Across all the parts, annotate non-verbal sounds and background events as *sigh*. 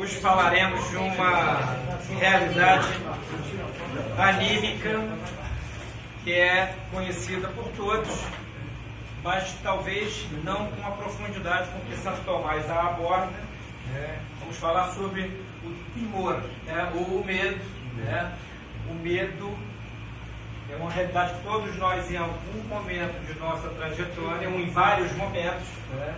Hoje falaremos de uma realidade anímica que é conhecida por todos, mas talvez não com a profundidade com que Santo Tomás a aborda. Né? Vamos falar sobre o temor, né? ou o medo. Né? O medo é uma realidade que todos nós, em algum momento de nossa trajetória, ou em vários momentos, né?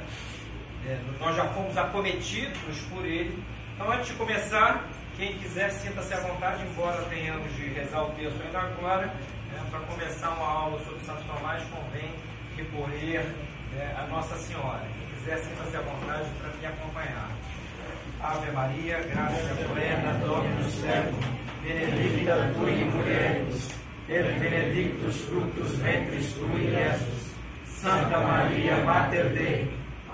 é, nós já fomos acometidos por ele. Então, antes de começar, quem quiser, sinta-se à vontade, embora tenhamos de rezar o texto ainda agora. É, Para começar uma aula sobre Santo Tomás, convém recorrer é, a Nossa Senhora. Quem quiser, sinta-se à vontade para me acompanhar. Ave Maria, graça plena, Dominus tecum, benedicta tu in mulheres, et benedictus fructus ventris tui, Jesus. Santa Maria, Mater Dei,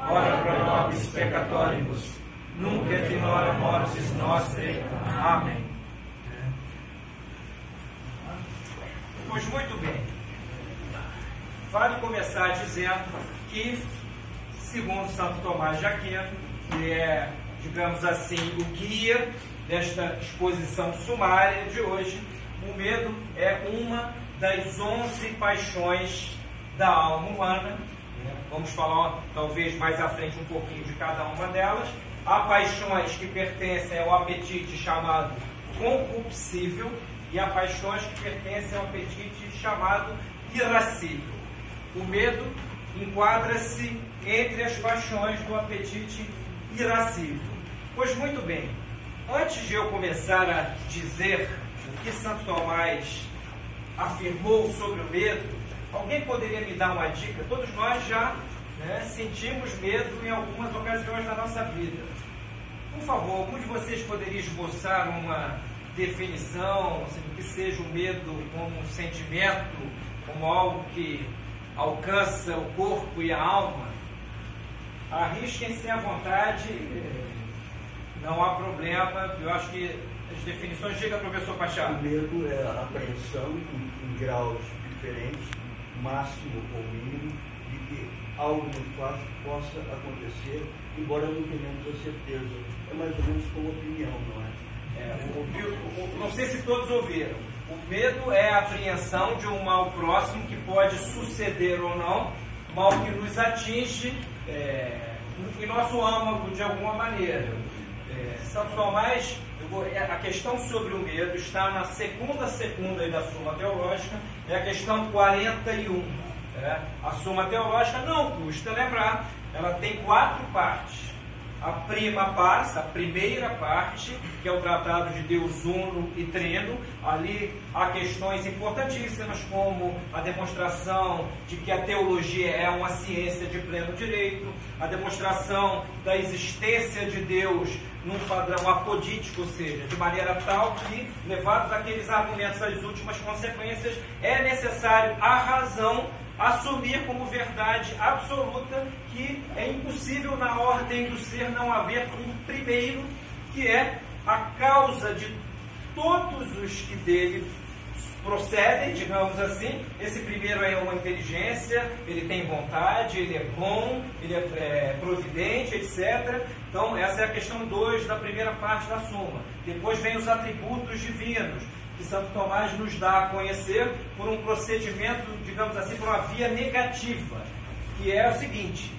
ora pro nobis peccatoribus, nunc et in hora mortis nostre. Amém. Pois muito bem. Vale começar dizendo que, segundo Santo Tomás de Aquino, que é, digamos assim, o guia desta exposição sumária de hoje, o medo é uma das onze paixões da alma humana. Vamos falar, talvez, mais à frente um pouquinho de cada uma delas. Há paixões que pertencem ao apetite chamado concupiscível e há paixões que pertencem ao apetite chamado irascível. O medo enquadra-se entre as paixões do apetite irascível. Pois muito bem, antes de eu começar a dizer o que Santo Tomás afirmou sobre o medo, alguém poderia me dar uma dica? Todos nós já né, sentimos medo em algumas ocasiões da nossa vida. Por favor, algum de vocês poderia esboçar uma definição assim, que seja o medo como um sentimento, como algo que alcança o corpo e a alma? Arrisquem-se à vontade, não há problema. Eu acho que as definições. Chega, professor Pachá. O medo é a apreensão em, em graus diferentes, máximo ou mínimo, de que algo muito fácil possa acontecer, embora não tenhamos a certeza. É mais ou menos como opinião, não é? É, não sei se todos ouviram. O medo é a apreensão de um mal próximo que pode suceder ou não, mal que nos atinge é, em nosso âmago de alguma maneira. É, Santo Tomás, vou, a questão sobre o medo está na segunda segunda da Suma Teológica, é a questão 41. É, a Suma Teológica não custa lembrar, ela tem quatro partes a prima parte, a primeira parte, que é o tratado de Deus Uno e Trino. Ali há questões importantíssimas, como a demonstração de que a teologia é uma ciência de pleno direito, a demonstração da existência de Deus num padrão apodítico, ou seja, de maneira tal que, levados aqueles argumentos às últimas consequências, é necessário a razão assumir como verdade absoluta que é impossível na ordem do ser não haver um primeiro, que é a causa de todos os que dele procedem, digamos assim. Esse primeiro é uma inteligência, ele tem vontade, ele é bom, ele é, é providente, etc. Então, essa é a questão 2 da primeira parte da suma. Depois vem os atributos divinos que Santo Tomás nos dá a conhecer por um procedimento, digamos assim, por uma via negativa, que é o seguinte: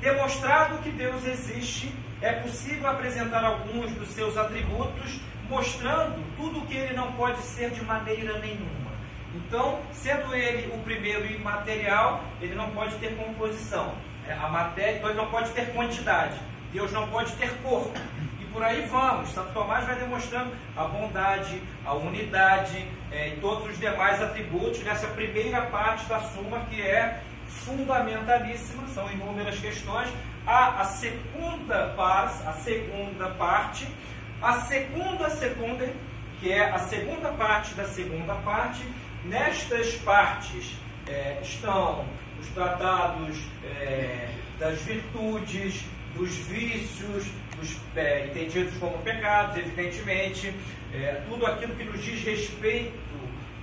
demonstrado que Deus existe, é possível apresentar alguns dos seus atributos, mostrando tudo o que ele não pode ser de maneira nenhuma. Então, sendo ele o primeiro imaterial, ele não pode ter composição. É, a matéria, então ele não pode ter quantidade. Deus não pode ter corpo por aí vamos. Santo Tomás vai demonstrando a bondade, a unidade é, e todos os demais atributos nessa primeira parte da Suma que é fundamentalíssima, são inúmeras questões. Há a segunda parte, a segunda parte, a segunda segunda, que é a segunda parte da segunda parte. Nestas partes é, estão os tratados é, das virtudes, dos vícios, dos, é, entendidos como pecados, evidentemente, é, tudo aquilo que nos diz respeito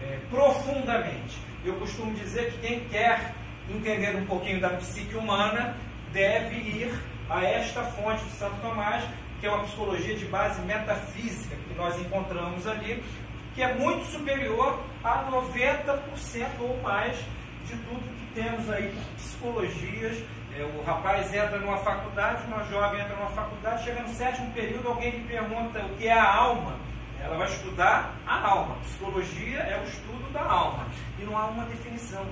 é, profundamente. Eu costumo dizer que quem quer entender um pouquinho da psique humana deve ir a esta fonte de Santo Tomás, que é uma psicologia de base metafísica que nós encontramos ali, que é muito superior a 90% ou mais de tudo que temos aí por psicologias. É, o rapaz entra numa faculdade, uma jovem entra numa faculdade, chega no sétimo período, alguém lhe pergunta o que é a alma. Ela vai estudar a alma. Psicologia é o estudo da alma. E não há uma definição.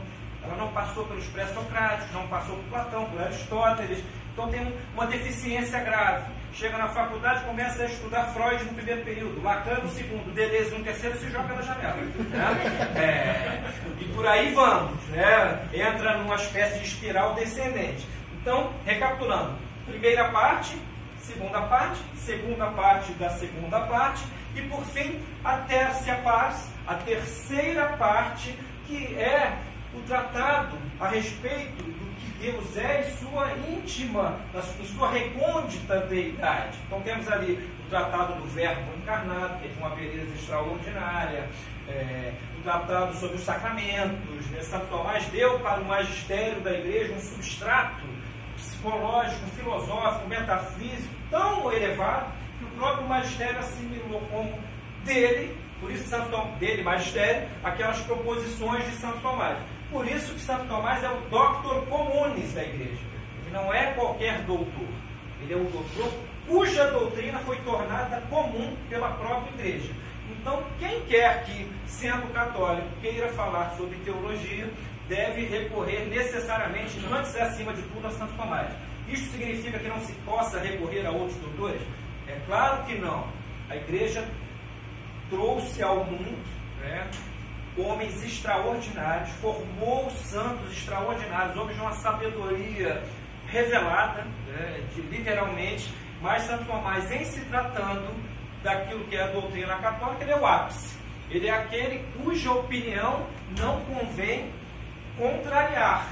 Ela não passou pelos pré-socráticos, não passou por Platão, por Aristóteles. Então tem uma deficiência grave. Chega na faculdade, começa a estudar Freud no primeiro período, Lacan no segundo, Deleuze no terceiro se joga na janela. Né? É, e por aí vamos. Né? Entra numa espécie de espiral descendente. Então, recapitulando: primeira parte, segunda parte, segunda parte da segunda parte, e por fim, a terceira parte, a terceira parte, que é o tratado a respeito do que Deus é em sua íntima, em sua recôndita deidade. Então temos ali o tratado do Verbo encarnado, que é de uma beleza extraordinária, é, o tratado sobre os sacramentos. Né? Santo Tomás deu para o magistério da igreja um substrato psicológico, filosófico, metafísico tão elevado que o próprio magistério assimilou como dele, por isso Santo Tomás, dele, magistério, aquelas proposições de Santo Tomás. Por isso que Santo Tomás é o doctor comunis da igreja. Ele não é qualquer doutor. Ele é um doutor cuja doutrina foi tornada comum pela própria igreja. Então, quem quer que, sendo católico, queira falar sobre teologia, deve recorrer necessariamente, antes e acima de tudo, a Santo Tomás. Isso significa que não se possa recorrer a outros doutores? É claro que não. A igreja trouxe ao mundo né, homens extraordinários, formou santos extraordinários, homens de uma sabedoria revelada, né, de, literalmente, mas Santo Tomás, em se tratando daquilo que é a doutrina católica, ele é o ápice. Ele é aquele cuja opinião não convém contrariar.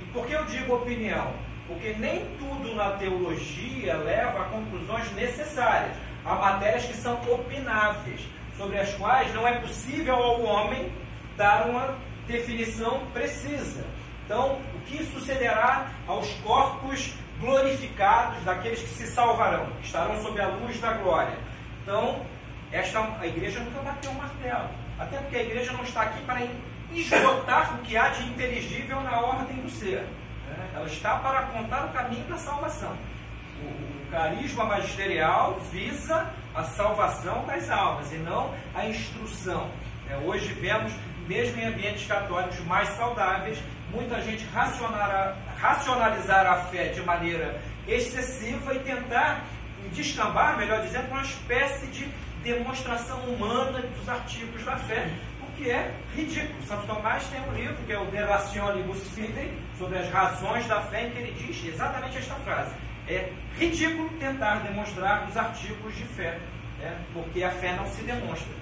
E por que eu digo opinião? Porque nem tudo na teologia leva a conclusões necessárias. Há matérias que são opináveis, sobre as quais não é possível ao homem dar uma definição precisa. Então, o que sucederá aos corpos glorificados daqueles que se salvarão, que estarão sob a luz da glória? Então, esta, a igreja nunca bateu um martelo. Até porque a igreja não está aqui para esgotar o que há de inteligível na ordem do ser. Né? Ela está para contar o caminho da salvação. O, carisma magisterial visa a salvação das almas e não a instrução. É, hoje vemos mesmo em ambientes católicos mais saudáveis, muita gente racionalizar a fé de maneira excessiva e tentar descambar, melhor dizendo, uma espécie de demonstração humana dos artigos da fé, que é ridículo. Santo Tomás tem um livro que é o De Rationibus Fidei, sobre as razões da fé, em que ele diz exatamente esta frase. É ridículo tentar demonstrar os artigos de fé, né? porque a fé não se demonstra.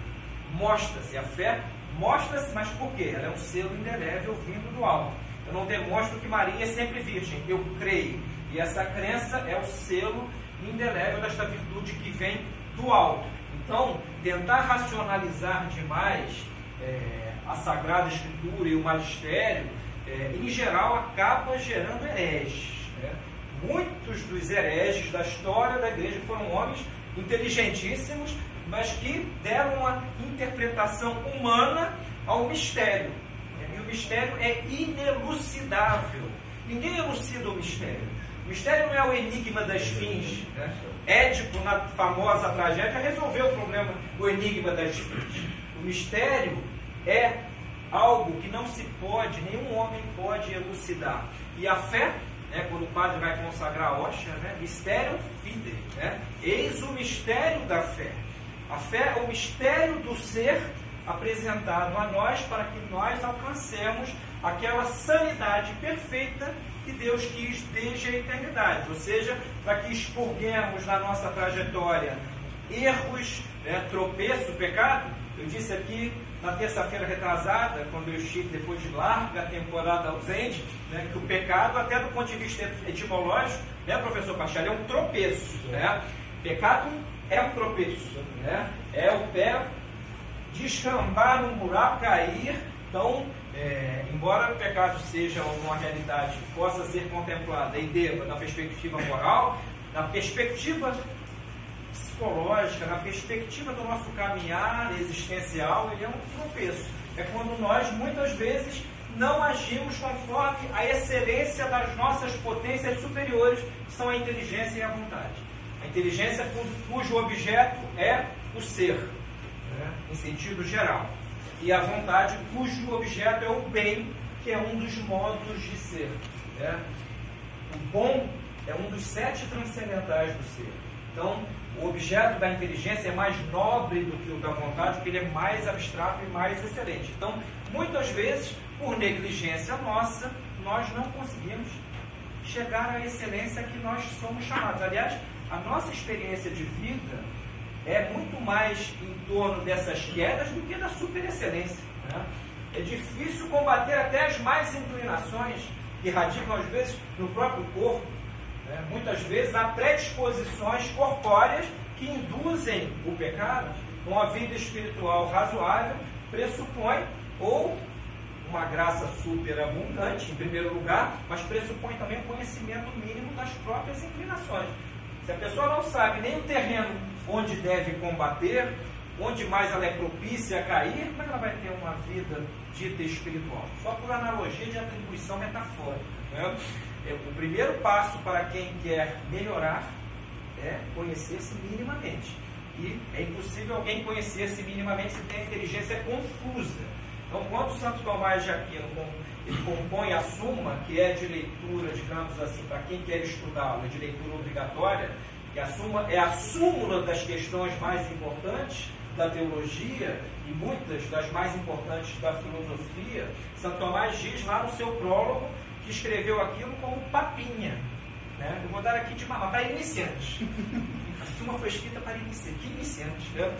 Mostra-se a fé Mostra-se, mas por quê? Ela é um selo indelével vindo do alto. Eu não demonstro que Maria é sempre virgem, eu creio. E essa crença é o selo indelével desta virtude que vem do alto. Então, tentar racionalizar demais é, a Sagrada Escritura e o magistério, é, em geral, acaba gerando hereges. Né? Muitos dos hereges da história da igreja foram homens inteligentíssimos, mas que deram uma interpretação humana ao mistério. E o mistério é inelucidável. Ninguém elucida o mistério. O mistério não é o enigma das fins. Né? Édipo, na famosa tragédia, resolveu o problema, o enigma das fins. O mistério é algo que não se pode, nenhum homem pode elucidar. E a fé, né, quando o padre vai consagrar a hóstia, né, mistério fide, né? eis o mistério da fé. A fé é o mistério do ser apresentado a nós para que nós alcancemos aquela sanidade perfeita que Deus quis desde a eternidade. Ou seja, para que expurguemos na nossa trajetória erros, né, tropeço, pecado. Eu disse aqui na terça-feira retrasada, quando eu estive depois de larga temporada ausente, né, que o pecado, até do ponto de vista etimológico, né, professor Pachal, é um tropeço. Né? Pecado é um tropeço, né? é o pé descambar num buraco, cair. Então, é, embora o pecado seja uma realidade que possa ser contemplada e deva na perspectiva moral, na perspectiva psicológica, na perspectiva do nosso caminhar existencial, ele é um tropeço. É quando nós, muitas vezes, não agimos conforme a excelência das nossas potências superiores, que são a inteligência e a vontade. A inteligência cujo objeto é o ser, né, em sentido geral. E a vontade cujo objeto é o bem, que é um dos modos de ser. Né? O bom é um dos sete transcendentais do ser. Então, o objeto da inteligência é mais nobre do que o da vontade, porque ele é mais abstrato e mais excelente. Então, muitas vezes, por negligência nossa, nós não conseguimos chegar à excelência que nós somos chamados. Aliás, a nossa experiência de vida é muito mais em torno dessas quedas do que da superexcelência. Né? É difícil combater até as mais inclinações que radicam, às vezes, no próprio corpo. Né? Muitas vezes há predisposições corpóreas que induzem o pecado. Uma vida espiritual razoável pressupõe ou uma graça superabundante, em primeiro lugar, mas pressupõe também o conhecimento mínimo das próprias inclinações. Se a pessoa não sabe nem o terreno onde deve combater, onde mais ela é propícia a cair, como é que ela vai ter uma vida dita espiritual? Só por analogia de atribuição metafórica. Né? É, o primeiro passo para quem quer melhorar é conhecer-se minimamente. E é impossível alguém conhecer-se minimamente se tem a inteligência confusa. Então, quando Santo Tomás de Aquino ele compõe a Suma, que é de leitura, digamos assim, para quem quer estudá-la, é de leitura obrigatória, que a Suma é a súmula das questões mais importantes, da teologia e muitas das mais importantes da filosofia, Santo Tomás diz lá no seu prólogo escreveu aquilo como papinha. Né? Eu vou dar aqui de uma para iniciantes. A Suma foi escrita para iniciantes. Que iniciantes? Né?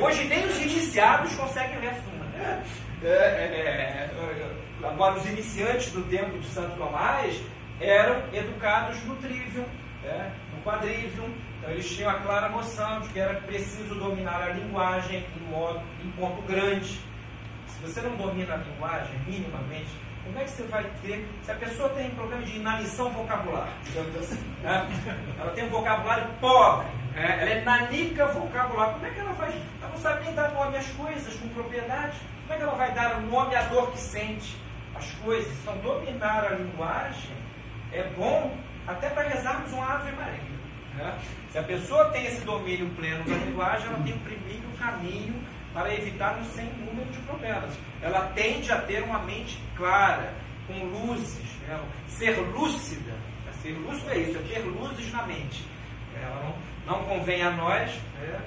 Hoje nem os iniciados conseguem ler a Suma. Né? É, é, é, agora, os iniciantes do tempo de Santo Tomás eram educados no trivium, né? no quadrivium, então eles tinham a clara noção de que era preciso dominar a linguagem em, modo, em ponto grande. Se você não domina a linguagem minimamente, como é que você vai ter. Se a pessoa tem problema de inanição vocabular, digamos assim, né? ela tem um vocabulário pobre, né? ela é nanica vocabular, como é que ela vai. Ela não sabe nem dar nome às coisas com propriedade. Como é que ela vai dar o nome à dor que sente? As coisas. Então, dominar a linguagem é bom até para rezarmos uma Ave Maria. Né? Se a pessoa tem esse domínio pleno da linguagem, ela tem o primeiro caminho para evitar um sem número de problemas. Ela tende a ter uma mente clara, com luzes, né? ser lúcida. Ser lúcido é isso, é ter luzes na mente. Ela não, não convém a nós né?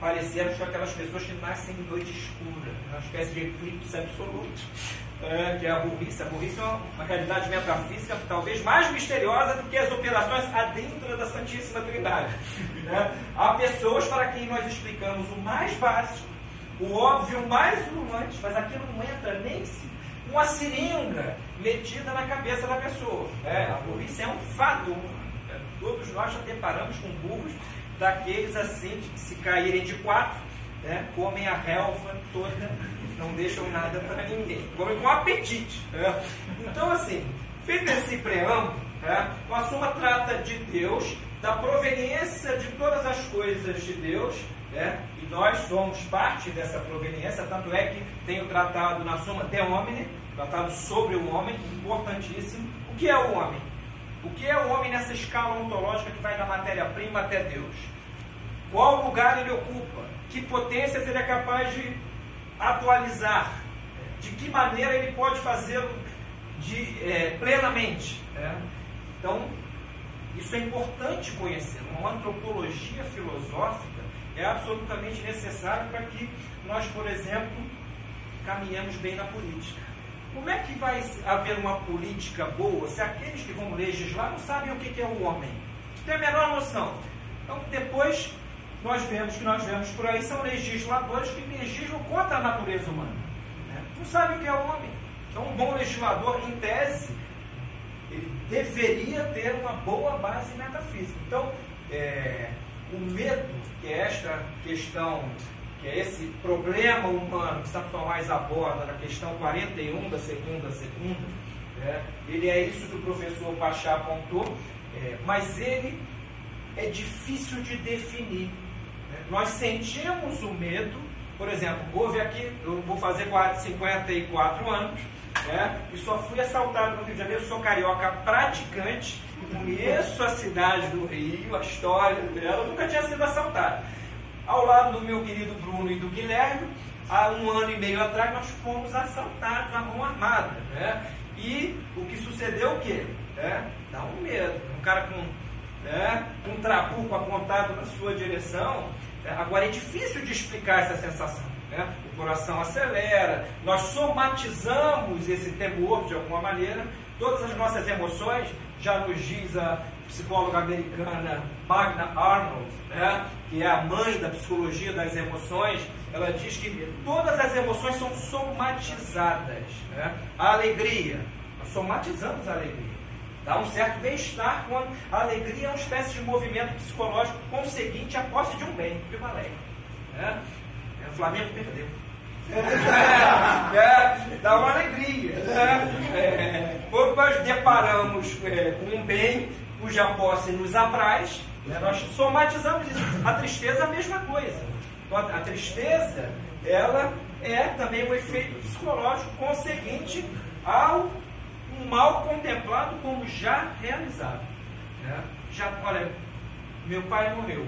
parecermos com aquelas pessoas que nascem em noite escura, uma espécie de eclipse absoluto é, que é a burrice. A burrice é uma, uma realidade metafísica talvez mais misteriosa do que as operações adentro da Santíssima Trindade. Né? Há pessoas para quem nós explicamos o mais básico, o óbvio mais ululante, mas aquilo não entra nem se uma seringa metida na cabeça da pessoa. É, a burrice é um fato. Todos nós já deparamos com burros daqueles assim, que se caírem de quatro, né, comem a relva toda não deixam nada para ninguém. Comem com apetite. Né? Então, assim, feito esse preâmbulo, né, o trata de Deus, da proveniência de todas as coisas de Deus, né, nós somos parte dessa proveniência, tanto é que tem o tratado na Suma de Homine, tratado sobre o homem, importantíssimo. O que é o homem? O que é o homem nessa escala ontológica que vai da matéria-prima até Deus? Qual lugar ele ocupa? Que potências ele é capaz de atualizar, de que maneira ele pode fazê-lo é, plenamente. Né? Então, isso é importante conhecer. Uma antropologia filosófica é absolutamente necessária para que nós, por exemplo, caminhemos bem na política. Como é que vai haver uma política boa se aqueles que vão legislar não sabem o que é o homem? Tem a menor noção. Então, depois nós vemos que nós vemos por aí são legisladores que legislam contra a natureza humana. Né? Não sabem o que é o homem. Então, um bom legislador, em tese, ele deveria ter uma boa base metafísica. Então, é, o medo, que esta questão, que é esse problema humano que Santo Tomás aborda na questão 41 da segunda segunda, né? ele é isso que o professor Pachá apontou, é, mas ele é difícil de definir nós sentimos o medo, por exemplo, houve aqui, eu vou fazer 54 anos, né, e só fui assaltado no Rio de Janeiro, sou carioca praticante, conheço a cidade do Rio, a história dela, nunca tinha sido assaltado. Ao lado do meu querido Bruno e do Guilherme, há um ano e meio atrás nós fomos assaltados à mão armada. Né? E o que sucedeu o quê? É, dá um medo. Um cara com né, um trabuco apontado na sua direção. É, agora é difícil de explicar essa sensação. Né? O coração acelera, nós somatizamos esse temor de alguma maneira, todas as nossas emoções, já nos diz a psicóloga americana Magna Arnold, né, que é a mãe da psicologia das emoções, ela diz que todas as emoções são somatizadas. Né? A alegria, nós somatizamos a alegria. Dá um certo bem-estar quando a alegria é uma espécie de movimento psicológico conseguinte à posse de um bem, alegre. Né? É, o Flamengo perdeu. *laughs* É, dá uma alegria. Né? É, quando nós deparamos é, com um bem cuja posse nos apraz, né, nós somatizamos isso. A tristeza é a mesma coisa. A tristeza, ela é também um efeito psicológico conseguinte ao mal contemplado como já realizado. Né? Já, olha, meu pai morreu.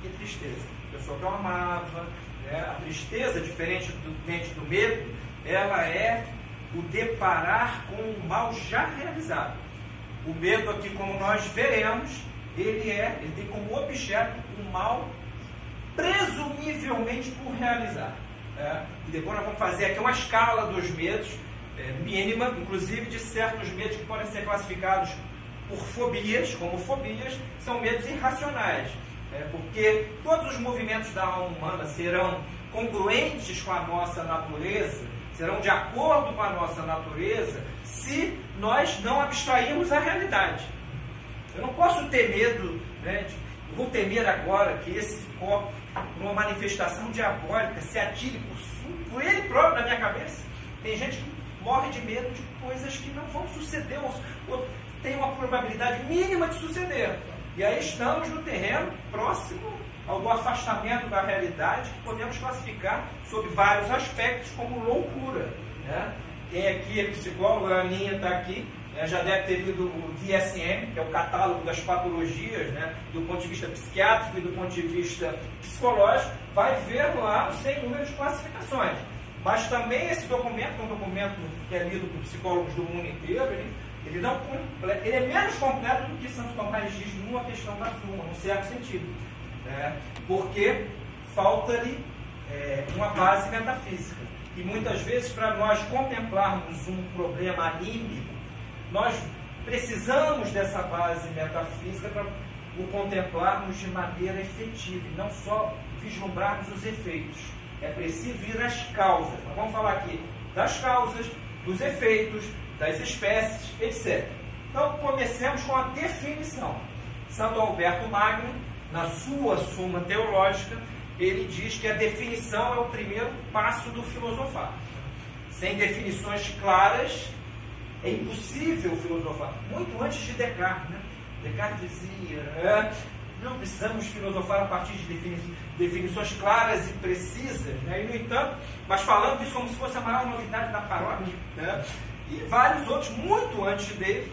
Que tristeza. A pessoa que eu amava. Né? A tristeza, diferente do, do medo, ela é o deparar com o mal já realizado. O medo aqui, como nós veremos, ele é, ele tem como objeto o mal presumivelmente por realizar. É? E depois nós vamos fazer aqui uma escala dos medos, é, mínima, inclusive de certos medos que podem ser classificados por fobias, como fobias, são medos irracionais. É, porque todos os movimentos da alma humana serão congruentes com a nossa natureza, serão de acordo com a nossa natureza, se nós não abstrairmos a realidade. Eu não posso ter medo, né, de, eu vou temer agora que esse copo, uma manifestação diabólica, se atire por, por ele próprio na minha cabeça. Tem gente que morre de medo de coisas que não vão suceder, ou, ou tem uma probabilidade mínima de suceder. E aí estamos no terreno próximo ao afastamento da realidade, que podemos classificar sob vários aspectos como loucura. Né? Quem aqui é psicólogo, a Aninha está aqui, né? já deve ter lido o DSM, que é o catálogo das patologias, né? do ponto de vista psiquiátrico e do ponto de vista psicológico, vai ver lá sem número de classificações. Mas também esse documento, é um documento que é lido por psicólogos do mundo inteiro, ele, ele, não, ele é menos completo do que Santo Tomás diz numa questão da Suma, num certo sentido. Né? Porque falta-lhe é, uma base metafísica. E muitas vezes, para nós contemplarmos um problema anímico, nós precisamos dessa base metafísica para o contemplarmos de maneira efetiva, e não só vislumbrarmos os efeitos. É preciso ir às causas. Nós vamos falar aqui das causas, dos efeitos, das espécies, etc. Então, comecemos com a definição. Santo Alberto Magno, na sua Suma Teológica, ele diz que a definição é o primeiro passo do filosofar. Sem definições claras, é impossível filosofar. Muito antes de Descartes. Né? Descartes dizia: é, não precisamos filosofar a partir de defini definições claras e precisas. Né? E, no entanto, mas falando isso como se fosse a maior novidade da paróquia. Né? E vários outros, muito antes dele,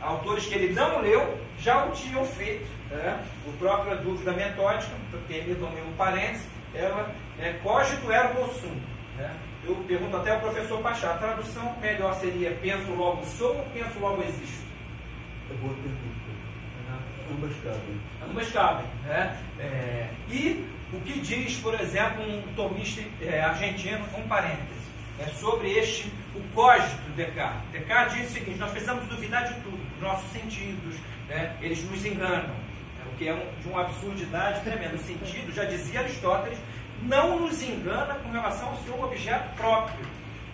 autores que ele não leu, já o tinham feito. Né? O próprio Dúvida Metódica, permitam-me um parênteses, ela é cogito ergo sum. Né? Eu pergunto até ao professor Pachá, a tradução melhor seria penso logo sou ou penso logo existo? É boa pergunta. Ambas cabem. Ambas cabem. Né? É, e o que diz, por exemplo, um tomista é, argentino, um parêntese, é sobre este, o código de Descartes. Descartes diz o seguinte, nós precisamos duvidar de tudo, dos nossos sentidos, né? eles nos enganam, é, o que é um, de uma absurdidade tremenda. O sentido, já dizia Aristóteles, não nos engana com relação ao seu objeto próprio.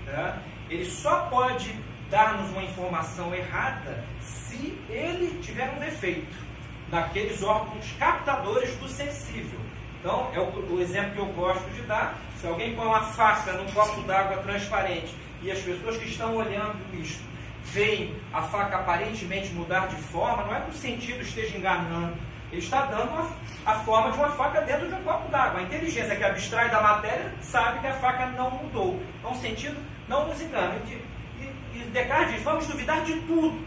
Tá? Ele só pode dar-nos uma informação errada se ele tiver um defeito naqueles órgãos captadores do sensível. Então, é o, o, exemplo que eu gosto de dar. Se alguém põe uma faca num copo d'água transparente e as pessoas que estão olhando isto veem a faca aparentemente mudar de forma, não é que o sentido esteja enganando, Ele está dando a forma de uma faca dentro de um copo d'água. A inteligência que abstrai da matéria sabe que a faca não mudou. Então, o sentido não nos engana. E, e, Descartes diz: vamos duvidar de tudo.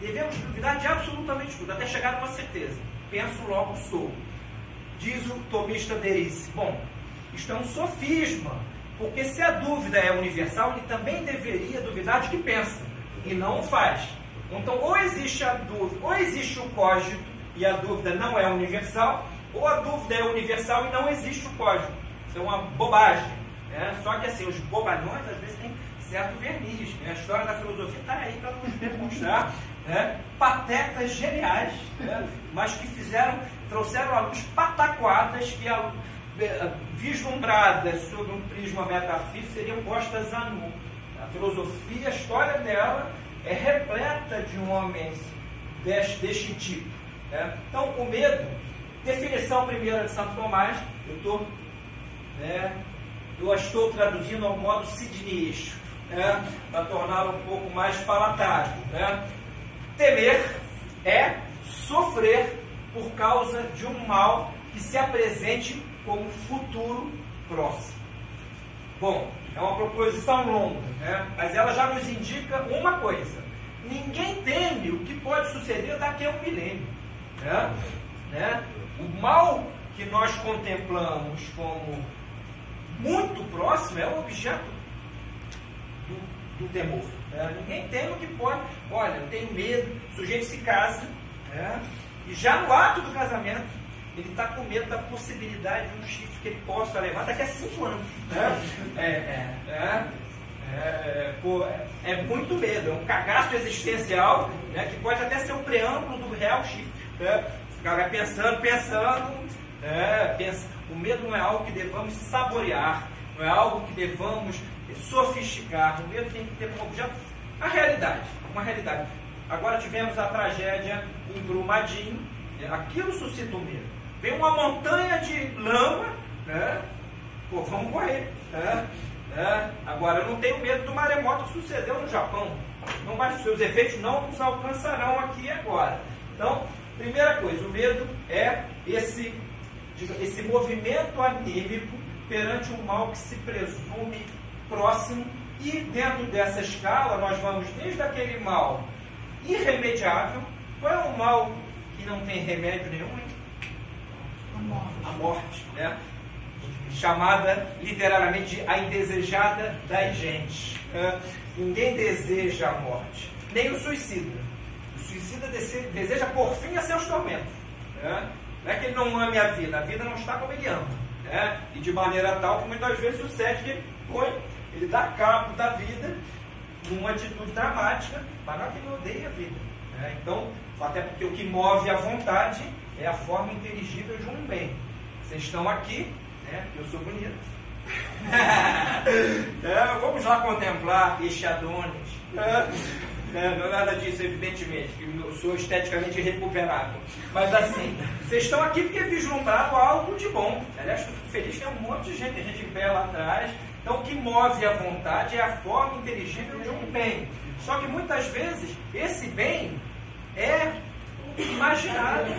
Devemos duvidar de absolutamente tudo, até chegar a uma certeza. Penso, logo sou. Diz o tomista Derice: bom, isto é um sofisma, porque se a dúvida é universal, ele também deveria duvidar de que pensa, e não o faz. Então, ou existe a dúvida, ou existe o código e a dúvida não é universal, ou a dúvida é universal e não existe o código. Isso é uma bobagem. Né? Só que assim, os bobalhões às vezes têm certo verniz. Né? A história da filosofia está aí para nos demonstrar né? patetas geniais, né? mas que fizeram, trouxeram à luz pataquadas que a, vislumbradas sob um prisma metafísico seriam postas a nu. A filosofia, a história dela é repleta de homens deste, deste tipo. Né? Então, o medo, definição primeira de Santo Tomás, eu estou né, eu estou traduzindo ao modo sidneyesco, né, para torná-lo um pouco mais palatável. Né? Temer é sofrer por causa de um mal que se apresente como futuro próximo. Bom, é uma proposição longa, né? mas ela já nos indica uma coisa: ninguém teme o que pode suceder daqui a um milênio. Né? Né? O mal que nós contemplamos como muito próximo é o objeto do, do temor. Né? Ninguém teme o que pode. Olha, eu tenho medo, o sujeito se casa, né? e já no ato do casamento, ele está com medo da possibilidade de um chifre que ele possa levar daqui a cinco anos. Né? É, é, é, é, pô, é, muito medo, é um cagaço existencial né, que pode até ser o preâmbulo do real chifre. Né? O cara vai pensando, pensando, é, pensa. o medo não é algo que devamos saborear, não é algo que devamos sofisticar. O medo tem que ter como objeto a realidade, uma realidade. Agora tivemos a tragédia em Brumadinho, aquilo suscita o medo. Vem uma montanha de lama, né? Pô, vamos correr. Né? Né? Agora, eu não tenho medo do maremoto que sucedeu no Japão. Não vai, seus efeitos não nos alcançarão aqui agora. Então, Primeira coisa, o medo é esse, esse movimento anímico perante um mal que se presume próximo e dentro dessa escala nós vamos desde aquele mal irremediável, qual é o mal que não tem remédio nenhum? A morte, né? Chamada literalmente de a indesejada das gente. Ninguém deseja a morte, nem o suicida suicida deseja por fim a seus tormentos. Né? Não é que ele não ame a vida, a vida não está como ele ama. Né? E de maneira tal que muitas vezes sucede que ele põe, ele dá cabo da vida numa atitude dramática, mas não é que ele odeia a vida. Né? Então, até porque o que move a vontade é a forma inteligível de um bem. Vocês estão aqui, né? eu sou bonito. *laughs* é, vamos lá contemplar este Adonis. É. É, não é nada disso, evidentemente, que eu sou esteticamente recuperável. Mas assim, vocês estão aqui porque vislumbraram algo de bom. Aliás, eu fico feliz que tem um monte de gente, gente em pé lá atrás. Então, o que move a vontade é a forma inteligível de um bem. Só que muitas vezes, esse bem é imaginário.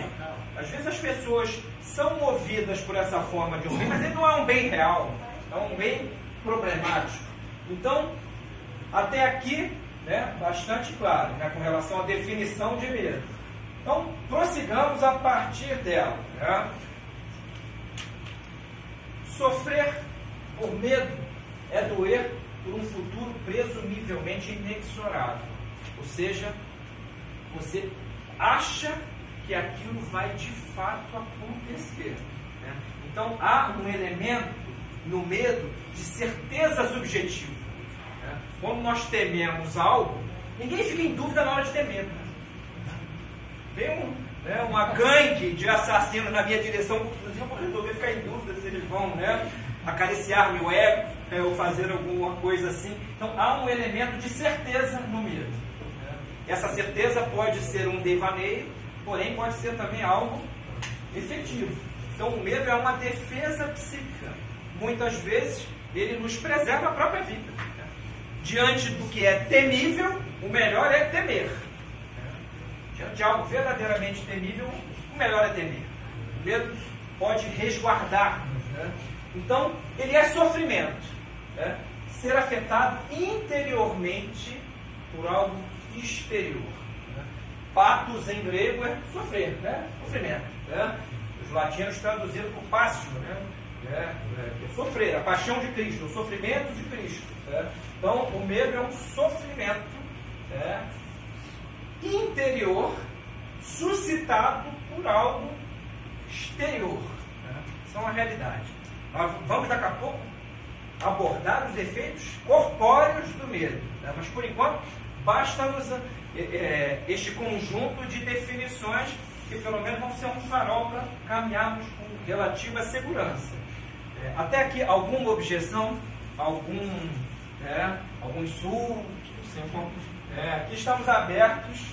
Às vezes as pessoas são movidas por essa forma de bem, mas ele não é um bem real, é um bem problemático. Então, até aqui né, bastante claro né, com relação à definição de medo. Então, prossigamos a partir dela. Né? Sofrer por medo é doer por um futuro presumivelmente inexorável. Ou seja, você acha que aquilo vai de fato acontecer. Né? Então, há um elemento no medo de certeza subjetiva. Quando nós tememos algo, ninguém fica em dúvida na hora de ter medo. Vem um, né, uma gangue de assassinos na minha direção, eu vou resolver ficar em dúvida se eles vão né, acariciar meu ego né, ou fazer alguma coisa assim. Então há um elemento de certeza no medo. Né. Essa certeza pode ser um devaneio, porém pode ser também algo efetivo. Então o medo é uma defesa psíquica. Muitas vezes ele nos preserva a própria vida diante do que é temível, o melhor é temer. Diante de algo verdadeiramente temível, o melhor é ter medo. O medo pode resguardar-nos. Né? Então, ele é sofrimento. Né? Ser afetado interiormente por algo exterior. Patos em grego é sofrer, né? sofrimento. Né? Os latinos traduziram por passio, né? É, é, sofrer, a paixão de Cristo, o sofrimento de Cristo. Né? Então, o medo é um sofrimento né? interior suscitado por algo exterior. Né? Isso é uma realidade. vamos daqui a pouco abordar os efeitos corpóreos do medo. Né? Mas por enquanto, basta-nos é, é, este conjunto de definições que pelo menos vão ser um farol para caminharmos com relativa segurança. É, até aqui, alguma objeção? Algum, é, algum insulto? É, aqui estamos abertos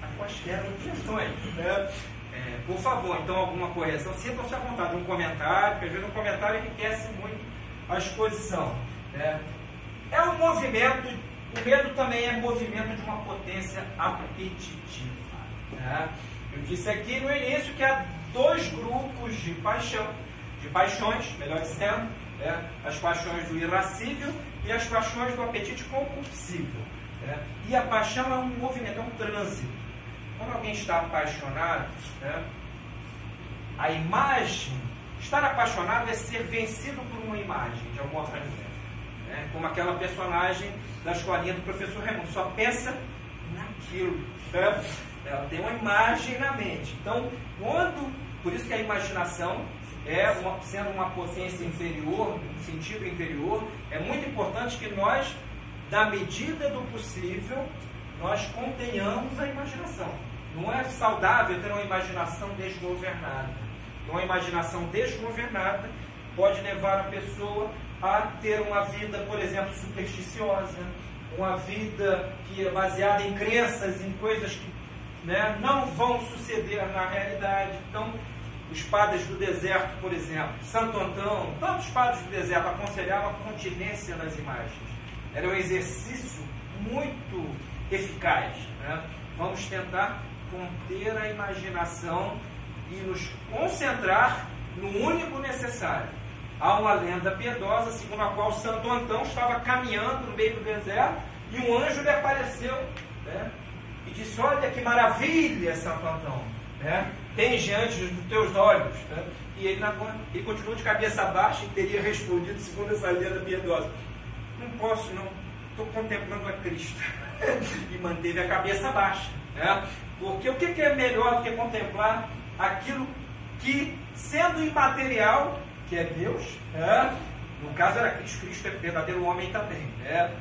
a quaisquer objeções. Né? É, por favor, então, alguma correção, sintam-se à vontade, um comentário, porque às vezes um comentário enriquece muito a exposição. Né? É um movimento, o medo também é movimento de uma potência apetitiva. Né? Eu disse aqui no início que há dois grupos de paixão, de paixões, melhor dizendo, né? as paixões do irascível e as paixões do apetite compulsivo. Né? E a paixão é um movimento, é um trânsito. Quando alguém está apaixonado, né, a imagem, estar apaixonado é ser vencido por uma imagem de alguma maneira. Né, como aquela personagem da escolinha do professor Raimundo, só pensa naquilo. Né? Ela tem uma imagem na mente. Então, quando. Por isso que a imaginação é uma, sendo uma potência inferior, no sentido inferior, é muito importante que nós, na medida do possível, nós contenhamos a imaginação. Não é saudável ter uma imaginação desgovernada. Uma imaginação desgovernada pode levar a pessoa a ter uma vida, por exemplo, supersticiosa, uma vida que é baseada em crenças, em coisas que né, não vão suceder na realidade. Então, os padres do deserto, por exemplo, Santo Antão, tantos padres do deserto aconselhavam a continência nas imagens. Era um exercício muito eficaz. Né? Vamos tentar conter a imaginação e nos concentrar no único necessário. Há uma lenda piedosa segundo a qual Santo Antão estava caminhando no meio do deserto e um anjo lhe apareceu né, e disse: Olha que maravilha, Santo Antão, né, tem diante dos teus olhos. Né? E ele, ele continuou de cabeça baixa e teria respondido, segundo essa lenda piedosa: Não posso, não, estou contemplando a Cristo. *laughs* e manteve a cabeça baixa. Né? Porque o que é melhor do que contemplar aquilo que, sendo imaterial, que é Deus, né? no caso era Cristo, Cristo é verdadeiro homem também, né?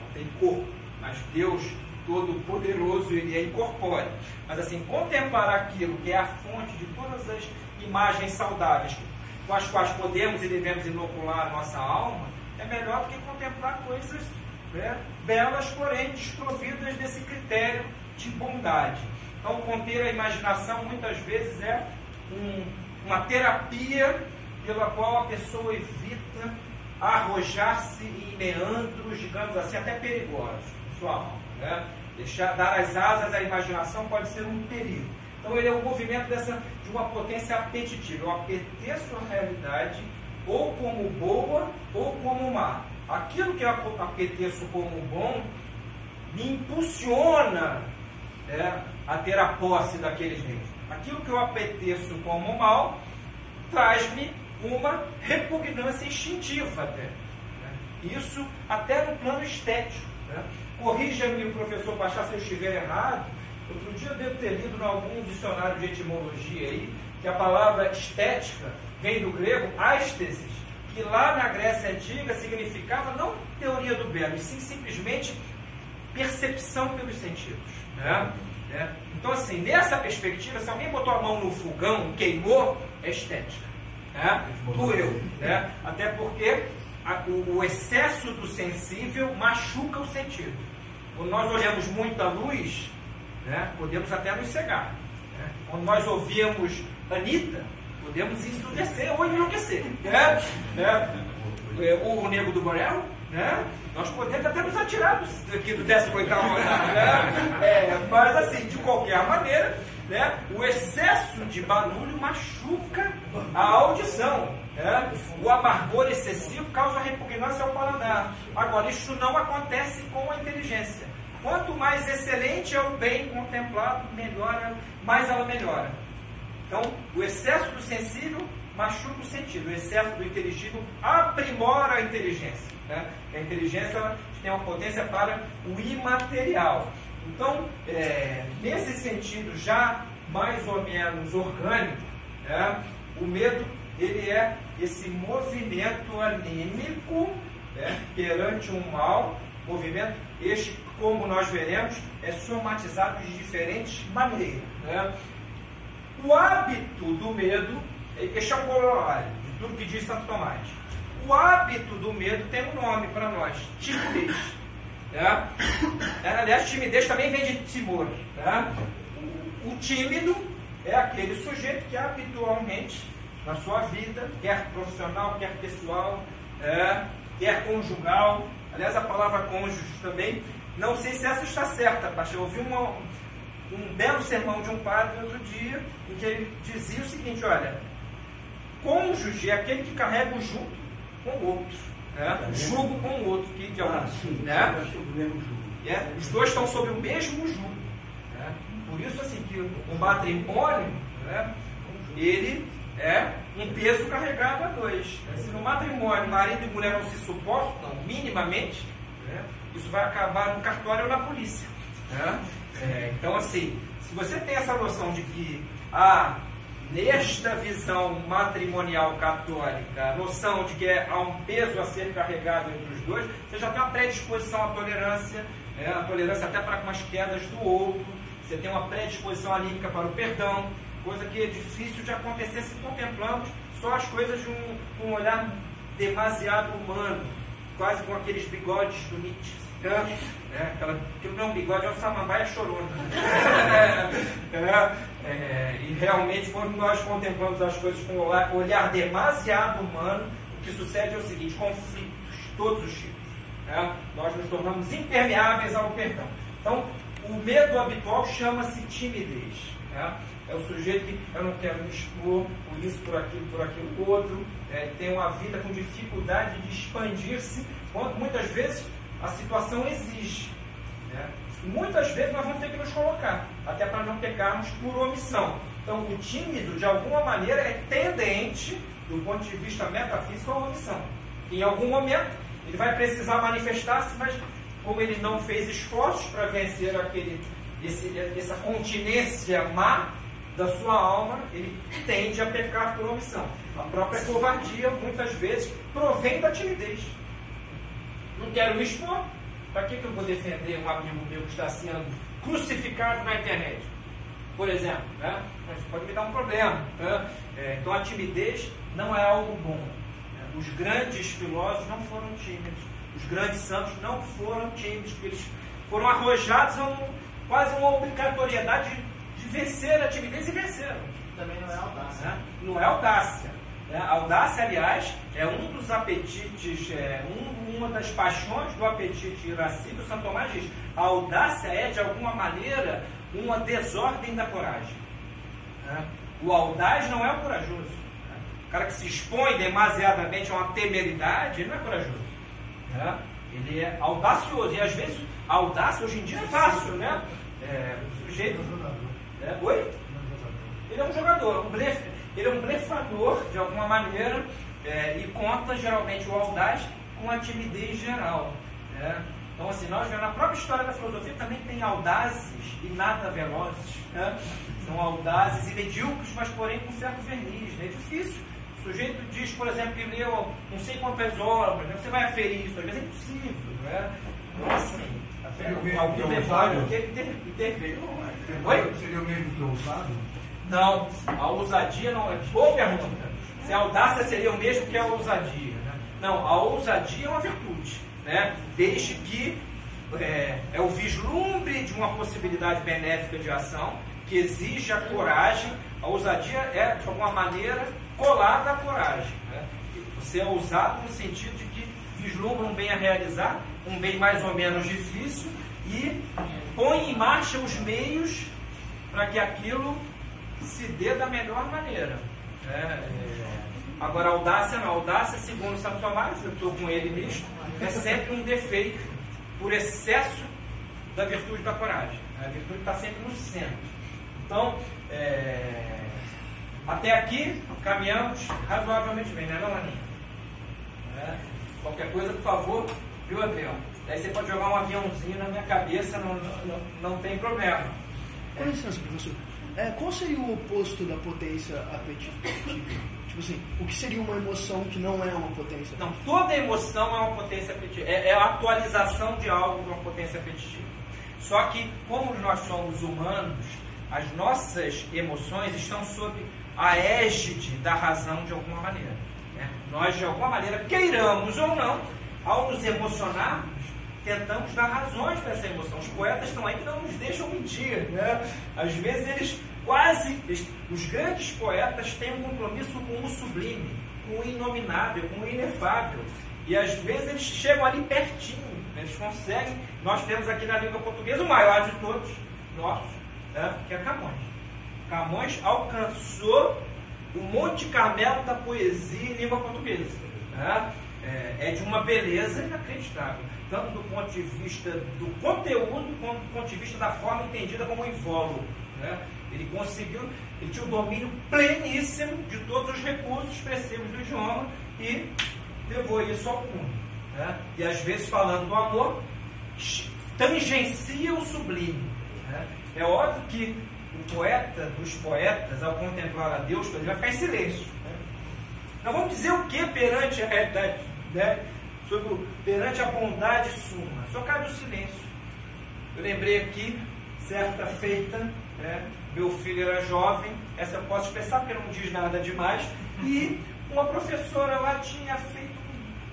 não tem corpo, mas Deus Todo-Poderoso, ele é incorpóreo. Mas assim, contemplar aquilo que é a fonte de todas as imagens saudáveis com as quais podemos e devemos inocular a nossa alma, é melhor do que contemplar coisas né, belas, porém desprovidas desse critério de bondade. Então, conter a imaginação muitas vezes é um, uma terapia pela qual a pessoa evita arrojar-se em meandros, digamos assim, até perigosos, sua alma. Né? Deixar, dar as asas à imaginação pode ser um perigo. Então, ele é um movimento dessa, de uma potência apetitiva. Eu apeteço a realidade ou como boa ou como má. Aquilo que eu apeteço como bom me impulsiona é, a ter a posse daqueles bens. Aquilo que eu apeteço como mal traz-me uma repugnância instintiva até. Né? Isso até no plano estético. Né? Corrija-me professor Pachá se eu estiver errado. Outro dia eu devo ter lido em algum dicionário de etimologia aí que a palavra estética vem do grego ástesis, que lá na Grécia Antiga significava não teoria do belo, sim simplesmente percepção pelos sentidos. Né? É. Então, assim, nessa perspectiva, se alguém botou a mão no fogão, queimou, é estética. Né? Doeu. Né? Até porque a, o, o, excesso do sensível machuca o sentido. Quando nós olhamos muita luz, né, podemos até nos cegar. Né? Quando nós ouvimos Anitta, podemos ensurdecer ou enlouquecer. Né? né? É, o, Nego do Borel, né? nós podemos até nos atirar aqui do 18 andar. Né? É, mas assim, de qualquer maneira, né, o excesso de barulho machuca a audição. Né? O amargor excessivo causa repugnância ao paladar. Agora, isso não acontece com a inteligência. Quanto mais excelente é o bem contemplado, melhora, mais ela melhora. Então, o excesso do sensível machuca o sentido, o excesso do inteligível aprimora a inteligência. Né? A inteligência tem uma potência para o imaterial. Então, é, nesse sentido já mais ou menos orgânico, né, o medo ele é esse movimento anímico né, perante um mal, movimento este, como nós veremos, é somatizado de diferentes maneiras. Né? O hábito do medo, este é o corolário de tudo que diz Santo Tomás. O hábito do medo tem um nome para nós, timidez. Tá? Aliás, timidez também vem de timor. Tá? O tímido é aquele sujeito que habitualmente, na sua vida, quer profissional, quer pessoal, é, quer conjugal, aliás, a palavra cônjuge também, não sei se essa está certa, pastor. Eu ouvi uma, um belo sermão de um padre outro dia, em que ele dizia o seguinte: olha, cônjuge é aquele que carrega o junto com o outro. Né? Jugo com o outro, que de algum, ah, sim, né? É, os dois estão sob o mesmo jugo. Né? Por isso assim que o matrimônio, né, ele é um peso carregado a dois. Se no matrimônio marido e mulher não se suportam minimamente, né, isso vai acabar no cartório ou na polícia. Né? É, então assim, se você tem essa noção de que ah, nesta visão matrimonial católica, a noção de que há um peso a ser carregado entre os dois, você já tem uma predisposição à tolerância, né, a tolerância até para com as quedas do outro, você tem uma predisposição anímica para o perdão, coisa que é difícil de acontecer se contemplamos só as coisas de um, um olhar demasiado humano, quase com aqueles bigodes do Nietzsche. Né? É, aquela, que não é um bigode, é um samambaia chorona. *laughs* é, é, é, e realmente, quando nós contemplamos as coisas com um olhar, demasiado humano, o que sucede é o seguinte: conflitos, todos os tipos. Né? Nós nos tornamos impermeáveis ao perdão. Então, o medo habitual chama-se timidez. Né? É o sujeito que eu não quero me expor por isso, por aquilo, por aquilo outro. É, tem uma vida com dificuldade de expandir-se, muitas vezes a situação exige. Né? Muitas vezes nós vamos ter que nos colocar, até para não pecarmos por omissão. Então, o tímido, de alguma maneira, é tendente, do ponto de vista metafísico, à omissão. Em algum momento, ele vai precisar manifestar-se, mas como ele não fez esforços para vencer aquele, esse, essa continência má da sua alma, ele tende a pecar por omissão. A própria covardia, muitas vezes, provém da timidez. Não quero me expor. Para que, que eu vou defender um amigo meu que está sendo crucificado na internet? Por exemplo, né? Isso pode me dar um problema. Né? É, então a timidez não é algo bom. Né? Os grandes filósofos não foram tímidos. Os grandes santos não foram tímidos, porque eles foram arrojados a um, quase uma obrigatoriedade de, de vencer a timidez e venceram. Também não é audácia. Né? Não é audácia. É, a audácia, aliás, é um dos apetites, é, um, uma das paixões do apetite irascível. São Tomás diz: a audácia é, de alguma maneira, uma desordem da coragem. É. O audaz não é o corajoso. É. O cara que se expõe demasiadamente a uma temeridade, ele não é corajoso. É. Ele é audacioso. E às vezes, a audácia hoje em dia é fácil, né? É, o sujeito. É, oi? Ele é um jogador, um blefe ele é um blefador, de alguma maneira, é, e conta geralmente o audaz com a timidez geral. Né? Então, assim, nós na própria história da filosofia também tem audazes e nada velozes. Né? São audazes e medíocres, mas porém com certo verniz. Né? É difícil. O sujeito diz, por exemplo, que leu não sei quantas obras, né? você vai aferir isso, às vezes é impossível. Né? Então, assim, até algum que ele interveio. Oi? Seria o mesmo que ousado? Não, a ousadia não é. Boa pergunta. Se a audácia seria o mesmo que a ousadia. Né? Não, a ousadia é uma virtude. Né? Desde que é, é o vislumbre de uma possibilidade benéfica de ação que exige a coragem. A ousadia é, de alguma maneira, colada à coragem. Né? Você é ousado no sentido de que vislumbra um bem a realizar, um bem mais ou menos difícil, e põe em marcha os meios para que aquilo se dê da melhor maneira. É, é, agora, audácia não. Audácia, segundo Santo Tomás, eu estou com ele nisto, é sempre um defeito por excesso da virtude da coragem. A virtude está sempre no centro. Então, é, até aqui, caminhamos razoavelmente bem, né, não, Aninha? É, qualquer coisa, por favor, viu, Adriano? Aí você pode jogar um aviãozinho na minha cabeça, não, não, não tem problema. Com licença, professor. É, qual seria o oposto da potência apetitiva? Tipo assim, o que seria uma emoção que não é uma potência? Não, toda emoção é uma potência apetitiva. É, é a atualização de algo de uma potência apetitiva. Só que, como nós somos humanos, as nossas emoções estão sob a égide da razão de alguma maneira. Né? Nós, de alguma maneira, queiramos ou não, ao nos emocionarmos, tentamos dar razões para essa emoção. Os poetas estão aí que não nos deixam mentir. Né? Às vezes eles quase, os grandes poetas têm um compromisso com o sublime, com o inominável, com o inefável. E às vezes eles chegam ali pertinho, eles conseguem. Nós temos aqui na língua portuguesa o maior de todos, nossos, né? que é Camões. Camões alcançou o Monte Carmelo da poesia em língua portuguesa. Né? É, é de uma beleza inacreditável tanto do ponto de vista do conteúdo, quanto do ponto de vista da forma entendida como invólucro. Né? Ele conseguiu, ele tinha o um domínio pleníssimo de todos os recursos expressivos do idioma e levou isso ao mundo. Né? E às vezes, falando do amor, tangencia o sublime. Né? É óbvio que o poeta dos poetas, ao contemplar a Deus, ele vai ficar em silêncio. Né? Nós vamos dizer o que perante a realidade? Né? Sobre, perante a bondade suma. Só cabe o silêncio. Eu lembrei aqui, certa feita, né, meu filho era jovem, essa eu posso expressar porque não diz nada demais, e uma professora lá tinha feito,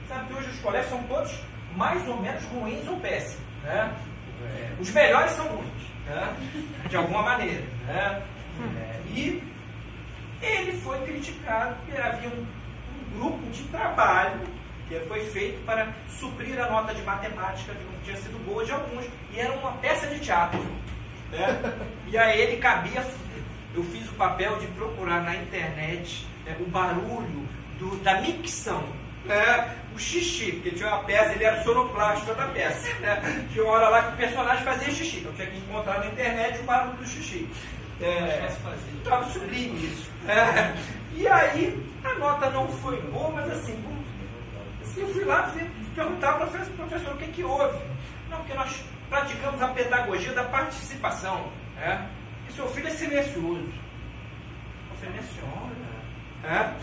sabe, hoje os colégios são todos mais ou menos ruins ou péssimos. Né? É, os melhores são ruins, né? de alguma maneira. Né? É, e ele foi criticado porque havia um, um grupo de trabalho que foi feito para suprir a nota de matemática que não tinha sido boa de alguns, e era uma peça de teatro. Né? E a ele cabia, eu fiz o papel de procurar na internet né, o barulho do, da micção, né? o xixi, porque tinha uma peça, ele era o sonoplasta da peça. Né? Tinha uma hora lá que o personagem fazia xixi, então tinha que encontrar na internet o barulho do xixi. É, sublime isso. É. E aí, a nota não foi boa, mas assim, eu fui lá perguntar para professor, professor o que, que houve. Não, porque nós praticamos a pedagogia da participação. É? E seu filho é silencioso. Eu falei, é?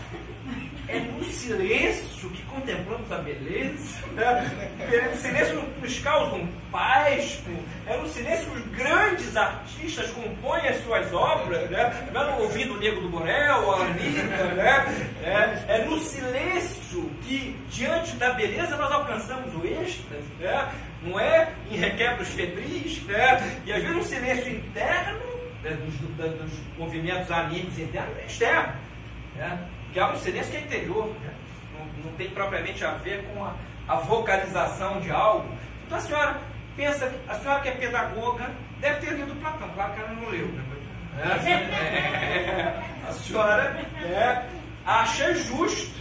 no silêncio que contemplamos a beleza. É no silêncio nos causa um paz. É no silêncio que os grandes artistas compõem as suas obras. Né? Não é no ouvido o Negro do Borel, a Anitta. Né? É, é no silêncio que, diante da beleza, nós alcançamos o êxtase. Né? Não é em requebros febris. Né? E às vezes um silêncio interno né? dos, dos, movimentos anímicos internos é externo. Né? Que é um silêncio que é interior. Né? Não, não tem propriamente a ver com a a vocalização de algo. Então a senhora pensa, a senhora que é pedagoga, deve ter lido Platão, claro que ela não leu. Né? *laughs* É, a senhora é, acha justo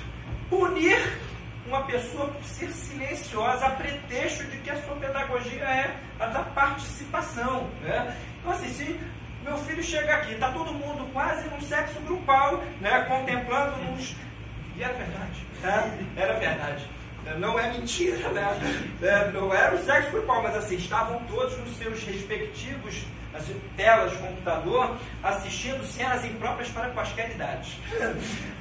punir uma pessoa por ser silenciosa a pretexto de que a sua pedagogia é a da participação. Né? Então assim, se meu filho chega aqui, está todo mundo quase num sexo grupal, né, contemplando uns. E era verdade. Né? Era verdade. Não é mentira, né? É, não era o sexo grupal, mas assim, estavam todos nos seus respectivos assim, telas computador assistindo cenas impróprias para quaisquer idades.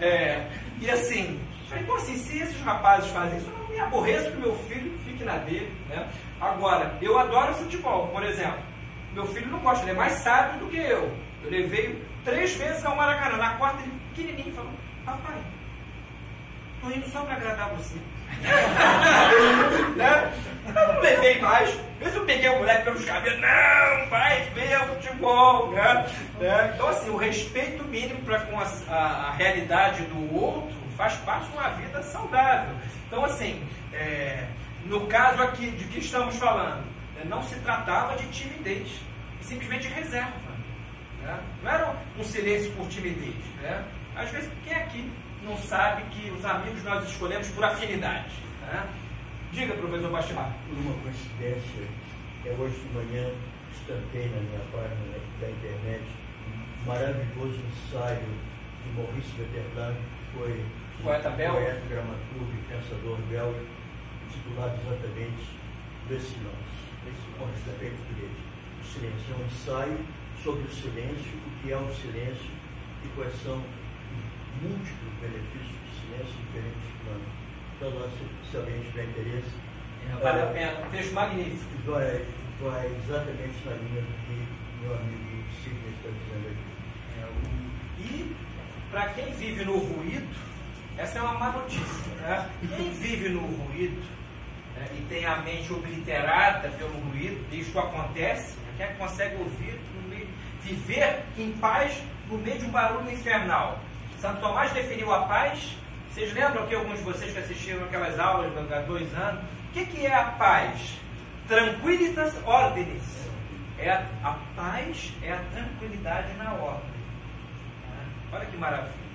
É, e assim, então assim, se esses rapazes fazem isso, eu não me aborreço que meu filho fique na dele. Né? Agora, eu adoro futebol, por exemplo. Meu filho não gosta, ele é mais sábio do que eu. Eu levei três vezes ao Maracanã. Na quarta ele pequenininho falou, papai, tô indo só para agradar você. *laughs* né? Eu não levei mais. Eu peguei o moleque pelos cabelos, não, vai ver o futebol. Né? É, então, assim, o respeito mínimo para com a, a, a, realidade do outro faz parte de uma vida saudável. Então, assim, é, no caso aqui de que estamos falando, não se tratava de timidez, simplesmente de reserva. Né? Não era um silêncio por timidez. Né? Às vezes, quem aqui não sabe que os amigos nós escolhemos por afinidade? Né? Diga, professor Bastimar. Por uma coincidência, é hoje de manhã estampei na minha página da internet um maravilhoso ensaio de Maurice Beterland, que foi poeta um poeta, dramaturgo e pensador belga, titulado exatamente Le Silence, com respeito em português. O silêncio é um ensaio sobre o silêncio, o que é o silêncio e quais são os múltiplos benefícios do silêncio em diferentes planos. Então, nós, se alguém tiver interesse, Vale a pena, um texto magnífico. vai, vai exatamente na linha do que meu amigo Sidney está dizendo aqui. É, o- E, para quem vive no ruído, essa é uma má notícia. Né? Quem vive no ruído né, e tem a mente obliterada pelo ruído, isto acontece, né? quem é consegue ouvir, viver em paz no meio de um barulho infernal. Santo Tomás definiu a paz. Vocês lembram que alguns de vocês que assistiram aquelas aulas há dois anos? O que, que é a paz? Tranquilitas ordinis. É a, a paz é a tranquilidade na ordem. Né? Olha que maravilha.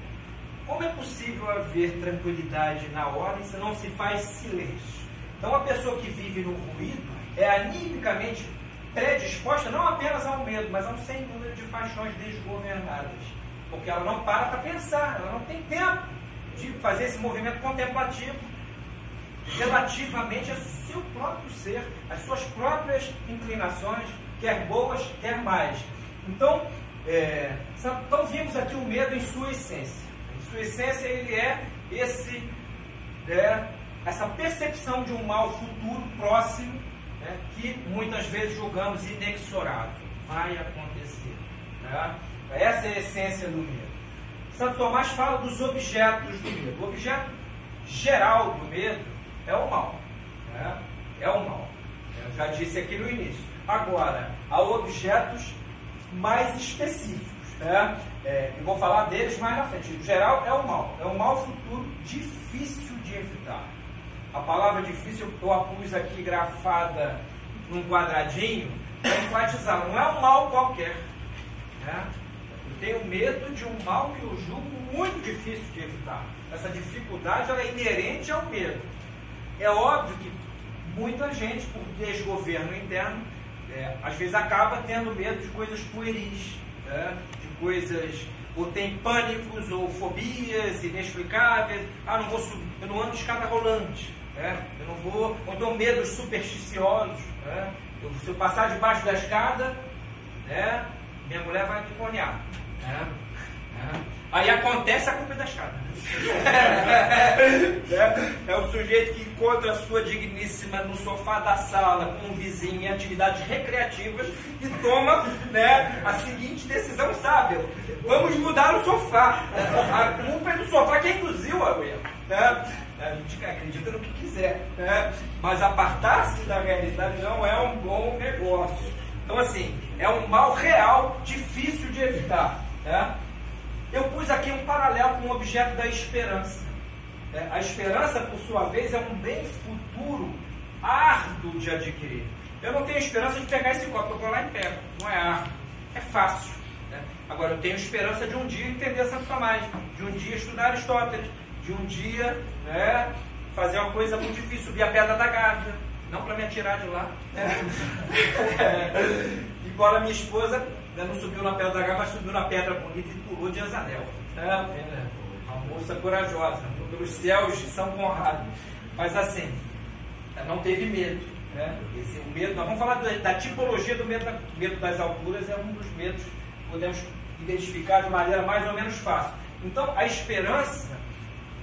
Como é possível haver tranquilidade na ordem se não se faz silêncio? Então, a pessoa que vive no ruído é animicamente predisposta não apenas ao medo, mas a um sem número de paixões desgovernadas. Porque ela não para para pensar, ela não tem tempo de fazer esse movimento contemplativo relativamente ao seu próprio ser, às suas próprias inclinações, quer boas, quer mais. Então, é, então vimos aqui o medo em sua essência. Em sua essência ele é esse, é, essa percepção de um mal futuro próximo, né, que muitas vezes julgamos inexorável. Vai acontecer. né? Essa é a essência do medo. Santo Tomás fala dos objetos do medo. O objeto geral do medo é o mal. né? É o mal. Eu já disse aqui no início. Agora, há objetos mais específicos. Né? É, eu vou falar deles mais na frente. O geral é o mal. É um mal futuro difícil de evitar. A palavra difícil eu a pus aqui grafada num quadradinho para enfatizar. Não é um mal qualquer. Né? Eu tenho medo de um mal que eu julgo muito difícil de evitar. Essa dificuldade ela é inerente ao medo. É óbvio que muita gente, por desgoverno interno, é, às vezes acaba tendo medo de coisas pueris, né? de coisas, ou tem pânicos ou fobias inexplicáveis. Ah, não vou subir, eu não ando escada rolante, né? eu não vou, ou tenho medos supersticiosos. Né? Eu, se eu passar debaixo da escada, né? minha mulher vai me conhar. Né? Né? Aí acontece a culpa é da escada. *laughs* é, é o sujeito que encontra a sua digníssima no sofá da sala com um vizinho em atividades recreativas e toma né, a seguinte decisão sábia: vamos mudar o sofá. A culpa é do sofá que induziu a erro. Né? A gente acredita no que quiser, né? mas apartar-se da realidade não é um bom negócio. Então, assim, é um mal real, difícil de evitar. Né? Eu pus aqui um paralelo com o objeto da esperança. É, A esperança, por sua vez, é um bem futuro árduo de adquirir. Eu não tenho esperança de pegar esse copo, eu vou lá e pego. Não é árduo, é fácil. né? Agora, eu tenho esperança de um dia entender Santo Tomás, de um dia estudar Aristóteles, de um dia né, fazer uma coisa muito difícil, subir a pedra da Gávea. Não para me atirar de lá. É. *laughs* Embora minha esposa né, não subiu na pedra da Gávea, mas subiu na pedra bonita e pulou de Azanel. É, é, uma moça corajosa, pelos céus de São Conrado. Mas assim, não teve medo. Né? Esse, o medo, nós vamos falar da, da tipologia do medo, da- medo das alturas, é um dos medos que podemos identificar de maneira mais ou menos fácil. Então, a esperança,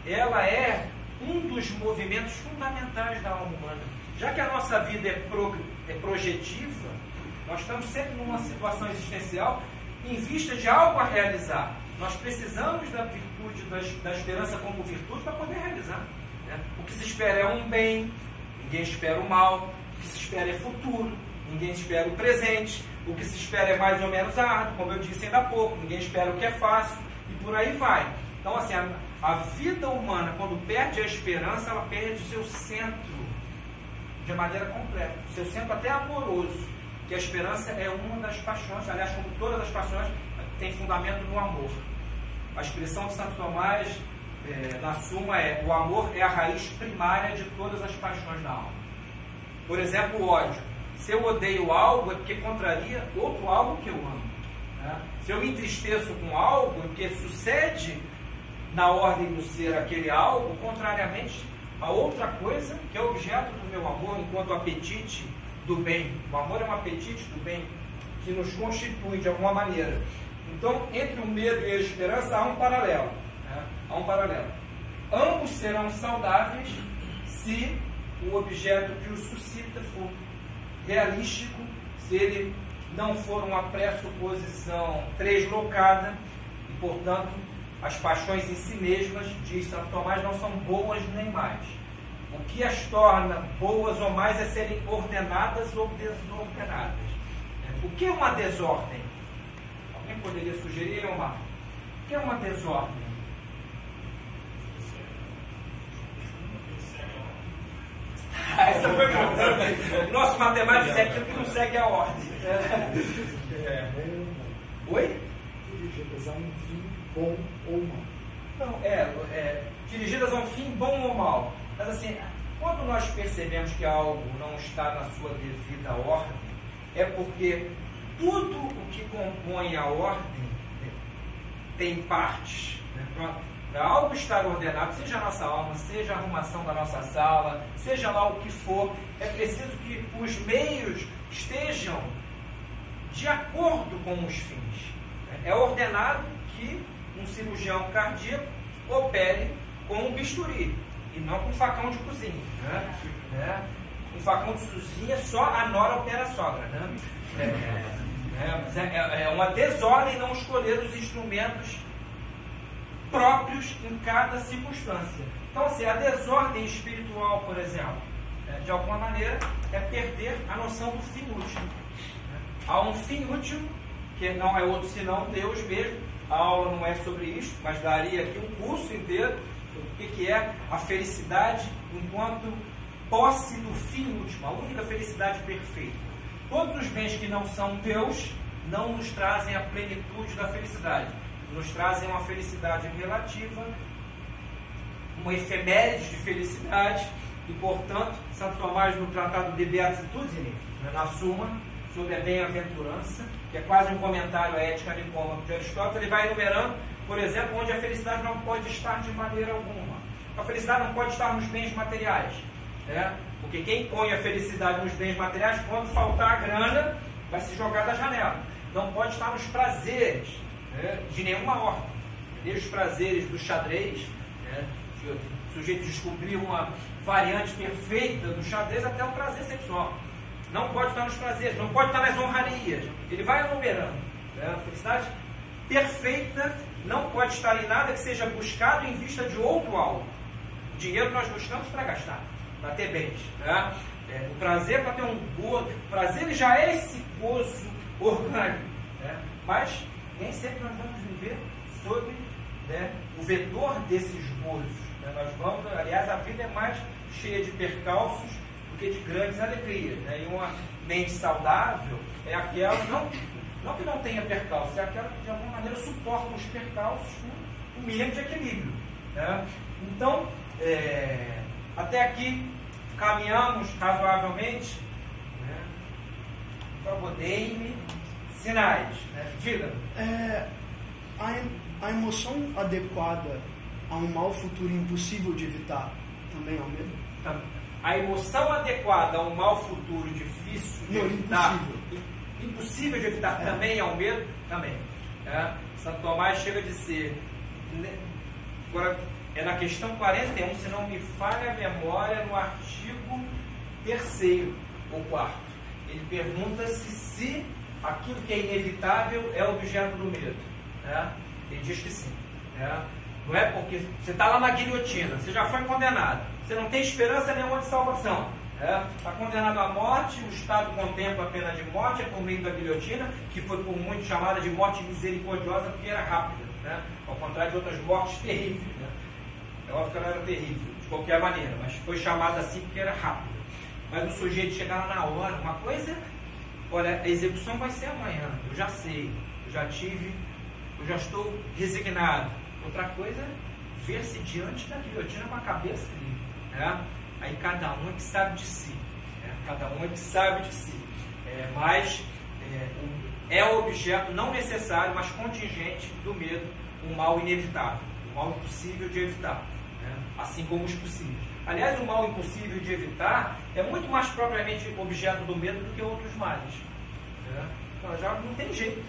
ela é um dos movimentos fundamentais da alma humana. Já que a nossa vida é, pro- é projetiva, nós estamos sempre numa situação existencial em vista de algo a realizar. Nós precisamos da virtude, da, da esperança como virtude para poder realizar. né? O que se espera é um bem, ninguém espera o mal. O que se espera é futuro, ninguém espera o presente. O que se espera é mais ou menos árduo, como eu disse ainda há pouco. Ninguém espera o que é fácil e por aí vai. Então, assim, a, a vida humana, quando perde a esperança, ela perde o seu centro de maneira completa. O seu centro até amoroso. Que a esperança é uma das paixões, aliás, como todas as paixões, tem fundamento no amor. A expressão de Santo Tomás é, na suma é: o amor é a raiz primária de todas as paixões da alma. Por exemplo, o ódio. Se eu odeio algo, é porque contraria outro algo que eu amo. Né? Se eu me entristeço com algo, é porque sucede na ordem do ser aquele algo, contrariamente a outra coisa que é objeto do meu amor, enquanto apetite do bem. O amor é um apetite do bem que nos constitui de alguma maneira. Então, entre o medo e a esperança há um paralelo. Né? Há um paralelo. Ambos serão saudáveis se o objeto que o suscita for realístico, se ele não for uma pressuposição translocada, e, portanto, as paixões em si mesmas, diz Santo Tomás, não são boas nem mais. O que as torna boas ou mais é serem ordenadas ou desordenadas. O que é uma desordem? Alguém poderia sugerir, Omar? O que é uma desordem? Ah, essa foi boa. Nosso matemático diz aquilo que não segue a ordem. É. Oi? Dirigidas a um fim bom ou mal. Não, é, é, dirigidas a um fim bom ou mal. Mas assim, quando nós percebemos que algo não está na sua devida ordem, é porque tudo o que compõe a ordem né, tem partes. Né? Para algo estar ordenado, seja a nossa alma, seja a arrumação da nossa sala, seja lá o que for, é preciso que os meios estejam de acordo com os fins. É ordenado que um cirurgião cardíaco opere com um bisturi e não com um facão de cozinha. Né? É, um facão de cozinha só a nora opera a sogra. Né? É, é, é, é uma desordem não escolher os instrumentos próprios em cada circunstância. Então, assim, a desordem espiritual, por exemplo, é, de alguma maneira, é perder a noção do fim útil. Há um fim útil, que não é outro senão Deus mesmo. A aula não é sobre isso, mas daria aqui um curso inteiro sobre o que é a felicidade enquanto posse do fim último, a única felicidade perfeita. Todos os bens que não são Deus não nos trazem a plenitude da felicidade, nos trazem uma felicidade relativa, uma efeméride de felicidade, e portanto, Santo Tomás no Tratado de Beatitudine, né, na Suma, sobre a bem-aventurança, que é quase um comentário à ética nicômaco de Aristóteles, ele vai enumerando, por exemplo, onde a felicidade não pode estar de maneira alguma. A felicidade não pode estar nos bens materiais. Né? Porque quem põe a felicidade nos bens materiais, quando faltar a grana, vai se jogar da janela. Não pode estar nos prazeres né? de nenhuma ordem. Desde os prazeres do xadrez, né? o sujeito descobriu uma variante perfeita do xadrez até o prazer sexual não pode estar nos prazeres, não pode estar nas honrarias. Ele vai enumerando. Né? A felicidade perfeita não pode estar em nada que seja buscado em vista de outro algo. O dinheiro nós buscamos para gastar, para ter bens. Né? É, o prazer para ter um gozo. O prazer já é esse gozo orgânico. Né? Mas nem sempre nós vamos viver sob né, o vetor desses gozos. Né? Nós vamos, aliás, a vida é mais cheia de percalços que de grandes alegrias. Né? E uma mente saudável é aquela, não, não que não tenha percalços, é aquela que de alguma maneira suporta os percalços com um mínimo de equilíbrio. Né? Então, é, até aqui caminhamos razoavelmente. Né? Favor, deem-me sinais. Né? Diga. É, a, a emoção adequada a um mal futuro impossível de evitar também é o medo? A emoção adequada a um mal futuro difícil de Não, evitar, impossível. Impossível de evitar É. também é o medo? Também. É. Santo Tomás chega a dizer, né, agora é na questão 41, se não me falha a memória, no artigo terceiro ou quarto. Ele pergunta-se se aquilo que é inevitável é objeto do medo. né? Ele diz que sim. né? Não é porque você está lá na guilhotina, você já foi condenado, você não tem esperança nenhuma de salvação. Está condenado à morte, o Estado contempla a pena de morte, é por meio da guilhotina, que foi por muito chamada de morte misericordiosa, porque era rápida, né? ao contrário de outras mortes terríveis. Né? É óbvio que ela era terrível, de qualquer maneira, mas foi chamada assim porque era rápida. Mas o sujeito chegar lá na hora, uma coisa, olha, a execução vai ser amanhã, eu já sei, eu já tive eu já estou resignado. Outra coisa é ver-se diante da guilhotina com a cabeça livre. Né? Aí cada um é que sabe de si. Né? Cada um é que sabe de si. É, mas é, é o objeto não necessário, mas contingente do medo, um mal inevitável, um mal impossível de evitar, né? assim como os possíveis. Aliás, o mal impossível de evitar é muito mais propriamente objeto do medo do que outros males. Né? Então, já não tem jeito.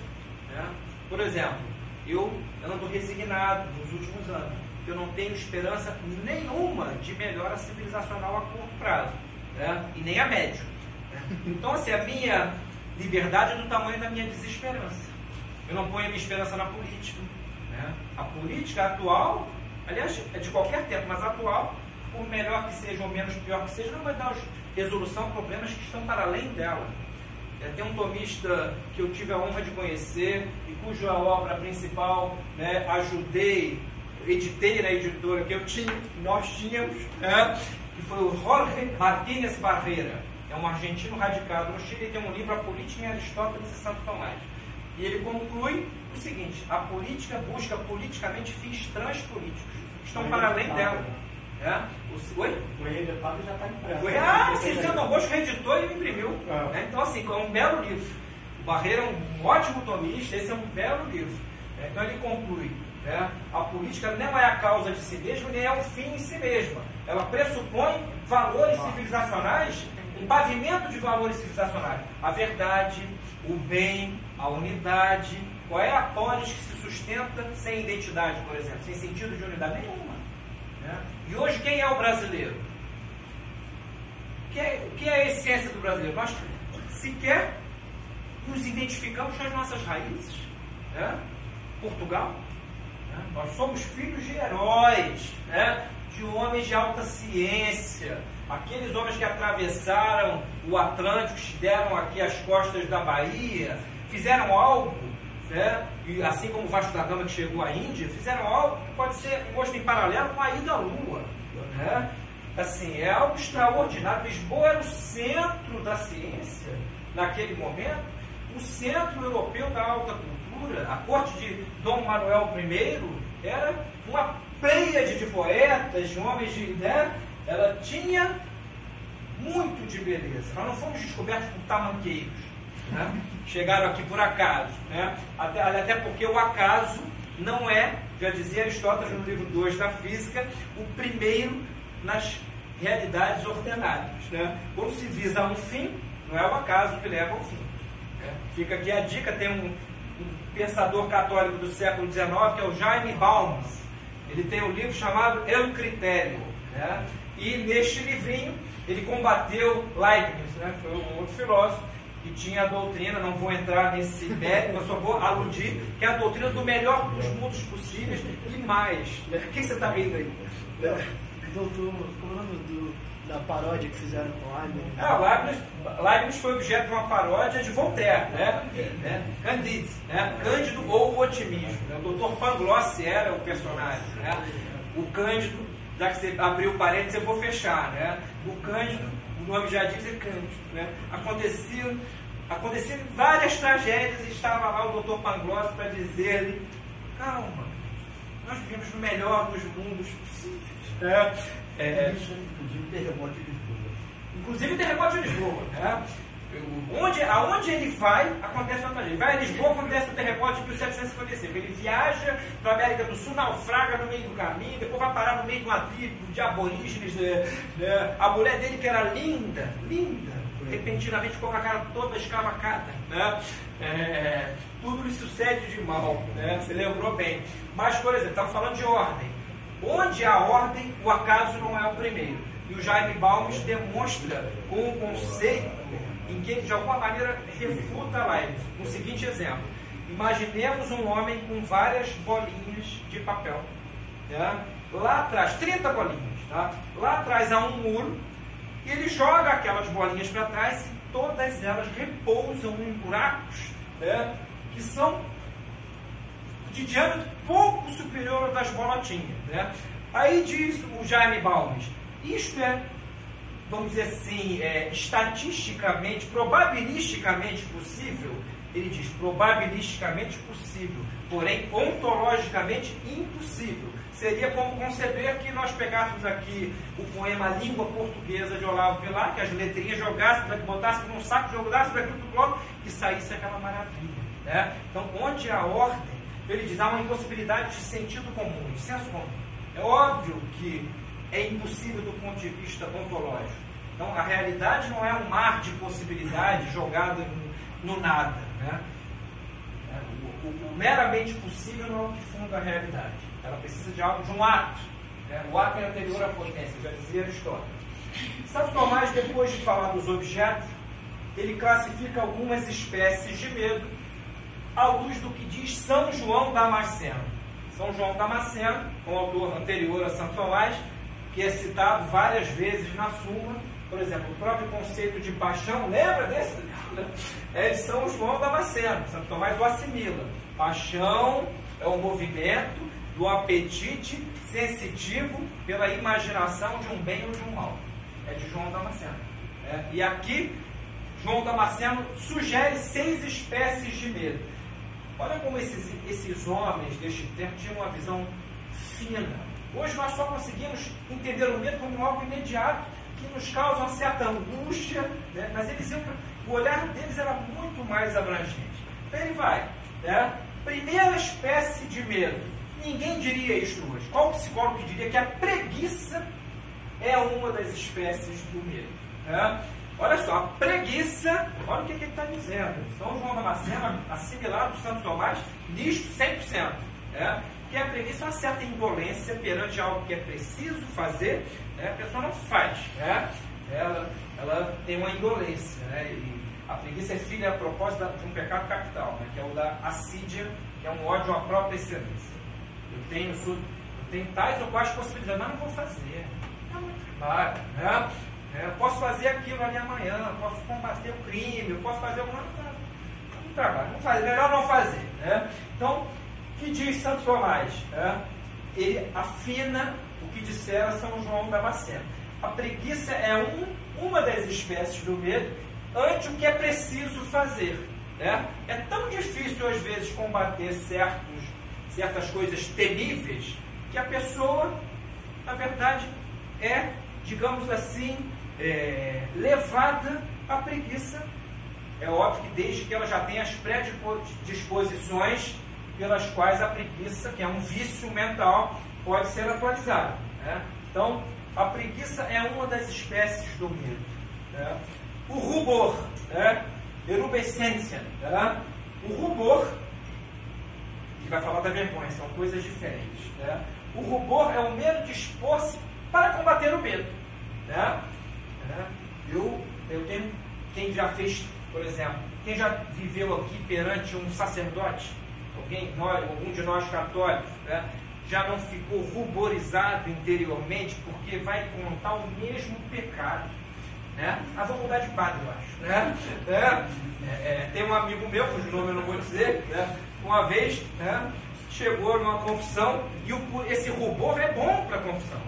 Né? Por exemplo, eu ando resignado nos últimos anos. Eu não tenho esperança nenhuma de melhora civilizacional a curto prazo, né? e nem a médio. Né? Então, assim, a minha liberdade é do tamanho da minha desesperança. Eu não ponho a minha esperança na política. Né? A política atual, aliás, é de qualquer tempo, mas atual, por melhor que seja ou menos pior que seja, não vai dar resolução a problemas que estão para além dela. É, tem um tomista que eu tive a honra de conhecer e cuja obra principal né, ajudei, editei na editora que eu tinha, nós tínhamos, né, que foi o Jorge Martínez Barreira. É um argentino radicado no Chile e tem um livro A Política em Aristóteles e Santo Tomás. E ele conclui o seguinte: a política busca politicamente fins transpolíticos, que estão para além dela. É? O, oi? O editado já está impresso. Ah, sim, Sandro Bosco reeditou e imprimiu. É. Então, assim, é um belo livro. O Barreira é um ótimo tomista, esse é um belo livro. É, então, ele conclui: né? a política não é a causa de si mesma, nem é um fim em si mesma. Ela pressupõe valores civilizacionais, um pavimento de valores civilizacionais. A verdade, o bem, a unidade. Qual é a polis que se sustenta sem identidade, por exemplo, sem sentido de unidade nenhuma? Né? E hoje quem é o brasileiro? O que é, que é a essência do brasileiro? Nós sequer nos identificamos com as nossas raízes. Né? Portugal. Nós somos filhos de heróis, né? de homens de alta ciência, aqueles homens que atravessaram o Atlântico, estiveram aqui as costas da Bahia, fizeram algo né? e assim como o Vasco da Gama que chegou à Índia, fizeram algo que pode ser posto em paralelo com a ida à Lua. Né? Assim, é algo extraordinário. Lisboa era o centro da ciência naquele momento, o centro europeu da alta cultura. A corte de Dom Manuel I era uma pleiade de poetas, de homens de. Né? Ela tinha muito de beleza. Nós não fomos descobertos por tamanqueiros né? chegaram aqui por acaso. Né? Até, até porque o acaso não é, já dizia Aristóteles no livro 2 da Física, o primeiro nas realidades ordenadas. Né? Quando se visa um fim, não é o acaso que leva ao fim. Né? Fica aqui a dica, tem um pensador católico do século XIX, que é o Jaime Balmes. Ele tem um livro chamado El Critério. Né? E neste livrinho ele combateu Leibniz, né? foi um outro filósofo, que tinha a doutrina, não vou entrar nesse mérito, eu só vou aludir, que é a doutrina do melhor dos mundos possíveis e mais. O que você está rindo aí? Doutor, como é o nome do, da paródia que fizeram com Leibniz? Ah, Leibniz, Leibniz foi objeto de uma paródia de Voltaire, né? né? Candide, né? Cândido ou o otimismo. Né? O doutor Pangloss era o personagem, né? O Cândido, já que você abriu o parênteses, eu vou fechar, né? O Cândido o nome já diz, é Cândido. Né? Aconteciam, aconteciam várias tragédias e estava lá o doutor Pangloss para dizer-lhe, calma, nós vivemos no melhor dos mundos possíveis. É, é, Isso, inclusive, terremoto de Lisboa. Inclusive terremoto de Lisboa. Né? Onde, aonde ele vai, acontece uma tragédia. Ele vai a Lisboa, acontece o terremoto de 1755. Ele viaja para a América do Sul, naufraga no meio do caminho, depois vai parar no meio de uma tribo de aborígenes. Né? Né? A mulher dele, que era linda, linda, repentinamente ficou com a cara toda escavacada. Né? É, tudo lhe sucede de mal. Né? Você lembrou bem. Mas, por exemplo, estava falando de ordem. Onde há ordem, o acaso não é o primeiro. E o Jaime Balmes demonstra com o conceito em que ele de alguma maneira refuta Leibniz. Um seguinte exemplo: imaginemos um homem com várias bolinhas de papel. Né? Lá atrás, 30 bolinhas. Tá? Lá atrás há um muro, e ele joga aquelas bolinhas para trás e todas elas repousam em buracos né? que são de diâmetro pouco superior ao das bolotinhas. Né? Aí diz o Jaime Balmes: isto é vamos dizer assim, é, estatisticamente, probabilisticamente possível, Ele diz probabilisticamente possível, porém ontologicamente impossível. Seria como conceber que nós pegássemos aqui o poema Língua Portuguesa de Olavo Bilar, que as letrinhas jogássemos, botássemos num saco, jogássemos aqui do bloco e saísse aquela maravilha. Né? Então, onde a ordem, ele diz, há uma impossibilidade de sentido comum, de senso comum. É óbvio que é impossível do ponto de vista ontológico. Então, a realidade não é um mar de possibilidades jogado no nada. Né? O, o, o, meramente possível não é o que funda a realidade. Ela precisa de algo, de um ato. Né? O ato é anterior à potência, já dizia Aristóteles. Santo Tomás, depois de falar dos objetos, ele classifica algumas espécies de medo à luz do que diz São João Damasceno. São João Damasceno, um autor anterior a Santo Tomás, que é citado várias vezes na Suma, por exemplo, o próprio conceito de paixão, lembra desse? *laughs* É de São João Damasceno, Santo Tomás o assimila. Paixão é o movimento do apetite sensitivo pela imaginação de um bem ou de um mal. É de João Damasceno. É, e aqui, João Damasceno sugere seis espécies de medo. Olha como esses, esses homens deste tempo tinham uma visão fina. Hoje nós só conseguimos entender o medo como algo imediato que nos causa uma certa angústia, né? mas eles iam, o olhar deles era muito mais abrangente. Então ele vai. Né? Primeira espécie de medo. Ninguém diria isso hoje. Qual psicólogo que diria que a preguiça é uma das espécies do medo? Né? Olha só, preguiça, olha o que, que ele está dizendo. São João Damasceno, assimilado por Santo Tomás, nisto 100%. Né? Que a preguiça é uma certa indolência perante algo que é preciso fazer, né? a pessoa não faz. Né? Ela, ela tem uma indolência. Né? E a preguiça é filha, a propósito, de um pecado capital, né? que é o da assídia, que é um ódio à própria excelência. Eu tenho, eu tenho tais ou quais possibilidades, mas não vou fazer. É muito claro. Né? É, eu posso fazer aquilo ali amanhã, posso combater o crime, eu posso fazer alguma coisa. Não trabalho, não faz, melhor não fazer. Né? Então, o que diz Santo Tomás? Né? Ele afina o que dissera São João Damasceno. A preguiça é um, uma das espécies do medo ante o que é preciso fazer. Né? É tão difícil, às vezes, combater certos, certas coisas temíveis que a pessoa, na verdade, é, digamos assim, é, levada à preguiça. É óbvio que desde que ela já tem as predisposições pelas quais a preguiça, que é um vício mental, pode ser atualizada. Né? Então, a preguiça é uma das espécies do medo. Né? O rubor, né? erubescência. Né? O rubor, que vai falar da vergonha, são coisas diferentes. Né? O rubor é o medo de expor-se para combater o medo. Né? Né? Eu, eu tenho, quem já fez, por exemplo, quem já viveu aqui perante um sacerdote, alguém, nós, algum de nós católicos, né? já não ficou ruborizado interiormente porque vai contar o mesmo pecado. Né? Ah, vou mudar de padre, eu acho. Né? *laughs* É, é, é, tem um amigo meu, cujo nome eu não vou dizer, né? uma vez né? chegou numa confissão e o, esse rubor é bom para a confissão.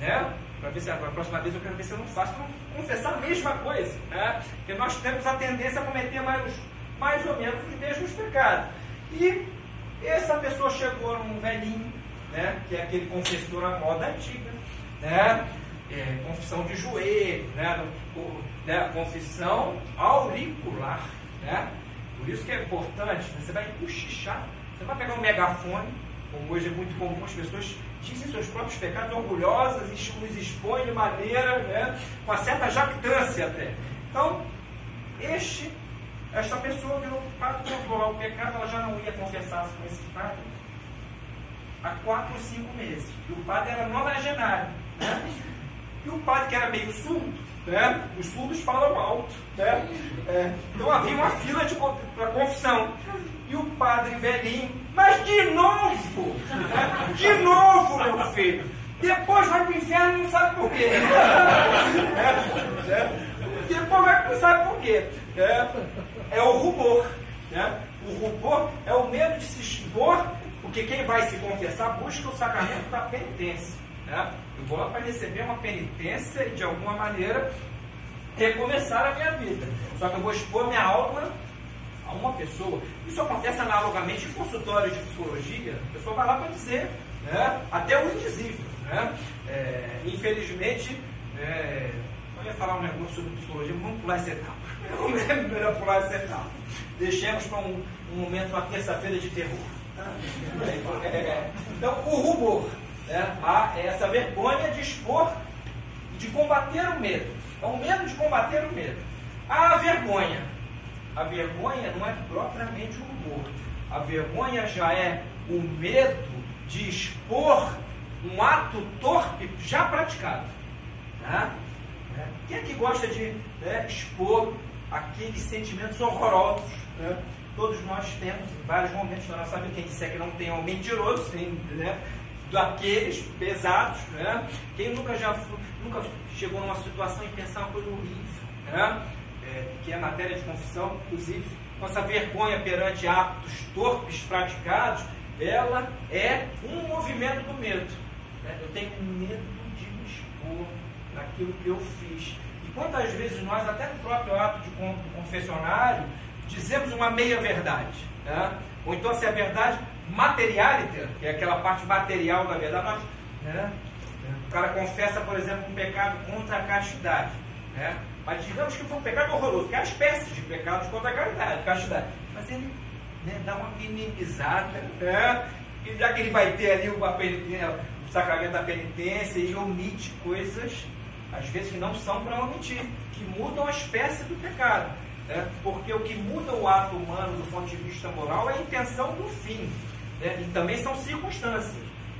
Né? Para ver se a próxima vez eu quero ver se eu não faço para confessar a mesma coisa. Né? Porque nós temos a tendência a cometer mais, mais ou menos os mesmos pecados. E essa pessoa chegou num velhinho, né? que é aquele confessor à moda antiga, né? É, confissão de joelho, né? O, né? confissão auricular. Né? Por isso que é importante, né? você vai cochichar, você vai pegar um megafone, como hoje é muito comum as pessoas dizem seus próprios pecados orgulhosas e os expõem de maneira, né, com uma certa jactância até. Então, este, esta pessoa virou padre controlar o pecado, ela já não ia confessar com esse padre há quatro ou cinco meses. E o padre era nonagenário. Né? E o padre que era meio surdo, né? os surdos falam alto. Né? É, então havia uma fila para confissão. E o padre velhinho, mas de novo, né? de novo, meu filho. Depois vai para o inferno e não sabe por quê. É, depois vai não sabe por quê. É, é o rubor. Né? O rubor é o medo de se expor, porque quem vai se confessar busca o sacramento da penitência. Né? Eu vou lá para receber uma penitência e de alguma maneira recomeçar a minha vida. Só que eu vou expor minha alma a uma pessoa. Isso acontece analogamente em consultório de psicologia. A pessoa vai lá para dizer né, até o indizível. Né? É, infelizmente, é, eu ia falar um negócio sobre psicologia, vamos pular essa etapa. *laughs* Vamos melhor pular essa etapa. Deixemos para um, um momento, uma terça-feira de terror. É, *laughs* então, o rubor, né, essa vergonha de expor, de combater o medo. É o medo de combater o medo. A vergonha. A vergonha não é propriamente o rubor. A vergonha já é o medo de expor um ato torpe já praticado. Né? Quem é que gosta de né, expor aqueles sentimentos horrorosos? Né? Todos nós temos em vários momentos da nossa vida. Quem disser que não tem é um mentiroso, tem, né? daqueles pesados. Né? Quem nunca já nunca chegou numa situação e pensar uma coisa horrível, né? É, que é matéria de confissão, inclusive, nossa vergonha perante atos torpes praticados, ela é um movimento do medo. Né? Eu tenho medo de me expor naquilo que eu fiz. E quantas vezes nós, até no próprio ato de confessionário, dizemos uma meia-verdade. Né? Ou então, se a verdade materialita, que é aquela parte material da verdade, né? o cara confessa, por exemplo, um pecado contra a castidade. Né? Mas digamos que foi um pecado horroroso, que é a espécie de pecados contra a caridade, castidade. Mas ele né, dá uma minimizada, né? e já que ele vai ter ali uma penitência, o sacramento da penitência, ele omite coisas, às vezes, que não são para omitir, que mudam a espécie do pecado. Né? Porque o que muda o ato humano do ponto de vista moral é a intenção do fim. Né? E também são circunstâncias.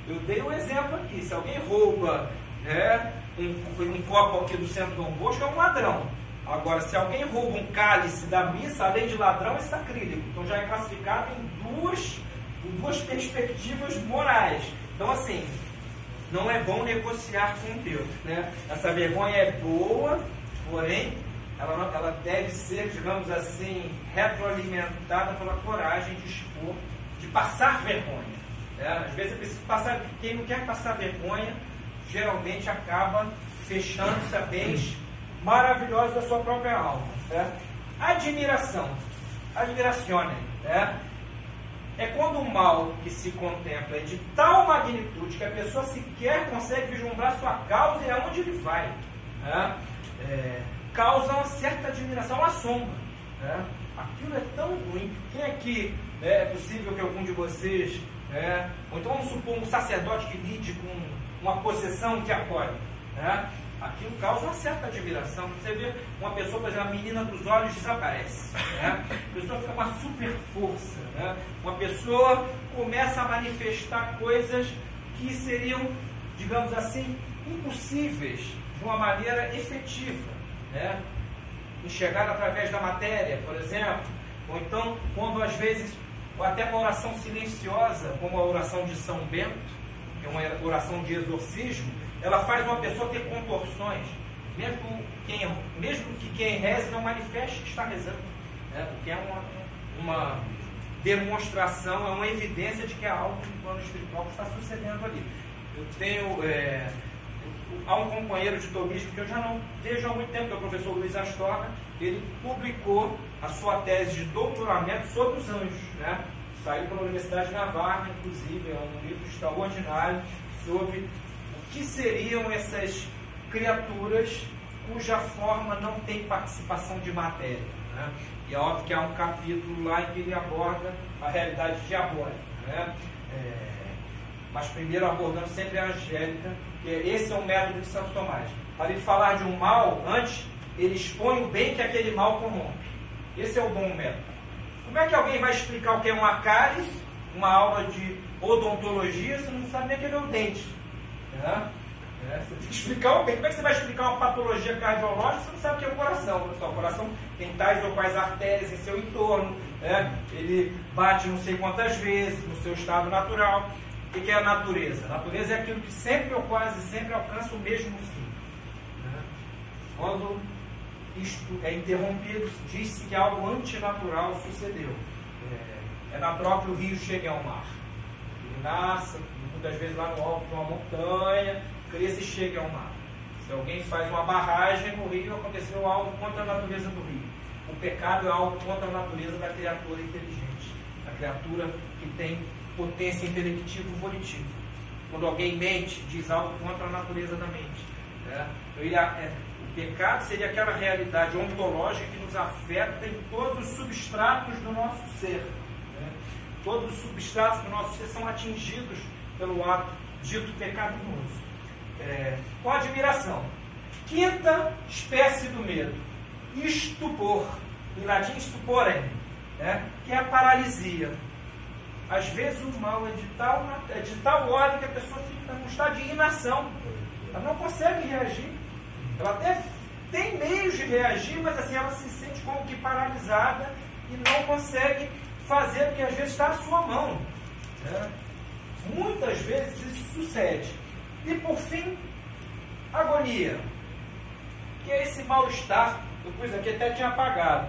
Eu dei um exemplo aqui, se alguém rouba né, um, um copo aqui do centro do Dom Bosco, é um ladrão. Agora, se alguém rouba um cálice da missa, além de ladrão, é sacrílego. Então já é classificado em duas, em duas perspectivas morais. Então, assim, não é bom negociar com Deus. Né? Essa vergonha é boa, porém, ela, ela deve ser, digamos assim, retroalimentada pela coragem de expor, de passar vergonha. Né? Às vezes é preciso passar. Quem não quer passar vergonha, geralmente acaba fechando-se a bens maravilhosos da sua própria alma. Né? Admiração. Admiracione. Né? É quando o mal que se contempla é de tal magnitude que a pessoa sequer consegue vislumbrar sua causa e aonde ele vai. Né? É, causa uma certa admiração, uma sombra. Né? Aquilo é tão ruim. Quem aqui é, é possível que algum de vocês, é, ou então vamos supor um sacerdote que lide com uma possessão que acolhe. Né? aquilo causa uma certa admiração. Você vê uma pessoa, por exemplo, a menina dos olhos desaparece. Né? A pessoa fica uma super força. Né? Uma pessoa começa a manifestar coisas que seriam, digamos assim, impossíveis de uma maneira efetiva. Né? Enxergar através da matéria, por exemplo. Ou então, quando às vezes, ou até uma oração silenciosa, como a oração de São Bento, é uma oração de exorcismo, ela faz uma pessoa ter contorções, mesmo, quem, mesmo que quem reze não manifeste que está rezando, né? porque é uma, uma demonstração, é uma evidência de que há algo no plano espiritual que está sucedendo ali. Eu tenho. É, há um companheiro de tomismo que eu já não vejo há muito tempo, que é o professor Luiz Astorga, ele publicou a sua tese de doutoramento sobre os anjos. Né? Saiu pela Universidade de Navarra, inclusive, é um livro extraordinário sobre que seriam essas criaturas cuja forma não tem participação de matéria. Né? E é óbvio que há um capítulo lá em que ele aborda a realidade diabólica. Né? É, mas primeiro abordando sempre a angélica, que esse é o método de Santo Tomás. Para ele falar de um mal, antes ele expõe o bem que aquele mal corrompe. Esse é o bom método. Como é que alguém vai explicar o que é uma cárie, uma aula de odontologia, se não sabe nem que ele é o dente? É, você tem que explicar o. Como é que você vai explicar uma patologia cardiológica se não sabe o que é o coração? Pessoal, o coração tem tais ou quais artérias em seu entorno, né? ele bate não sei quantas vezes no seu estado natural. O que é a natureza? A natureza é aquilo que sempre ou quase sempre alcança o mesmo fim. Né? Quando isto é interrompido, diz-se que algo antinatural sucedeu. É, é natural que o rio chegue ao mar. Ele nasce, muitas vezes lá no alto de uma montanha, cresce e chega ao mar. Se alguém faz uma barragem no rio, aconteceu algo contra a natureza do rio. O pecado é algo contra a natureza da criatura inteligente, a criatura que tem potência intelectiva e volitiva. Quando alguém mente, diz algo contra a natureza da mente. Né? Ele, é, pecado seria aquela realidade ontológica que nos afeta em todos os substratos do nosso ser. Né? Todos os substratos do nosso ser são atingidos pelo ato dito pecaminoso. É, com admiração. Quinta espécie do medo, estupor. Em latim, stuporem, né? que é a paralisia. Às vezes o mal é de tal, é de tal ordem que a pessoa fica num estado de inação. Ela não consegue reagir. Ela até tem meios de reagir, mas assim ela se sente como que paralisada e não consegue fazer o que às vezes está à sua mão. Né? Muitas vezes isso sucede. E por fim, agonia, que é esse mal-estar, eu pus aqui até tinha apagado,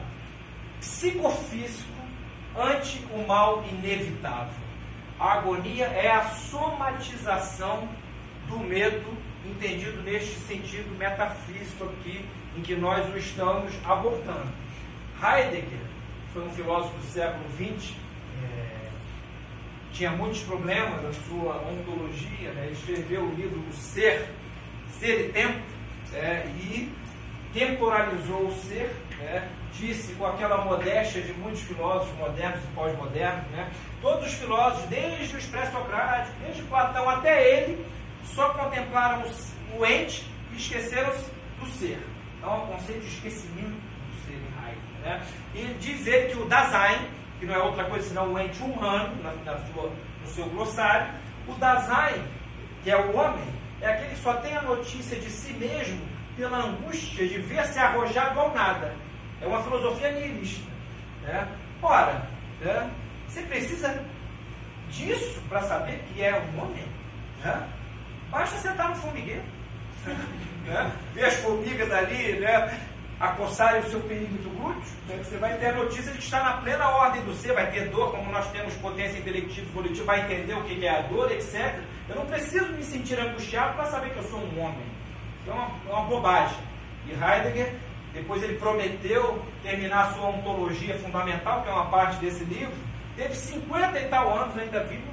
psicofísico ante o mal inevitável. A agonia é a somatização do medo, entendido neste sentido metafísico aqui, em que nós o estamos abordando. Heidegger foi um filósofo do século XX, é, tinha muitos problemas na sua ontologia, né? escreveu o livro O Ser, Ser e Tempo, é, e temporalizou o ser, né? disse com aquela modéstia de muitos filósofos modernos e pós-modernos, né? todos os filósofos, desde os pré-socráticos, desde Platão até ele, só contemplaram o ente e esqueceram-se do ser. Então, é um conceito de esquecimento do ser em Heidegger. Né? E diz ele que o Dasein, que não é outra coisa senão o ente humano, na, na sua, no seu glossário, o Dasein, que é o homem, é aquele que só tem a notícia de si mesmo pela angústia de ver-se arrojado ao nada. É uma filosofia nihilista. Né? Ora, né? você precisa disso para saber que é um homem. Né? Basta sentar no formigueiro. *laughs* né? Ver as formigas ali, né? acossarem o seu perímetro glúteo, né? você vai ter a notícia de que está na plena ordem do ser, vai ter dor, como nós temos potência intelectiva e volitiva, vai entender o que é a dor, etc. Eu não preciso me sentir angustiado para saber que eu sou um homem. Isso é uma, é uma bobagem. E Heidegger depois ele prometeu terminar a sua ontologia fundamental, que é uma parte desse livro. Teve 50 e tal anos ainda vivo,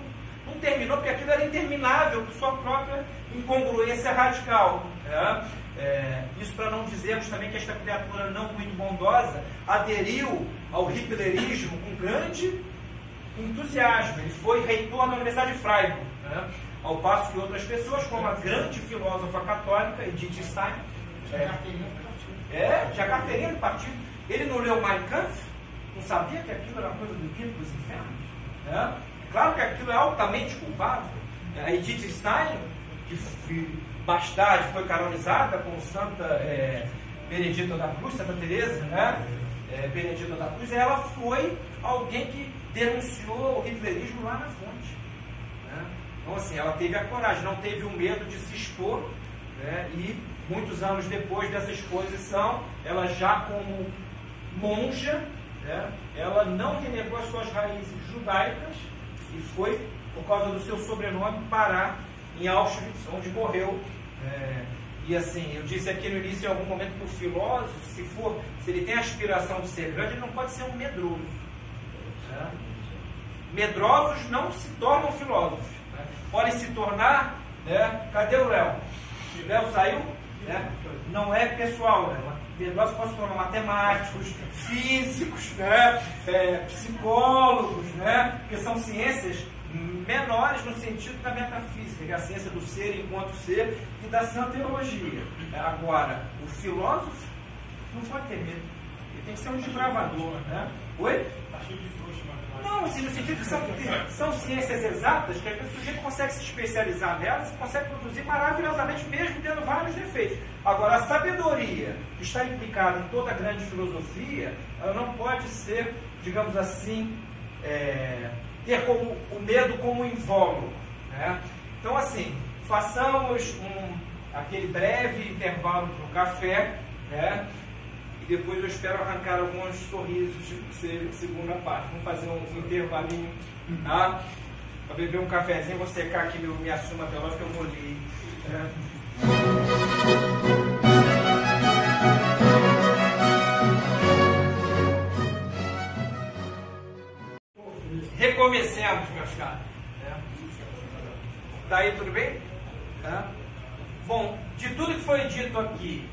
terminou, porque aquilo era interminável por sua própria incongruência radical. Né? É, isso para não dizermos também que esta criatura não muito bondosa aderiu ao hitlerismo com grande entusiasmo. Ele foi reitor na Universidade de Freiburg, né? ao passo que outras pessoas, como a grande filósofa católica Edith Stein, é, é, tinha carteirinha do partido. Ele não leu Mein Kampf? Não sabia que aquilo era coisa do quinto dos infernos? É? Claro que aquilo é altamente culpável. A Edith Stein, que bastarde, foi canonizada com Santa é, Benedita da Cruz, Santa Teresa, né? É, Benedita da Cruz, ela foi alguém que denunciou o hitlerismo lá na fonte. Né? Então, assim, ela teve a coragem, não teve o medo de se expor né? e muitos anos depois dessa exposição, ela já como monja, né, ela não renegou as suas raízes judaicas e foi, por causa do seu sobrenome, parar em Auschwitz, onde morreu. É, e assim, eu disse aqui no início, em algum momento, que o filósofo, se for, se ele tem a aspiração de ser grande, ele não pode ser um medroso. Né? Medrosos não se tornam filósofos. Né? Podem se tornar. Né? Cadê o Léo? O Léo saiu? Né? Não é pessoal, né? Nós podemos tornar matemáticos, físicos, né? É, psicólogos, né? que são ciências menores no sentido da metafísica, que é a ciência do ser enquanto ser e da santeologia. Agora, o filósofo não pode ter medo. Ele tem que ser um desbravador. Né? Oi? Tá de não, assim, no sentido que são, são ciências exatas que o sujeito consegue se especializar nelas e consegue produzir maravilhosamente, mesmo tendo vários defeitos. Agora, a sabedoria que está implicada em toda a grande filosofia, ela não pode ser, digamos assim, é, ter como, o medo como invólucro. Né? Então, assim, façamos um, aquele breve intervalo para o café, né? E depois eu espero arrancar alguns sorrisos de segunda parte. Vamos fazer um intervalinho, tá? Para beber um cafezinho, vou secar aqui meu, minha suma teológica, eu vou ler. É. Recomecemos, meus caros. É. Tá aí tudo bem? É. Bom, de tudo que foi dito aqui,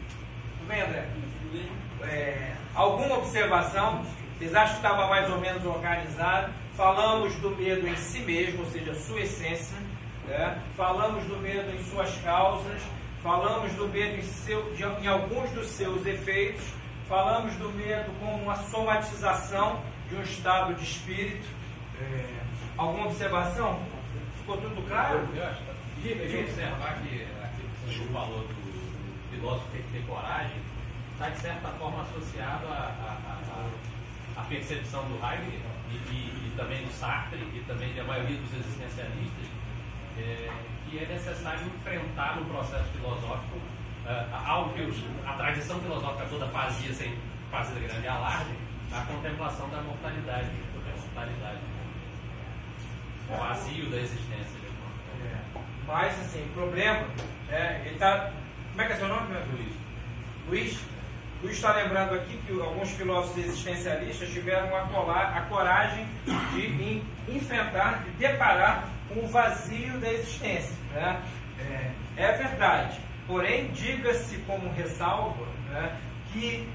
tudo bem, André? Tudo bem. É, alguma observação? Vocês acham que estava mais ou menos organizado? Falamos do medo em si mesmo, ou seja, sua essência. Né? Falamos do medo em suas causas. Falamos do medo em, seu, de, em alguns dos seus efeitos. Falamos do medo como uma somatização de um estado de espírito. É, alguma observação? Ficou tudo claro? Eu acho. Diga, diga. observar que aquilo que você falou do filósofo tem que ter coragem, está de certa forma associado à percepção do Heidegger e, e, e, também do Sartre e também da maioria dos existencialistas, é, que é necessário enfrentar no processo filosófico é, algo que os, a tradição filosófica toda fazia sem fazer grande alarde, a contemplação da mortalidade, da mortalidade, o vazio da existência. É. Mas, assim, o problema, é, ele tá. Como é que é seu nome, meu Luiz? Luiz? Luiz está lembrando aqui que alguns filósofos existencialistas tiveram a, colar, a coragem de enfrentar, de deparar com o vazio da existência. Né? É, é verdade. Porém, diga-se como ressalva né, que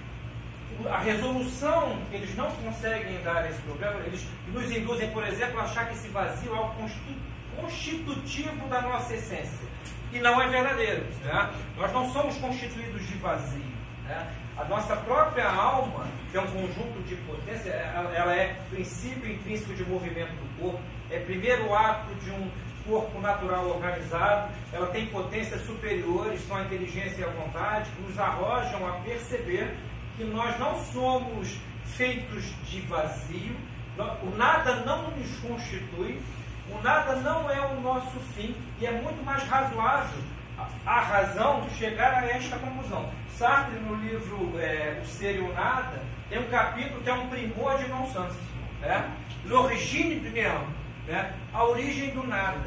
a resolução que eles não conseguem dar a esse problema, eles nos induzem, por exemplo, a achar que esse vazio é o constitutivo da nossa essência. E não é verdadeiro. Né? Nós não somos constituídos de vazio. Né? A nossa própria alma, que é um conjunto de potência, ela é princípio intrínseco de movimento do corpo, é primeiro ato de um corpo natural organizado, ela tem potências superiores, são a inteligência e a vontade, que nos arrojam a perceber que nós não somos feitos de vazio, o nada não nos constitui, o nada não é o nosso fim, e é muito mais razoável a razão chegar a esta conclusão. Sartre, no livro é, O Ser e o Nada, tem um capítulo que é um primor de nonsense. Né? L'origine du néant, né? a origem do nada.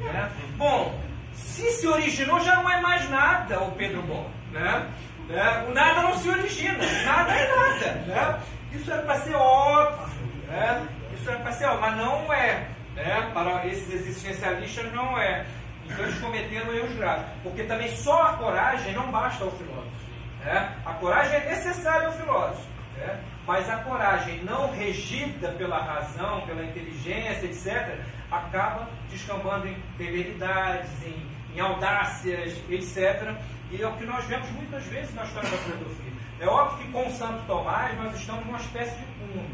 Né? Bom, se se originou, já não é mais nada, o Pedro Bom. Né? Né? O nada não se origina, nada é nada. Né? Isso era para ser óbvio. Né? Isso era para ser óbvio, mas não é. Né? Para esses existencialistas, não é. Então eles cometeram erros graves. Porque também só a coragem não basta ao filósofo. Né? A coragem é necessária ao filósofo. Né? Mas a coragem não regida pela razão, pela inteligência, etc., acaba descambando em temeridades, em, em audácias, etc. E é o que nós vemos muitas vezes na história da filosofia. É óbvio que com Santo Tomás nós estamos numa espécie de cúmulo.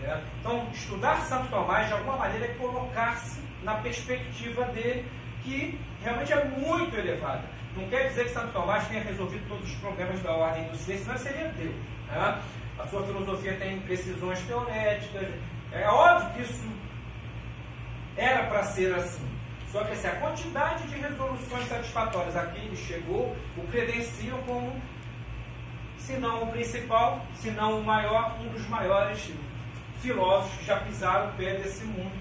Né? Então, estudar Santo Tomás, de alguma maneira, é colocar-se na perspectiva dele, que realmente é muito elevada. Não quer dizer que Santo Tomás tenha resolvido todos os problemas da ordem do ser, senão seria Deus. Né? A sua filosofia tem imprecisões teoréticas. É óbvio que isso era para ser assim. Só que assim, a quantidade de resoluções satisfatórias a quem ele chegou o credenciam como, se não o principal, se não o maior, um dos maiores filósofos que já pisaram o pé desse mundo,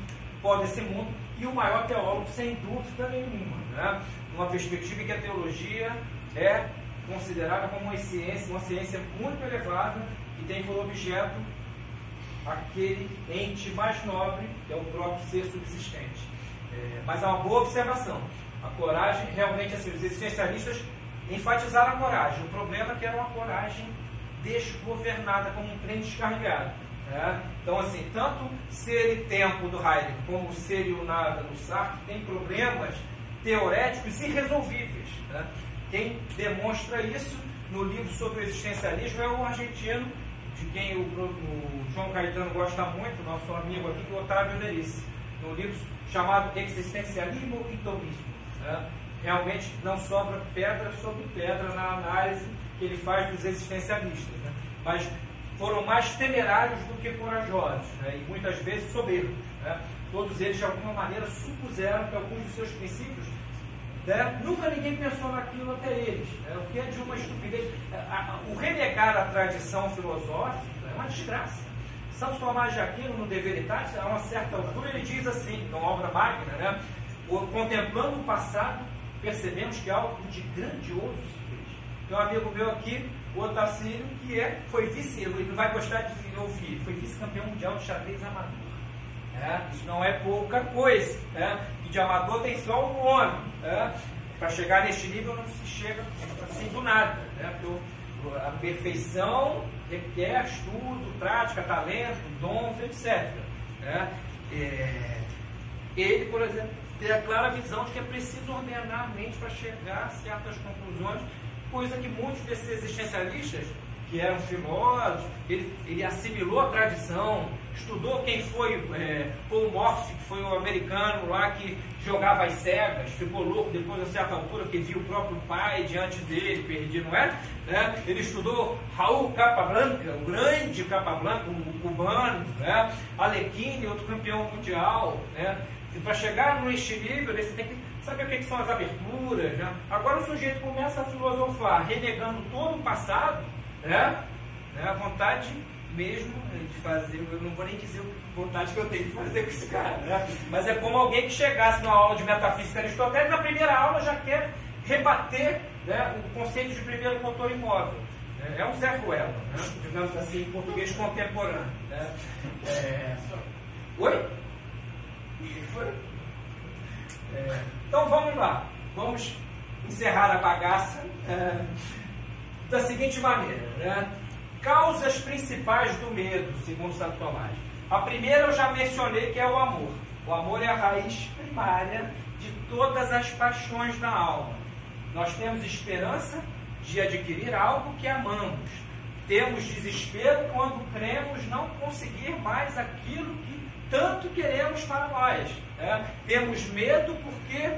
pó desse mundo, e o maior teólogo, sem dúvida nenhuma. Né? Uma perspectiva em que a teologia é considerada como uma ciência, uma ciência muito elevada, que tem por objeto aquele ente mais nobre, que é o próprio ser subsistente. É, mas é uma boa observação. A coragem, realmente, assim, os existencialistas enfatizaram a coragem. O problema é que era uma coragem desgovernada, como um trem descarregado. Né? Então, assim, tanto ser e tempo do Heidegger como ser e o nada do Sartre tem problemas teoréticos irresolvíveis. Né? Quem demonstra isso no livro sobre o existencialismo é o argentino, de quem o, o João Caetano gosta muito, nosso amigo aqui, o Otávio Derice. No livro chamado existencialismo e tomismo. Né? Realmente não sobra pedra sobre pedra na análise que ele faz dos existencialistas, né? mas foram mais temerários do que corajosos né? e muitas vezes soberbos. Né? Todos eles, de alguma maneira, supuseram que alguns dos seus princípios né? Nunca ninguém pensou naquilo até eles, né? o que é de uma estupidez. O renegar a tradição filosófica é uma desgraça. Santo Tomás de Aquino, no De Veritas, a uma certa altura, ele diz assim, uma obra magna, né? contemplando o passado, percebemos que algo de grandioso se fez. Um amigo meu aqui, o Otacílio, que é, foi vice, ele não vai gostar de ouvir, foi vice-campeão mundial de xadrez amador. É, isso não é pouca coisa. Né? e de amador tem só um homem. Né? Para chegar neste nível não se chega assim do nada. Né? Porque a perfeição requer estudo, prática, talento, dons, etc. Né? É, ele, por exemplo, tem a clara visão de que é preciso ordenar a mente para chegar a certas conclusões, coisa que muitos desses existencialistas que era um filósofo, ele, ele assimilou a tradição, estudou quem foi é, Paul Morphy, que foi o americano lá que jogava as cegas, ficou louco depois de certa altura, que viu o próprio pai diante dele, perdido, não é? Né? Ele estudou Raul Capablanca, o grande Capablanca, um cubano, né? Alekhine, outro campeão mundial, né? Para chegar neste nível, você tem que saber o que, que são as aberturas, né? Agora o sujeito começa a filosofar, renegando todo o passado, né? né? A vontade mesmo de fazer, eu não vou nem dizer a vontade que eu tenho de fazer com esse cara, né? mas é como alguém que chegasse numa aula de metafísica aristotélica, na primeira aula já quer rebater né, o conceito de primeiro motor imóvel. É um Zé Ruela, né? digamos assim, em português contemporâneo. Né? É... Oi? O foi? É... Então vamos lá, vamos encerrar a bagaça. É da seguinte maneira, né? Causas principais do medo, segundo Santo Tomás. A primeira eu já mencionei que é o amor. O amor é a raiz primária de todas as paixões da alma. Nós temos esperança de adquirir algo que amamos. Temos desespero quando cremos não conseguir mais aquilo que tanto queremos para nós. Né? Temos medo porque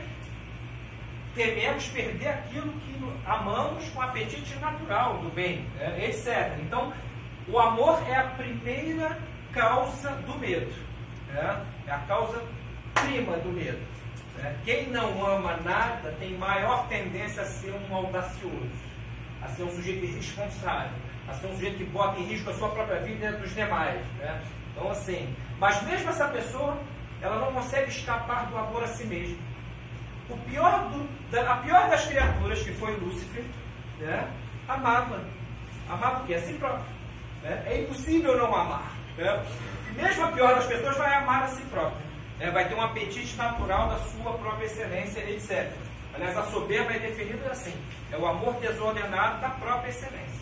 tememos perder aquilo que amamos com apetite natural do bem, né? etc. Então, o amor é a primeira causa do medo, né? é a causa prima do medo. Né? Quem não ama nada tem maior tendência a ser um audacioso, a ser um sujeito irresponsável, a ser um sujeito que bota em risco a sua própria vida e a dos demais. Né? Então, assim, mas mesmo essa pessoa, ela não consegue escapar do amor a si mesma o pior do, da, a pior das criaturas, que foi Lúcifer, né, amava. Amava o quê? A si próprio. Né? É impossível não amar. Né? Mesmo a pior das pessoas vai amar a si própria. Né? Vai ter um apetite natural da sua própria excelência, etc. Aliás, a soberba é definida assim: é o amor desordenado da própria excelência.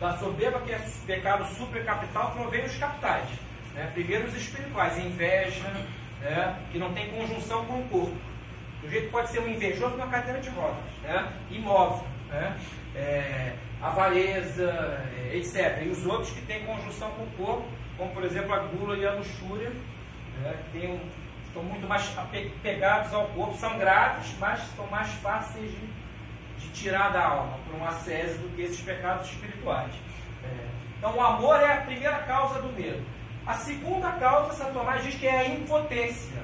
Da soberba, que é pecado supercapital, provém os capitais. Né? Primeiro os espirituais, inveja, né? que não tem conjunção com o corpo. O sujeito pode ser um invejoso numa cadeira de rodas, né? imóvel, né? É, avareza, é, etc. E os outros que têm conjunção com o corpo, como por exemplo a gula e a luxúria, né? Tem um, estão muito mais apegados ao corpo, são graves, mas são mais fáceis de, de tirar da alma por um acesso do que esses pecados espirituais. É. Então o amor é a primeira causa do medo. A segunda causa, São Tomás diz que é a impotência,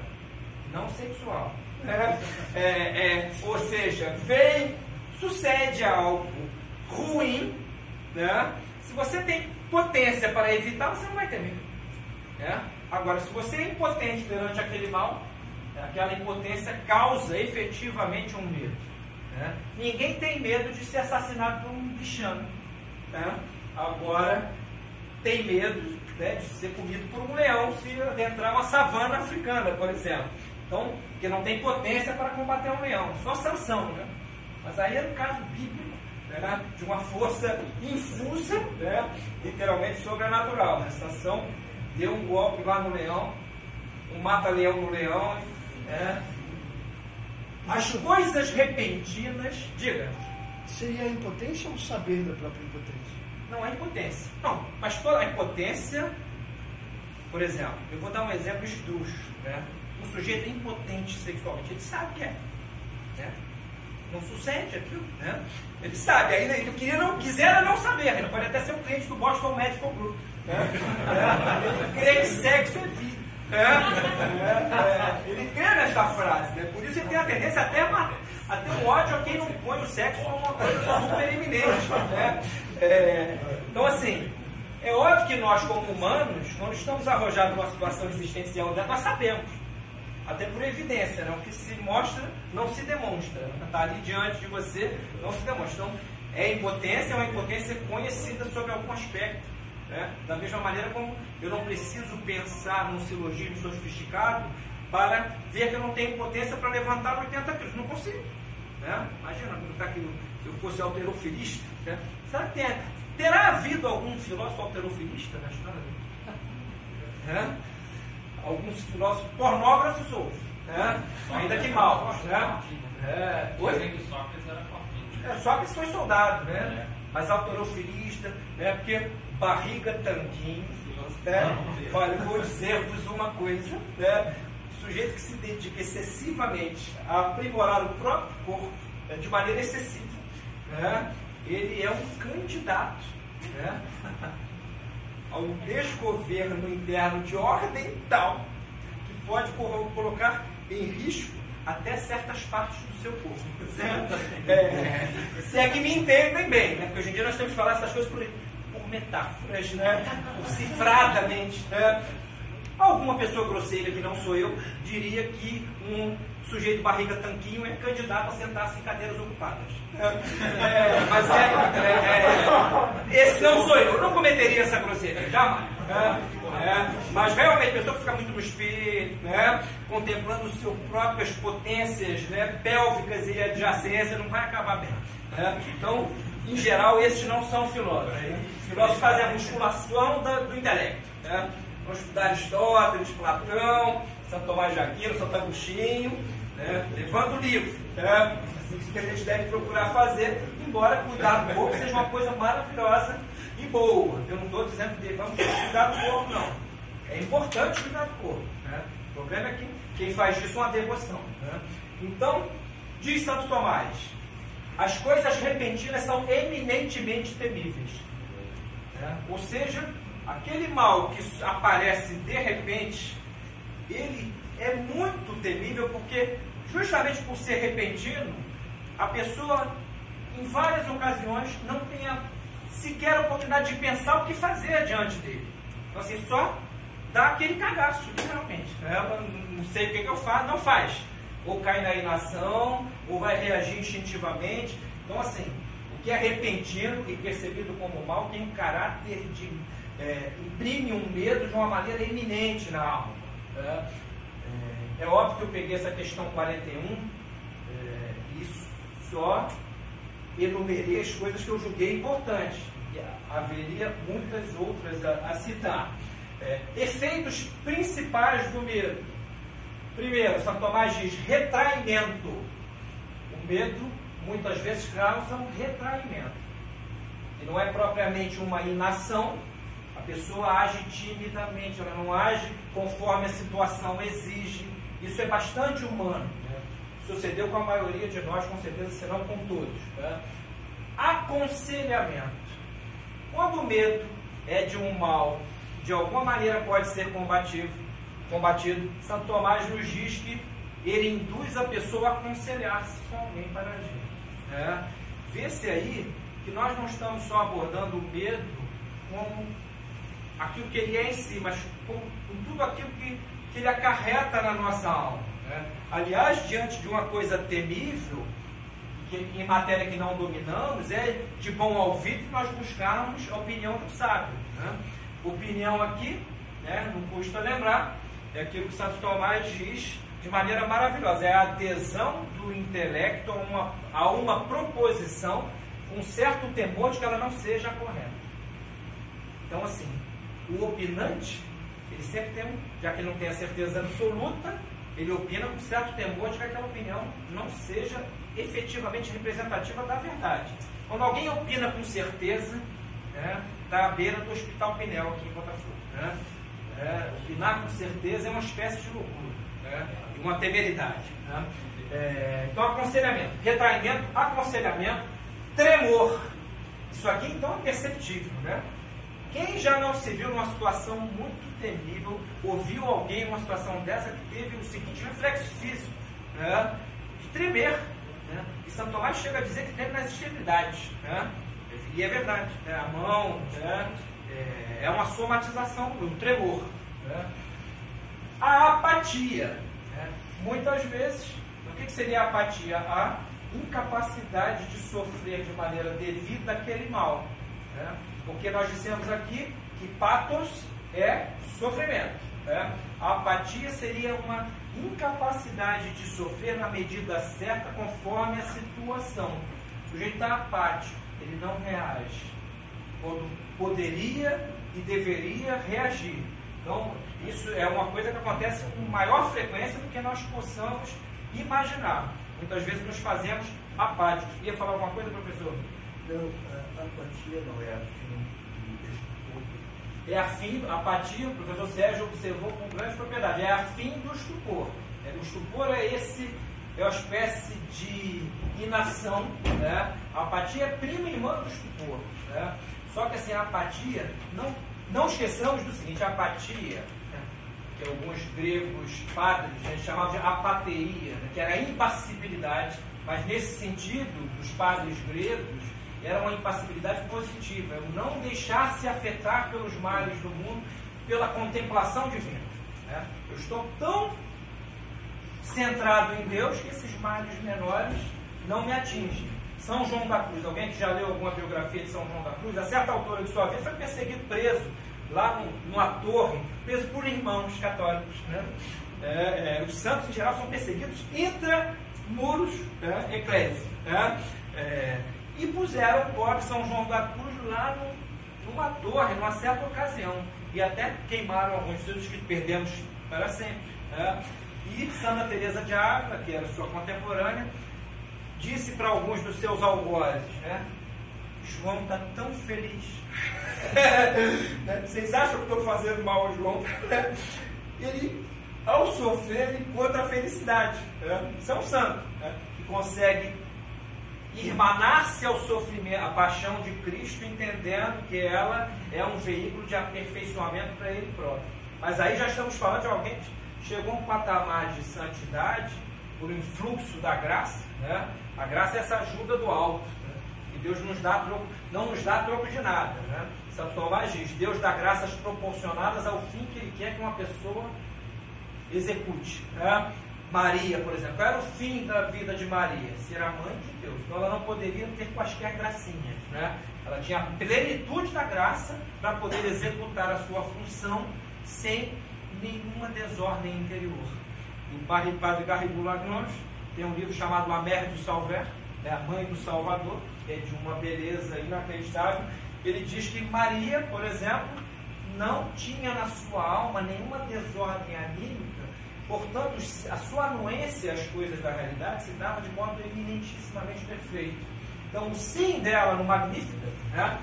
não sexual. É, é, é, ou seja, vem, sucede algo ruim, né? se você tem potência para evitar, você não vai ter medo. Né? Agora, se você é impotente perante aquele mal, aquela impotência causa efetivamente um medo. Né? Ninguém tem medo de ser assassinado por um bichano. Né? Agora, tem medo né, de ser comido por um leão se adentrar uma savana africana, por exemplo. Então, que não tem potência para combater um leão, só sanção, né? Mas aí é no caso bíblico, né? de uma força infusa, né? literalmente sobrenatural. Né? Sansão deu um golpe lá no leão, um mata-leão no leão. Né? As coisas repentinas, diga. Seria a impotência ou o saber da própria impotência? Não, a impotência. Não, mas toda a impotência, por exemplo, eu vou dar um exemplo esdrúxulo, né? um sujeito é impotente sexualmente, ele sabe que é. Né? Não sucede aquilo. Né? Ele sabe, ainda ele queria não, quisera não saber, ele pode até ser um cliente do Boston Medical Group. Né? É, ele crê que sexo é vida. É, é, ele crê nessa frase, né? por isso ele tem a tendência até a, a ter um ódio a quem não põe o sexo como uma coisa super eminente. Né? É, então, assim, é óbvio que nós, como humanos, quando estamos arrojados numa situação existencial, nós sabemos até por evidência, né? o que se mostra não se demonstra. Está ali diante de você, não se demonstra. Então, é impotência, é uma impotência conhecida sobre algum aspecto. Né? Da mesma maneira como eu não preciso pensar num silogismo sofisticado para ver que eu não tenho potência para levantar 80 quilos. Não consigo. Né? Imagina, tá aqui, se eu fosse alterofilista, né? Será que tem, terá havido algum filósofo alterofilista na história? Né? Alguns filósofos pornógrafos houve, né? ainda que mal. Né? É, Dizem que. É, Sócrates foi soldado, né? Mas autorofilista, né? Porque barriga tanquinho, né? Olha, vou dizer-vos uma coisa, né? O sujeito que se dedica excessivamente a aprimorar o próprio corpo né? de maneira excessiva, né? Ele é um candidato, né? *laughs* Ao desgoverno interno de ordem tal que pode colocar em risco até certas partes do seu corpo. *laughs* É, se é que me entendem bem, né? Porque hoje em dia nós temos que falar essas coisas por, por metáforas, né? por cifradamente. Né? Alguma pessoa grosseira, que não sou eu, diria que um sujeito barriga tanquinho é candidato a sentar-se em cadeiras ocupadas. É, mas é, é, é, esse não sou eu, eu não cometeria essa grosseria, jamais. É, mas realmente, a pessoa que fica muito no espelho, né, contemplando suas próprias potências né, pélvicas e adjacências, não vai acabar bem. Né? Então, em geral, esses não são filósofos. Os filósofos fazem a musculação do, do intelecto. Né? Vão estudar Aristóteles, Platão, Santo Tomás de Aquino, Santo Agostinho, né? levando o livro. Né? Isso que a gente deve procurar fazer, embora cuidar do corpo seja uma coisa maravilhosa e boa. Eu não estou dizendo que devamos cuidar do corpo, não. É importante cuidar do corpo. Né? O problema é que quem faz isso é uma devoção. Né? Então, diz Santo Tomás, as coisas repentinas são eminentemente temíveis. Né? Ou seja, aquele mal que aparece de repente, ele é muito temível porque, justamente por ser repentino, a pessoa, em várias ocasiões, não tem a, sequer a oportunidade de pensar o que fazer diante dele. Então, assim, só dá aquele cagaço, literalmente. Ela não sei o que, que eu faço, não faz. Ou cai na inação, ou vai reagir instintivamente. Então, assim, o que é repentino e percebido como mal tem um caráter de. É, imprime um medo de uma maneira eminente na alma. É, é, é óbvio que eu peguei essa questão 41 é, e só enumerei as coisas que eu julguei importantes. Haveria muitas outras a, a citar. É, efeitos principais do medo. Primeiro, São Tomás diz retraimento. O medo muitas vezes causa um retraimento. E não é propriamente uma inação, a pessoa age timidamente, ela não age conforme a situação exige. Isso é bastante humano. Né? Sucedeu com a maioria de nós, com certeza serão com todos. Né? Aconselhamento. Quando o medo é de um mal de alguma maneira pode ser combatido, combatido, Santo Tomás nos diz que ele induz a pessoa a aconselhar-se com alguém para agir. É. Vê-se aí que nós não estamos só abordando o medo como aquilo que ele é em si, mas com, com tudo aquilo que, que ele acarreta na nossa alma. Né? Aliás, diante de uma coisa temível, que, em matéria que não dominamos, é de bom ouvido nós buscarmos a opinião do sábio. Né? Opinião aqui, né, não custa lembrar, é aquilo que Santo Tomás diz de maneira maravilhosa, é a adesão do intelecto a uma, a uma proposição com certo temor de que ela não seja correta. Então, assim, o opinante, ele sempre tem, já que ele não tem a certeza absoluta, ele opina com certo temor de que aquela opinião não seja efetivamente representativa da verdade. Quando alguém opina com certeza, né, está à beira do Hospital Pinel aqui em Botafogo. Né? É, opinar com certeza é uma espécie de loucura, né? uma temeridade. Né? É, então, aconselhamento, retraimento, aconselhamento, tremor. Isso aqui então é perceptível. Né? Quem já não se viu numa situação muito temível, ouviu alguém numa situação dessa que teve o seguinte reflexo físico, né? de tremer. Né? E Santo Tomás chega a dizer que treme nas extremidades. Né? E é verdade, né? a mão né? é, é uma somatização, um tremor. Né? A apatia. Né? Muitas vezes, o que seria a apatia? A incapacidade de sofrer de maneira devida aquele mal. Né? Porque nós dissemos aqui que patos é sofrimento. né? A apatia seria uma incapacidade de sofrer na medida certa conforme a situação. O sujeito está apático, ele não reage. Quando poderia e deveria reagir. Então, isso é uma coisa que acontece com maior frequência do que nós possamos imaginar. Muitas vezes nos fazemos apáticos. Ia falar alguma coisa, professor? Não, a apatia não é. É afim, apatia, o professor Sérgio observou com grande propriedade, é afim do estupor. É, o estupor é esse, é uma espécie de inação. Né? A apatia é prima irmã do estupor. Né? Só que assim, a apatia, não, não esqueçamos do seguinte, a apatia, né? que alguns gregos padres né, chamavam de apateia, né? que era a impassibilidade, mas nesse sentido, dos padres gregos, era uma impassibilidade positiva, é o não deixar se afetar pelos males do mundo, pela contemplação divina. Né? Eu estou tão centrado em Deus que esses males menores não me atingem. São João da Cruz, alguém que já leu alguma biografia de São João da Cruz, a certa altura de sua vida foi perseguido, preso lá numa torre, preso por irmãos católicos. Né? É, é, os santos em geral são perseguidos intramuros né? eclésia. Né? É, e puseram o pobre São João da Cruz lá no, numa torre, numa certa ocasião. E até queimaram alguns seus que perdemos para sempre. Né? E Santa Teresa de Ávila, que era sua contemporânea, disse para alguns dos seus algozes, né? João está tão feliz. *laughs* Né? Vocês acham que estou fazendo mal ao João? *laughs* ele, ao sofrer, ele encontra a felicidade. Né? Isso é um santo né? que consegue irmanar-se ao sofrimento, a paixão de Cristo, entendendo que ela é um veículo de aperfeiçoamento para ele próprio. Mas aí já estamos falando de alguém que chegou a um patamar de santidade por influxo da graça. Né? A graça é essa ajuda do alto. Né? E Deus nos dá troco, não nos dá troco de nada. Né? Santo Tomás diz: Deus dá graças proporcionadas ao fim que Ele quer que uma pessoa execute. Né? Maria, por exemplo, qual era o fim da vida de Maria? Ser a mãe de Deus. Então ela não poderia ter quaisquer gracinhas. Né? Ela tinha a plenitude da graça para poder executar a sua função sem nenhuma desordem interior. O padre Garrigou Lagrange tem um livro chamado A Mère du Salver, é a mãe do Salvador, que é de uma beleza inacreditável. Ele diz que Maria, por exemplo, não tinha na sua alma nenhuma desordem anímica Portanto, a sua anuência às coisas da realidade se dava de modo eminentissimamente perfeito. Então, o sim dela no Magnífica, né?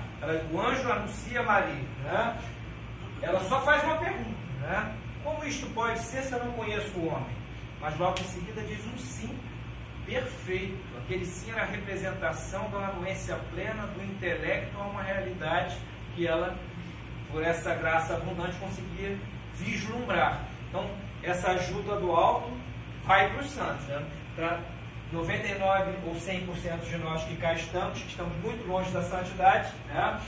o anjo anuncia Maria, né? ela só faz uma pergunta: né? como isto pode ser se eu não conheço o homem? Mas logo em seguida diz um sim perfeito. Aquele sim era a representação da anuência plena do intelecto a uma realidade que ela, por essa graça abundante, conseguia vislumbrar. Então, essa ajuda do alto vai para os santos. Né? Para 99 ou 100% de nós que cá estamos, que estamos muito longe da santidade, né?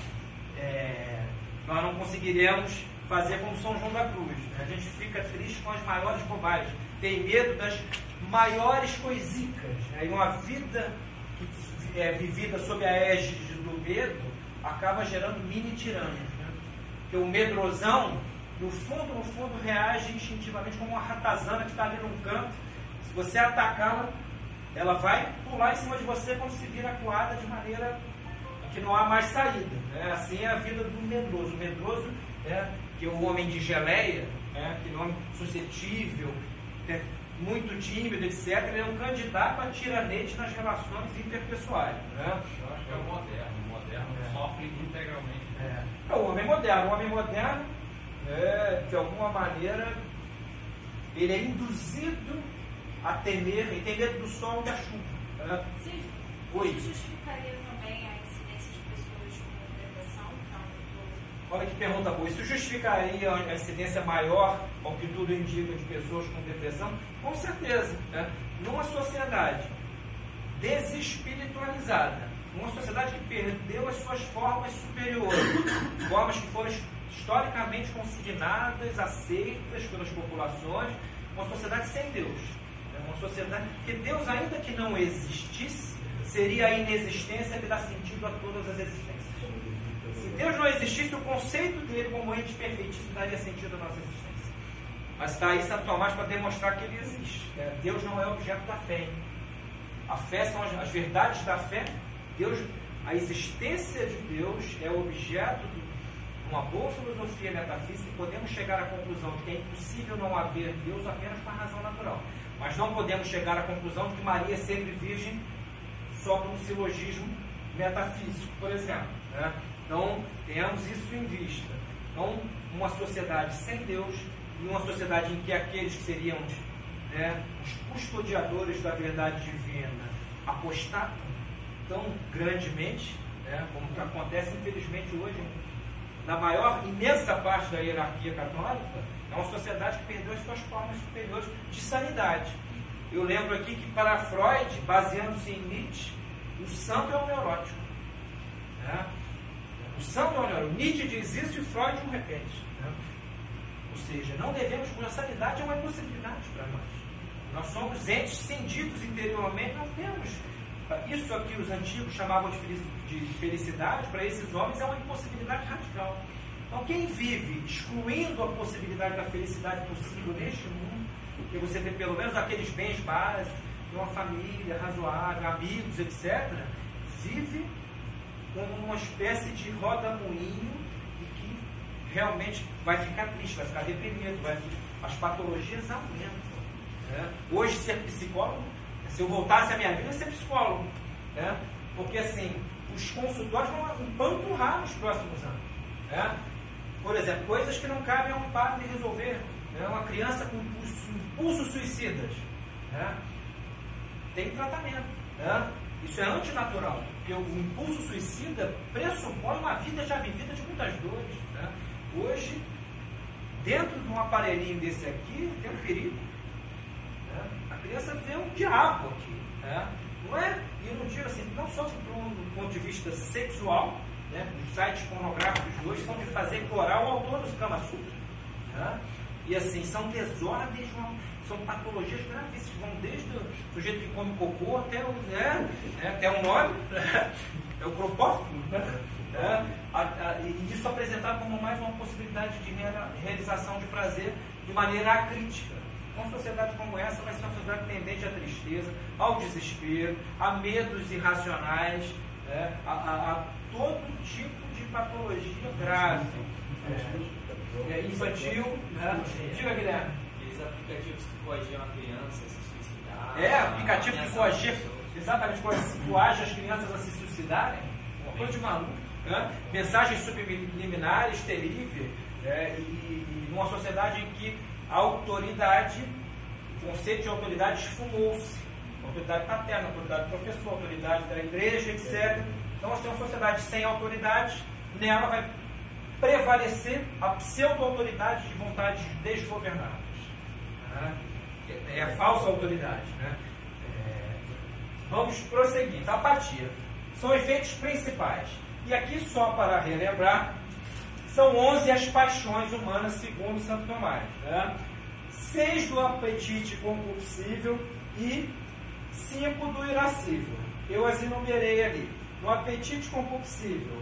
É, nós não conseguiremos fazer como São João da Cruz. Né? A gente fica triste com as maiores bobagens, tem medo das maiores coisicas. Né? E uma vida que é vivida sob a égide do medo acaba gerando mini tiranos. Né? Porque o medrosão no fundo, no fundo, reage instintivamente como uma ratazana que está ali num canto. Se você atacá-la, ela vai pular em cima de você quando se vira coada de maneira que não há mais saída. Né? Assim é a vida do medroso. O medroso é que é o homem de geleia, né? aquele homem suscetível, é muito tímido, etc., ele é um candidato a tiranete nas relações interpessoais. Né? Eu acho que é o moderno. O moderno é. sofre integralmente. É. é o homem moderno. O homem moderno é, de alguma maneira, ele é induzido a temer, e tem medo do sol e da chuva. Né? Sim. Oi. Isso justificaria também a incidência de pessoas com depressão? Não, Olha que pergunta boa. Isso justificaria a incidência maior, ao que tudo indica, de pessoas com depressão? Com certeza. Né? Numa sociedade desespiritualizada, numa sociedade que perdeu as suas formas superiores, formas que foram historicamente consignadas, aceitas pelas populações, uma sociedade sem Deus. É uma sociedade que Deus, ainda que não existisse, seria a inexistência que dá sentido a todas as existências. Se Deus não existisse, o conceito dele como ente perfeitíssimo daria sentido à nossa existência. Mas está aí Santo Tomás para demonstrar que ele existe. né? Deus não é objeto da fé. hein? A fé são as, as verdades da fé. Deus, a existência de Deus é objeto de uma boa filosofia metafísica podemos chegar à conclusão de que é impossível não haver Deus apenas com a razão natural. Mas não podemos chegar à conclusão de que Maria é sempre virgem só por um silogismo metafísico, por exemplo. né? Então, tenhamos isso em vista. Então, uma sociedade sem Deus e uma sociedade em que aqueles que seriam né, os custodiadores da verdade divina apostatam tão grandemente, né, como acontece infelizmente hoje na maior, imensa parte da hierarquia católica, é uma sociedade que perdeu as suas formas superiores de sanidade. Eu lembro aqui que para Freud, baseando-se em Nietzsche, o santo é um neurótico. né? O santo é um neurótico. Nietzsche diz isso e Freud o repete. né? Ou seja, não devemos, a sanidade é uma impossibilidade para nós. Nós somos entes cindidos interiormente, não temos. Isso aqui os antigos chamavam de felici- de felicidade, para esses homens é uma impossibilidade radical. Então, quem vive excluindo a possibilidade da felicidade possível neste mundo, que você tem pelo menos aqueles bens básicos, uma família razoável, amigos, etc., vive como uma espécie de roda-moinho e que realmente vai ficar triste, vai ficar deprimido, vai, as patologias aumentam. né? Hoje, ser psicólogo, se eu voltasse a minha vida, eu ia ser psicólogo. né? Porque, assim, os consultórios vão empanturrar nos próximos anos. né? Por exemplo, coisas que não cabem a um padre resolver. né? Uma criança com impulso, impulsos suicidas. né? Tem tratamento. né? Isso é antinatural. Porque o impulso suicida pressupõe uma vida já vivida de muitas dores. né? Hoje, dentro de um aparelhinho desse aqui, tem um perigo. Né? Criança vê um diabo aqui. né? Não é? E eu não digo assim, não só do ponto de vista sexual, né? os sites pornográficos de hoje são de fazer coral o autor dos Kama Sutra. né? E assim, são desordens, são patologias gravíssimas, vão desde o sujeito que come cocô até o, né? né? até o nome, é o propósito. Né? É, a- a- e isso apresentado como mais uma possibilidade de rea- realização de prazer de maneira acrítica. Uma sociedade como essa vai ser uma sociedade tendente à tristeza, ao desespero, a medos irracionais, né? a, a- a todo tipo de patologia grave. É, é, infantil, né? Diga, Guilherme. Aqueles aplicativos que coagiam a criança a se suicidar. É, aplicativo que pessoas. exatamente, coag- coage as crianças a se suicidarem, uma coisa de maluco. Né? Mensagens subliminares terríveis, né? e, e numa sociedade em que autoridade, o conceito de autoridade esfumou-se. Autoridade paterna, autoridade do professor, autoridade da igreja, etc. Então, assim, uma sociedade sem autoridade, nela vai prevalecer a pseudo-autoridade de vontades desgovernadas. né? É a falsa autoridade. Né? É, Vamos prosseguir. Então, apatia. São efeitos principais. E aqui, só para relembrar, são 11 as paixões humanas, segundo Santo Tomás. Né? Seis do apetite concupiscível e cinco do irascível. Eu as enumerei ali. No apetite concupiscível,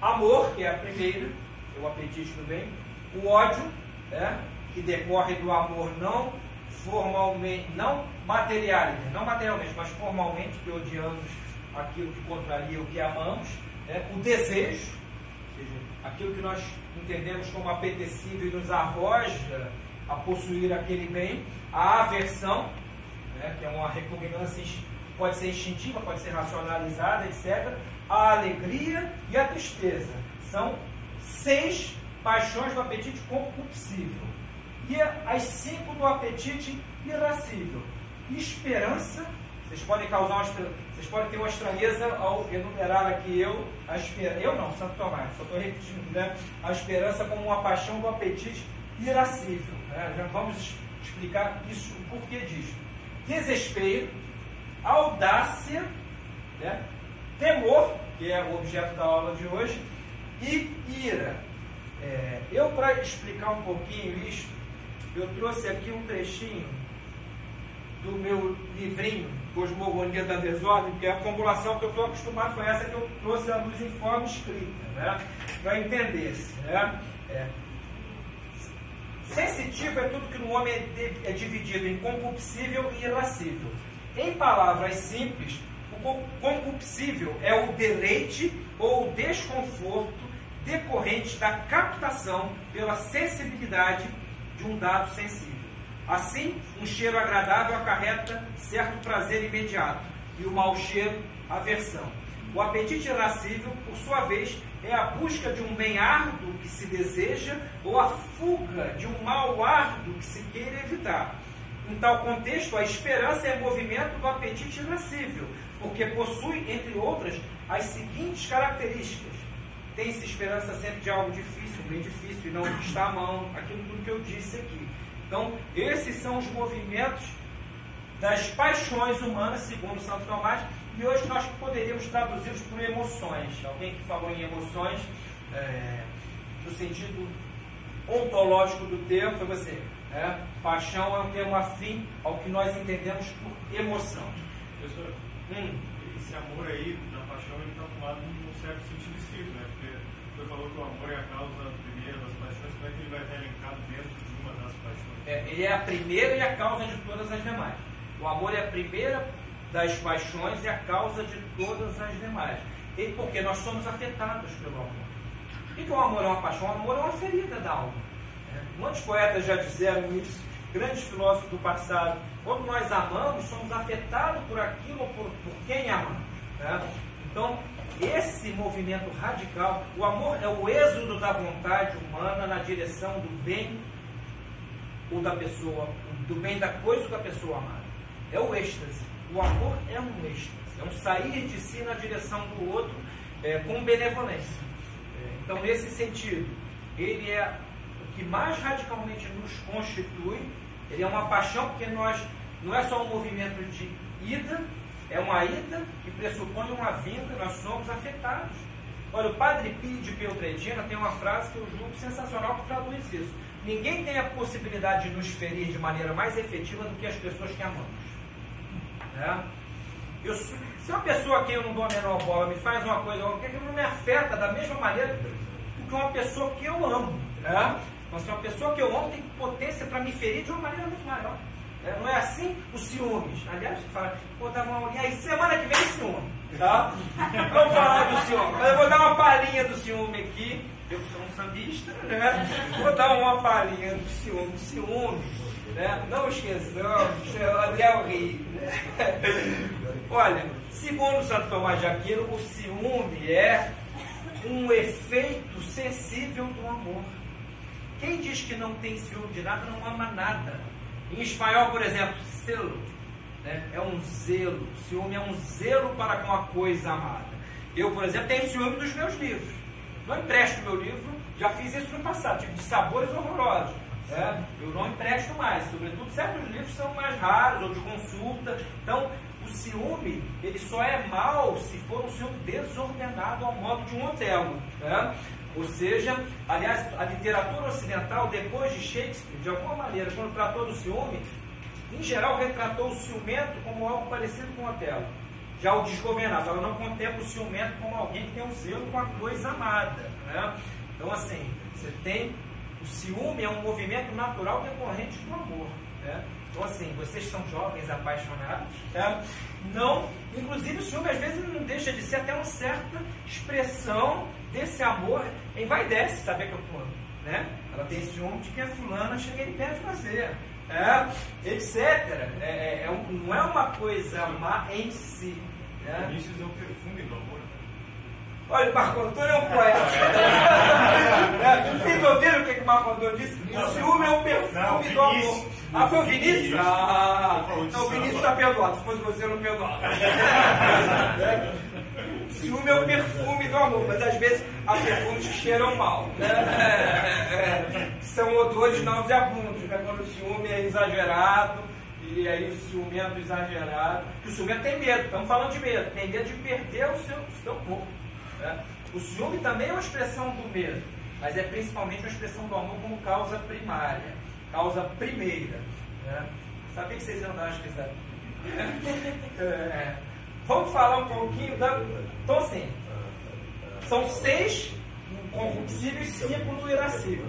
amor, que é a primeira, é o apetite do bem. O ódio, né? que decorre do amor não formalmente, não materialmente, não materialmente, mas formalmente, que odiamos aquilo que contraria o que amamos. né? O desejo, aquilo que nós entendemos como apetecível e nos arroja a possuir aquele bem, a aversão, né, que é uma repugnância, pode ser instintiva, pode ser racionalizada, etc. A alegria e a tristeza. São seis paixões do apetite concupiscível. E as cinco do apetite irascível. Esperança, vocês podem causar uma, vocês podem ter uma estranheza ao enumerar aqui eu, a esperança, eu não, Santo Tomás, só estou repetindo, né? A esperança como uma paixão do apetite irascível. né? Já vamos explicar isso, o porquê disso. Desespero, audácia, né? temor, que é o objeto da aula de hoje, e ira. É, eu, para explicar um pouquinho isso, eu trouxe aqui um trechinho do meu livrinho, Cosmogonia da Desordem, porque a formulação que eu estou acostumado foi essa que eu trouxe em forma escrita, né? para entender-se. Né? É. Sensitivo é tudo que no homem é, é dividido em concupiscível e irascível. Em palavras simples, o co- concupiscível é o deleite ou o desconforto decorrente da captação pela sensibilidade de um dado sensível. Assim, um cheiro agradável acarreta certo prazer imediato e o mau cheiro, aversão. O apetite irascível, por sua vez, é a busca de um bem árduo que se deseja ou a fuga de um mal árduo que se queira evitar. Em tal contexto, a esperança é movimento do apetite irascível, porque possui, entre outras, as seguintes características. Tem-se esperança sempre de algo difícil, bem difícil, e não está à mão, aquilo tudo que eu disse aqui. Então, esses são os movimentos das paixões humanas, segundo Santo Tomás, e hoje nós poderíamos traduzi-los por emoções. Alguém que falou em emoções, é, no sentido ontológico do termo, foi você. né? Paixão é um termo afim ao que nós entendemos por emoção. Professor, Hum, esse amor aí, da paixão, ele está tomado num certo sentido estrito, né? Porque você falou que o amor é a causa primeira das paixões, como é que ele vai estar elencado dentro de uma das paixões? É, ele é a primeira e a causa de todas as demais. O amor é a primeira das paixões e a causa de todas as demais. E porque nós somos afetados pelo amor. O que que o amor é uma paixão? O amor é uma ferida da alma. né? Muitos poetas já disseram isso, grandes filósofos do passado. Quando nós amamos, somos afetados por aquilo ou por, por quem amamos. né? Então, esse movimento radical, o amor é o êxodo da vontade humana na direção do bem ou da pessoa, do bem da coisa ou da pessoa amada. É o êxtase. O amor é um êxtase. É um sair de si na direção do outro é, com benevolência. É, então, nesse sentido, ele é o que mais radicalmente nos constitui. Ele é uma paixão porque nós não é só um movimento de ida, é uma ida que pressupõe uma vinda, nós somos afetados. Olha, o Padre Pio de Peltredina tem uma frase que eu julgo sensacional que traduz isso. Ninguém tem a possibilidade de nos ferir de maneira mais efetiva do que as pessoas que amamos. Né? Eu, se uma pessoa a quem eu não dou a menor bola me faz uma coisa, que não me afeta da mesma maneira do que uma pessoa que eu amo. Né? Mas uma pessoa que eu amo tem potência para me ferir de uma maneira muito maior. né? Não é assim os ciúmes. Aliás, você fala, pô, dá uma. E aí, semana que vem, ciúme. Tá? *laughs* Vamos falar do ciúme. Mas eu vou dar uma palhinha do ciúme aqui. Eu sou um sambista, né? Vou dar uma palhinha do ciúme. Ciúme, né? Não esqueçamos, é horrível. Né? Olha, segundo Santo Tomás de Aquino, o ciúme é um efeito sensível do amor. Quem diz que não tem ciúme de nada não ama nada. Em espanhol, por exemplo, selo né? é um zelo. Ciúme é um zelo para com a coisa amada. Eu, por exemplo, tenho ciúme dos meus livros. Não empresto meu livro, já fiz isso no passado, tive de sabores horrorosos. né? Eu não empresto mais, sobretudo certos livros são mais raros ou de consulta. Então, o ciúme, ele só é mal se for um ciúme desordenado ao modo de um Otelo. né? Ou seja, aliás, a literatura ocidental, depois de Shakespeare, de alguma maneira, quando tratou do ciúme, em geral retratou o ciumento como algo parecido com o Otelo. Já o desgovernado, ela não contempla o ciumento como alguém que tem um zelo com a coisa amada. Né? Então, assim, você tem. O ciúme é um movimento natural decorrente do amor. Né? Então, assim, vocês são jovens apaixonados, né? não. Inclusive, o ciúme às vezes não deixa de ser até uma certa expressão desse amor. Envaidece saber que eu tô. Né? Ela tem ciúme de que a fulana chega em perto de você. É, etc. É, é, é não é uma coisa má em si. Vinícius é o perfume do amor. Olha, o Marco Antônio é um poeta. *laughs* é, vocês ouviram o que, que o Marco Antônio disse? O ciúme é o perfume Não, do amor. Ah, foi o Vinícius? Ah, então o. Vinícius está perdoado. Se fosse você, eu não perdoava. O *laughs* ciúme é o perfume do amor, mas às vezes há perfumes que cheiram mal. Né? É, é, são odores nauseabundos, né? quando o ciúme é exagerado, e aí o ciumento exagerado. Que o ciumento tem medo, estamos falando de medo, tem medo de perder o seu, o seu corpo. né? O ciúme também é uma expressão do medo, mas é principalmente uma expressão do amor como causa primária, causa primeira. Né? Sabia que vocês iam dar uma? *laughs* É, vamos falar um pouquinho da. Então, assim, são seis no e cinco no irascível.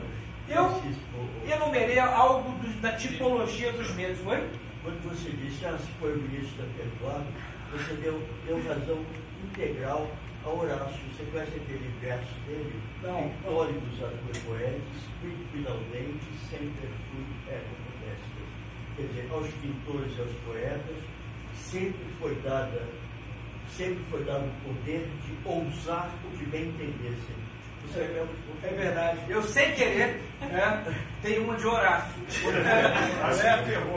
Eu enumerei algo do- da tipologia dos medos. Oi? Quando você disse, ah, se foi o ministro da perdoado, você deu, deu razão integral a Horácio. Você conhece aquele verso dele? Não. Pictóricos arcoicoetes, quid audentes, sempre fui ego modestas. Quer dizer, aos pintores e aos poetas sempre foi dada, sempre foi dado o poder de ousar o que bem entendessem. Isso é, meu- É verdade. Eu sem querer né, tenho uma de Horácio.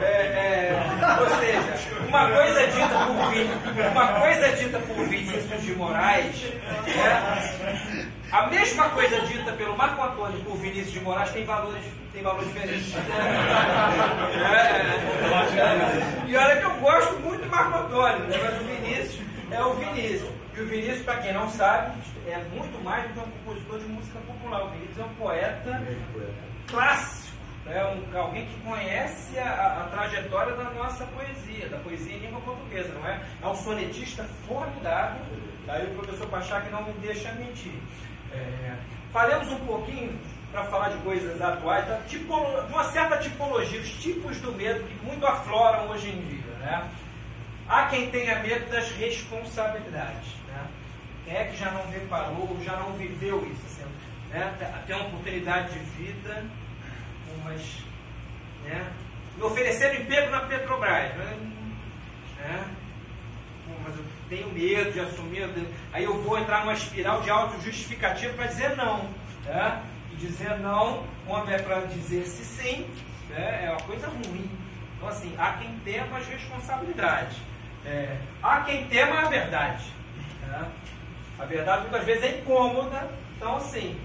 É, é, ou seja, uma coisa dita por Vin- uma coisa dita por Vinícius de Moraes, né, a mesma coisa dita pelo Marco Antônio por Vinícius de Moraes tem valores, tem valores diferentes. É, e olha que eu gosto muito do Marco Antônio, né, mas o Vinícius é o Vinícius. E o Vinícius, para quem não sabe, é muito mais do que um compositor de música popular. O Vinícius é um poeta clássico, né? um, alguém que conhece a, a trajetória da nossa poesia, da poesia em língua portuguesa, não é? É um sonetista formidável, aí o professor Pachac não me deixa mentir. É, falemos um pouquinho, para falar de coisas atuais, da tipolo- de uma certa tipologia, os tipos do medo que muito afloram hoje em dia. Né? Há quem tenha medo das responsabilidades. Né? Quem é que já não reparou, já não viveu isso? Assim, né? Tem uma oportunidade de vida, umas. Né? Me ofereceram emprego na Petrobras. Né? Né? Mas eu tenho medo de assumir. Aí eu vou entrar numa espiral de autojustificativa para dizer não. Né? E dizer não, quando é para dizer se sim, né? é uma coisa ruim. Então, assim, há quem tema as responsabilidades. É, há quem tema a verdade. né? A verdade muitas vezes é incômoda. Então, assim,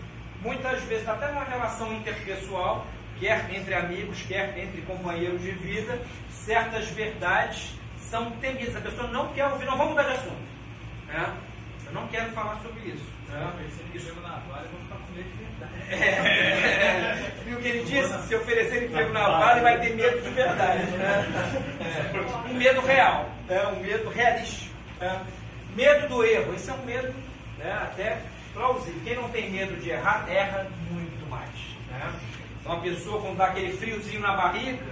muitas vezes, até numa relação interpessoal, quer entre amigos, quer entre companheiros de vida, certas verdades são temidas. A pessoa não quer ouvir, não vamos mudar de assunto. né? Eu não quero falar sobre isso. né? Isso na vale, eu vou ficar com medo de verdade. É, *laughs* Viu o que ele disse? Se oferecer emprego na Vale, vai ter medo de verdade. Né? É, um medo real, né? um medo realístico. né? Medo do erro, esse é um medo né? até plausível. Quem não tem medo de errar, erra muito mais. Né? Então, a pessoa, quando dá aquele friozinho na barriga,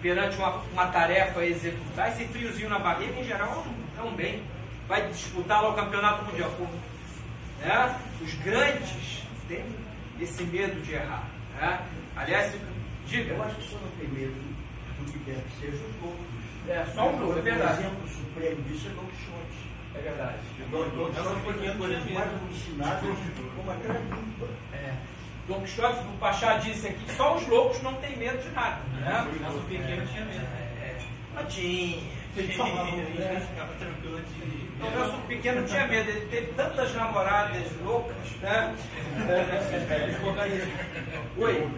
perante uma, uma tarefa a executar, esse friozinho na barriga, em geral, é um, é um bem. Vai disputar lá o campeonato mundial. Né? Os grandes têm esse medo de errar. Né? Aliás, diga. Eu acho que só não tem medo do que quer que seja loucos. É, só um louco, é verdade. O exemplo supremo disso é Don Quixote. É verdade. Quixote foi limpa. É. Don Quixote, o Pachá disse aqui, só os loucos não têm medo de nada. Né? Mas o pequeno tinha medo. É, é. Não tinha. Ele falava, Ele né? ficava tranquilo de ir. O nosso pequeno tinha medo, ele teve tantas namoradas loucas, né? É, *laughs* Oi.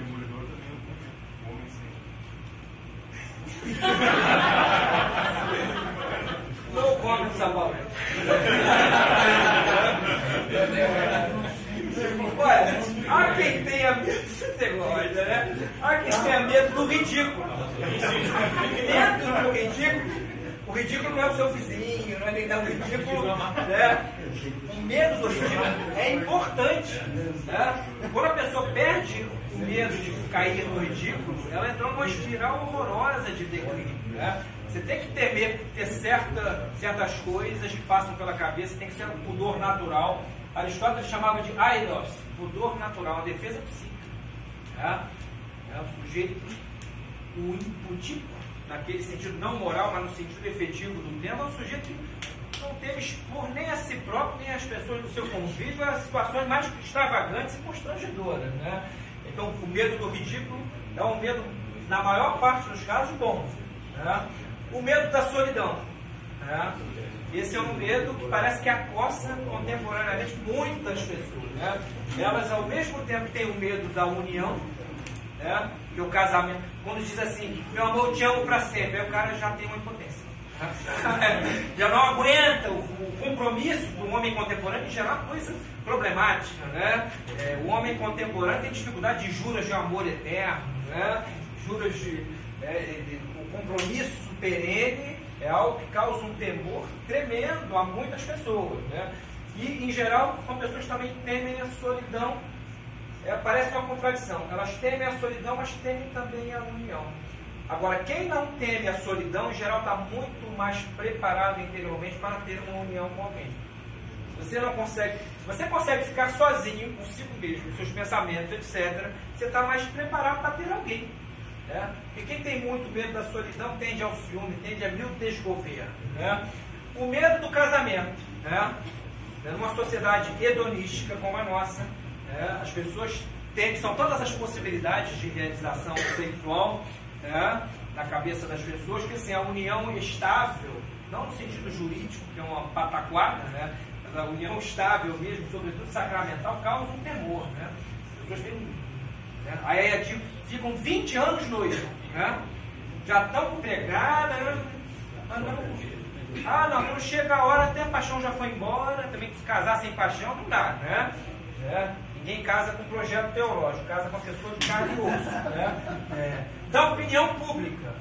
*laughs* No comments about it. Olha, há quem tenha medo, você né? Há quem tenha medo do ridículo. Medo do ridículo. O ridículo não é o seu vizinho, não é nem o ridículo, né? O medo do ridículo é importante. Né? Quando a pessoa perde o medo de cair no ridículo, ela entrou numa espiral horrorosa de declínio. Né? Você tem que ter medo, ter certa, certas coisas que passam pela cabeça, tem que ser um pudor natural. Aristóteles chamava de aidos, pudor natural, uma defesa psíquica. Né? É o sujeito, o imputico, naquele sentido não moral, mas no sentido efetivo do termo, é um sujeito que não teve expor nem a si próprio, nem as pessoas do seu convívio a situações mais extravagantes e constrangedoras. Né? Então, o medo do ridículo é um medo, na maior parte dos casos, bom. Né? O medo da solidão. Né? Esse é um medo que parece que acossa contemporaneamente muitas pessoas. Né? Elas, ao mesmo tempo, têm o medo da união, né? que o casamento, quando diz assim, meu amor, eu te amo para sempre, aí o cara já tem uma impotência. né? *laughs* já não aguenta o, o compromisso do homem contemporâneo, em uma coisa problemática. Né? É, o homem contemporâneo tem dificuldade de juras de amor eterno, né? juras de, é, de- compromisso perene é algo que causa um temor tremendo a muitas pessoas. Né? E, em geral, são pessoas que também temem a solidão é, parece uma contradição. Elas temem a solidão, mas temem também a união. Agora, quem não teme a solidão, em geral, está muito mais preparado interiormente para ter uma união com alguém. Você não consegue, se você consegue ficar sozinho consigo mesmo, seus pensamentos, etc., você está mais preparado para ter alguém. Né? Porque quem tem muito medo da solidão tende ao ciúme, tende a mil desgoverno. Né? O medo do casamento. Né? Numa sociedade hedonística como a nossa, né? as pessoas têm, são todas as possibilidades de realização sexual né? na cabeça das pessoas, que assim, a união estável, não no sentido jurídico, que é uma pataquada, né? mas a união estável mesmo, sobretudo sacramental, causa um temor. Né? As pessoas têm, né? Aí é tipo, ficam 20 anos noivos, né? já estão pegadas, né? ah, não, ah, não, quando chega a hora, até a paixão já foi embora, também que se casar sem paixão não dá, né? É, ninguém casa com projeto teológico, casa com a pessoa de carne e osso. Né? É, da opinião pública.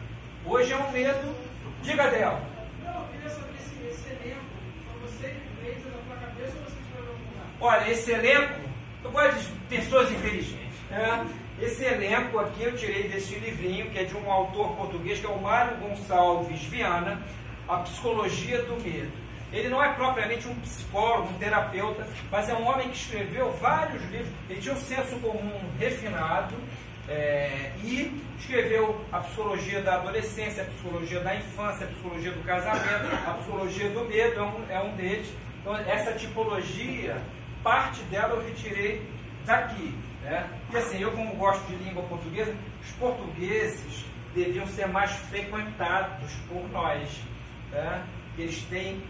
Hoje é um medo. Diga dela. Não, eu queria saber se esse elenco foi você que fez na tua cabeça ou você escolheu algum? Olha, esse elenco, eu gosto de pessoas inteligentes. Né? Esse elenco aqui eu tirei desse livrinho, que é de um autor português, que é o Mário Gonçalves Viana, A Psicologia do Medo. Ele não é propriamente um psicólogo, um terapeuta, mas é um homem que escreveu vários livros. Ele tinha um senso comum refinado é, e escreveu a psicologia da adolescência, a psicologia da infância, a psicologia do casamento, a psicologia do medo é um, é um deles. Então, essa tipologia, parte dela eu retirei daqui. Né? E assim, eu como gosto de língua portuguesa, os portugueses deviam ser mais frequentados por nós. Né? Eles têm,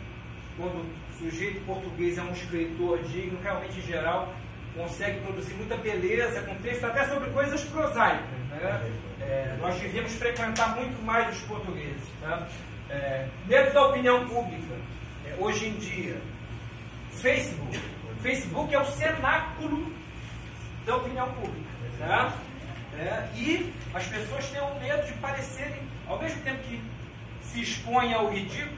quando o sujeito português é um escritor digno, realmente em geral consegue produzir muita beleza com textos até sobre coisas prosaicas. Né? É, nós devíamos frequentar muito mais os portugueses. Tá? É, dentro da opinião pública, é, hoje em dia, Facebook. Facebook é o cenáculo da opinião pública. Tá? É, e as pessoas têm o medo de parecerem, ao mesmo tempo que se expõem ao ridículo,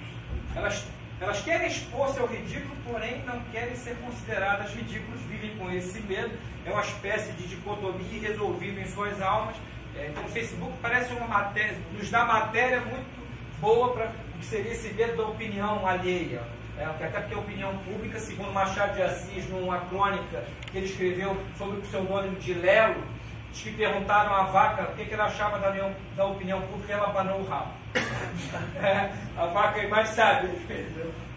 elas, elas querem expor-se ao ridículo, porém não querem ser consideradas ridículas, vivem com esse medo, é uma espécie de dicotomia irresolvível em suas almas. É, então o Facebook parece uma matéria, nos dá matéria muito boa para o que seria esse medo da opinião alheia. É, até porque a opinião pública, segundo Machado de Assis, numa crônica que ele escreveu sobre o pseudônimo de Lelo, diz que perguntaram à vaca o que, que ela achava da, da opinião pública e ela abanou o rabo. *laughs* É, a vaca é mais sábia,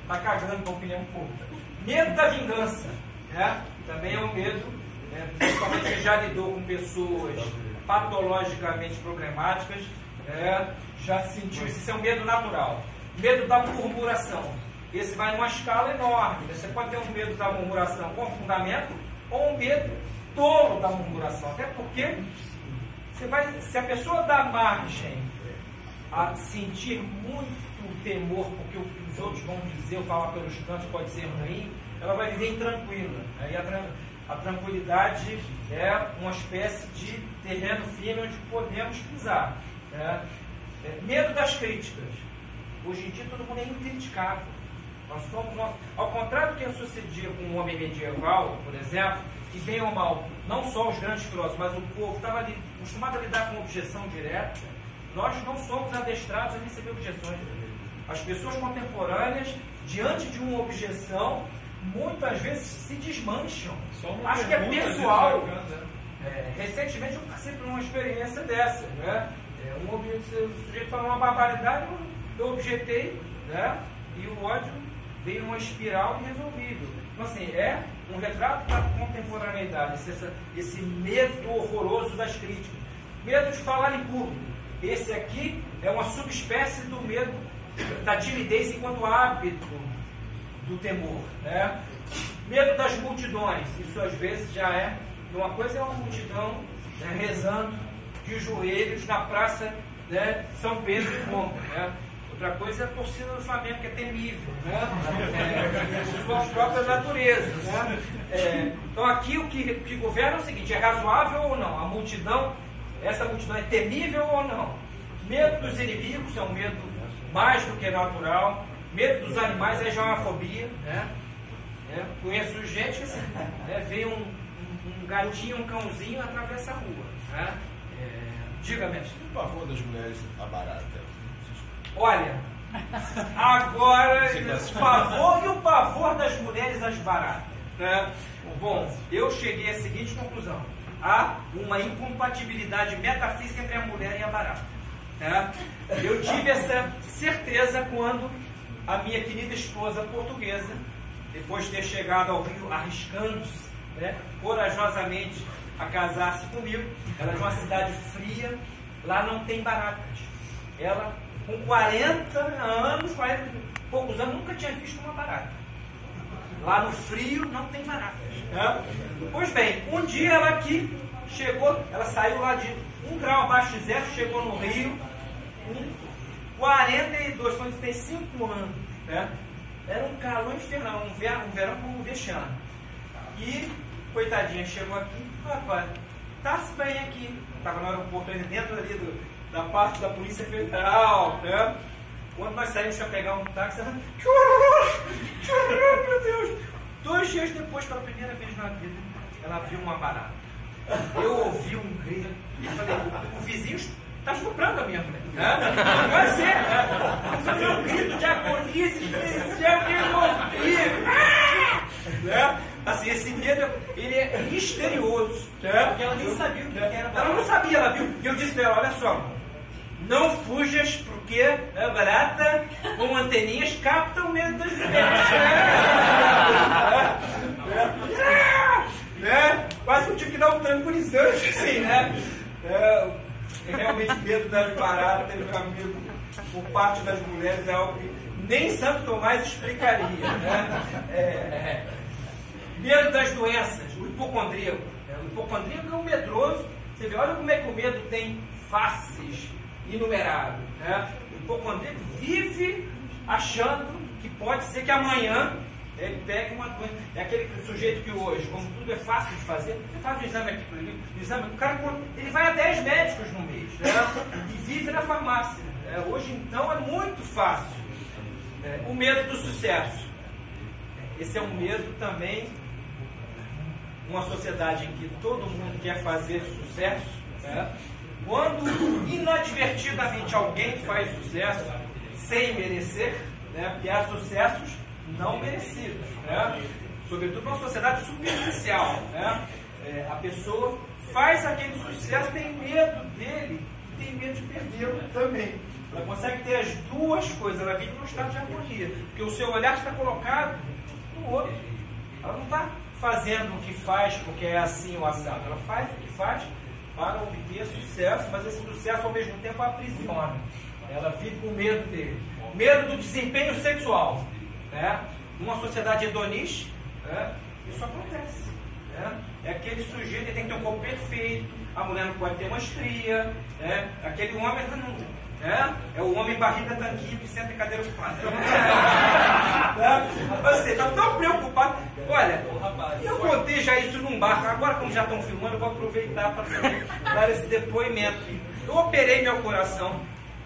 está cagando com a opinião pública. Medo da vingança, né? também é um medo, né? principalmente quem já lidou com pessoas patologicamente problemáticas, né? já sentiu isso é um medo natural. Medo da murmuração. Esse vai numa escala enorme. Você pode ter um medo da murmuração com fundamento ou um medo tolo da murmuração. Até porque você vai, se a pessoa dá margem a sentir muito temor, porque o que os outros vão dizer ou falar pelos cantos pode ser ruim, ela vai viver intranquila. Né? E a, a tranquilidade é uma espécie de terreno firme onde podemos pisar. Né? É, medo das críticas. Hoje em dia todo mundo é incriticável. Nós somos, nós, ao contrário do que sucedia com o homem medieval, por exemplo, que bem ou mal, não só os grandes filósofos, mas o povo estava acostumado a lidar com objeção direta, nós não somos adestrados a receber objeções. As pessoas contemporâneas, diante de uma objeção, muitas vezes se desmancham. Acho que é pessoal. É, recentemente eu passei por uma experiência dessa. Né? É, um o sujeito falou uma barbaridade, eu objetei, né? e o ódio veio numa espiral irresolvível. Então, assim, é um retrato da contemporaneidade, esse, esse medo horroroso das críticas. Medo de falar em público. Esse aqui é uma subespécie do medo da timidez enquanto hábito do temor. Né? Medo das multidões. Isso às vezes já é. Uma coisa é uma multidão né, rezando de joelhos na praça né, São Pedro de Roma. Né? Outra coisa é a torcida do Flamengo, que é temível, né? É, por suas próprias naturezas. Né? É, então aqui o que, que governa é o seguinte, é razoável ou não? A multidão, essa multidão é temível ou não? Medo dos inimigos é um medo mais do que natural. Medo dos animais é já uma fobia. Né? É, conheço gente que assim, né, vê um, um um gatinho, um cãozinho atravessa a rua. Né? É, diga, mestre. O pavor das mulheres a barata. Olha, agora o classifica. pavor e o pavor das mulheres às baratas. Né? Bom, eu cheguei à seguinte conclusão: há uma incompatibilidade metafísica entre a mulher e a barata. né? Eu tive essa certeza quando a minha querida esposa portuguesa, depois de ter chegado ao Rio arriscando-se né, corajosamente a casar-se comigo, ela é de uma cidade fria, lá não tem baratas. Ela, com 40 anos, 40 e poucos anos, nunca tinha visto uma barata. Lá no frio não tem baratas. né? Pois bem, um dia ela aqui chegou, ela saiu lá de um grau abaixo de zero, chegou no Rio, com 42, quando tem 5 anos. Né? Era um calor infernal, um verão, um verão como deste ano. E, coitadinha, chegou aqui, rapaz, tá-se bem aqui. Estava no aeroporto dentro ali do- da parte da Polícia Federal, né? Quando nós saímos para pegar um táxi, ela meu Deus. Dois dias depois, pela primeira vez na vida, ela viu uma barata. Eu ouvi um grito. Eu falei, o vizinho está estuprando a minha mulher. Né? Não vai ser. Né? Eu falei, um grito de agonia que eu ouvi. Ah! Né? Assim, esse medo, ele é misterioso. Né? Porque ela nem sabia o que era Ela não sabia, ela viu. E eu disse para ela, olha só, não fujas, porque a barata com anteninhas capta o medo das mulheres. né? Quase que eu tive que dar um tranquilizante, assim, né? É, realmente medo das baratas, meu amigo, por parte das mulheres é algo que nem Santo Tomás explicaria. Né? É, medo das doenças, o hipocondríaco. né? O hipocondríaco é um medroso. Você vê, olha como é que o medo tem faces inumeráveis. Né? O hipocondríaco vive achando que pode ser que amanhã ele pegue uma doença. É aquele sujeito que hoje, como tudo é fácil de fazer, você faz um exame aqui, exemplo, um exame, o cara ele vai a 10 médicos no mês né? e vive na farmácia. né? Hoje então é muito fácil. né? O medo do sucesso. Esse é um medo também uma sociedade em que todo mundo quer fazer sucesso, né? Quando inadvertidamente alguém faz sucesso sem merecer, né? porque há sucessos não merecidos, né? sobretudo numa sociedade superficial. Né? É, a pessoa faz aquele sucesso, tem medo dele e tem medo de perdê-lo também. Ela consegue ter as duas coisas, ela vive num estado de harmonia, porque o seu olhar está colocado no outro. Ela não está fazendo o que faz porque é assim ou assado. Ela faz o que faz para obter sucesso, mas esse sucesso ao mesmo tempo aprisiona. Ela vive com medo dele. Medo do desempenho sexual. Né? Numa sociedade hedonista, né? isso acontece. Né? É aquele sujeito que tem que ter um corpo perfeito, a mulher não pode ter uma estria, né? aquele homem não, né? é o homem barriga tanquinho que senta em cadeira ocupada. *laughs* Né? Você está tão preocupado. Olha, eu contei já isso num barco, agora como já estão filmando, eu vou aproveitar para dar esse depoimento. Eu operei meu coração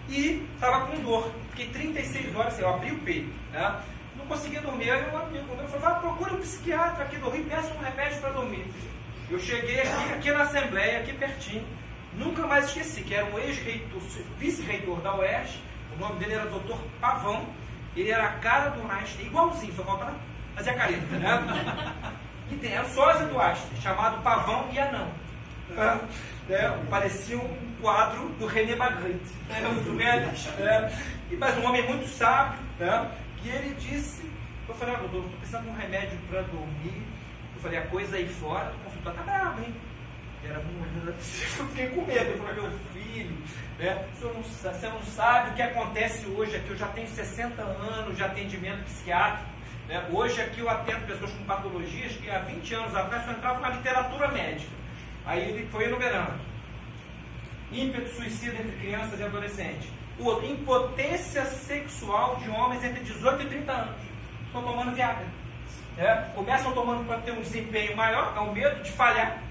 e estava com dor. Fiquei 36 horas, assim, eu abri o peito. Né? Não conseguia dormir. Aí um amigo meu falou, ah, procura um psiquiatra aqui do Rio, peça um remédio para dormir. Eu cheguei aqui, aqui na Assembleia, aqui pertinho. Nunca mais esqueci, que era um ex-reitor, vice-reitor da UERJ, o nome dele era Dr. Pavão, ele era a cara do Einstein, igualzinho, só faltava fazer a careta, né? *laughs* E tem era o sósia do Einstein, chamado Pavão e Anão. né? É, parecia um quadro do René Magritte, né? Velhos, né? E, mas um homem muito sábio, né? que ele disse, eu falei, ah, doutor, estou precisando de um remédio para dormir. Eu falei, a coisa aí fora, o consultório tá bravo, hein? Era muito. *laughs* Eu fiquei com medo. Eu falei, meu filho, né? senhor não você não sabe o que acontece hoje aqui. Eu já tenho 60 anos de atendimento psiquiátrico. né? Hoje aqui eu atendo pessoas com patologias que há 20 anos atrás só entravam na literatura médica. Aí ele foi enumerando. Ímpeto suicida entre crianças e adolescentes. Impotência sexual de homens entre 18 e 30 anos. Estão tomando Viagra. né? Começam tomando para ter um desempenho maior, é o medo de falhar.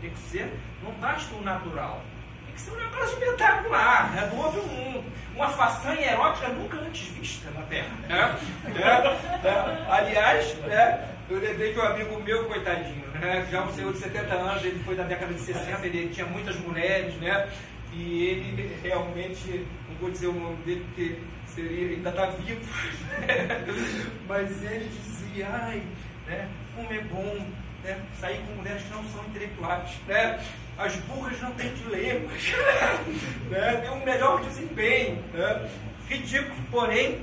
Tem que ser, não basta o natural. Tem que é um negócio espetacular, né? houve um, uma façanha erótica nunca antes vista na Terra. Né? É, é. Aliás, né, eu lembrei que um amigo meu, coitadinho, né, já um senhor de 70 anos, ele foi da década de 60, ele tinha muitas mulheres, né? E ele realmente, não vou dizer o nome dele porque seria, ainda está vivo, *laughs* mas ele dizia, ai, né, como é bom né, sair com mulheres que não são intelectuais. Né? As burras não têm dilemas, *laughs* né? tem um melhor desempenho. Né? Ridículo, porém,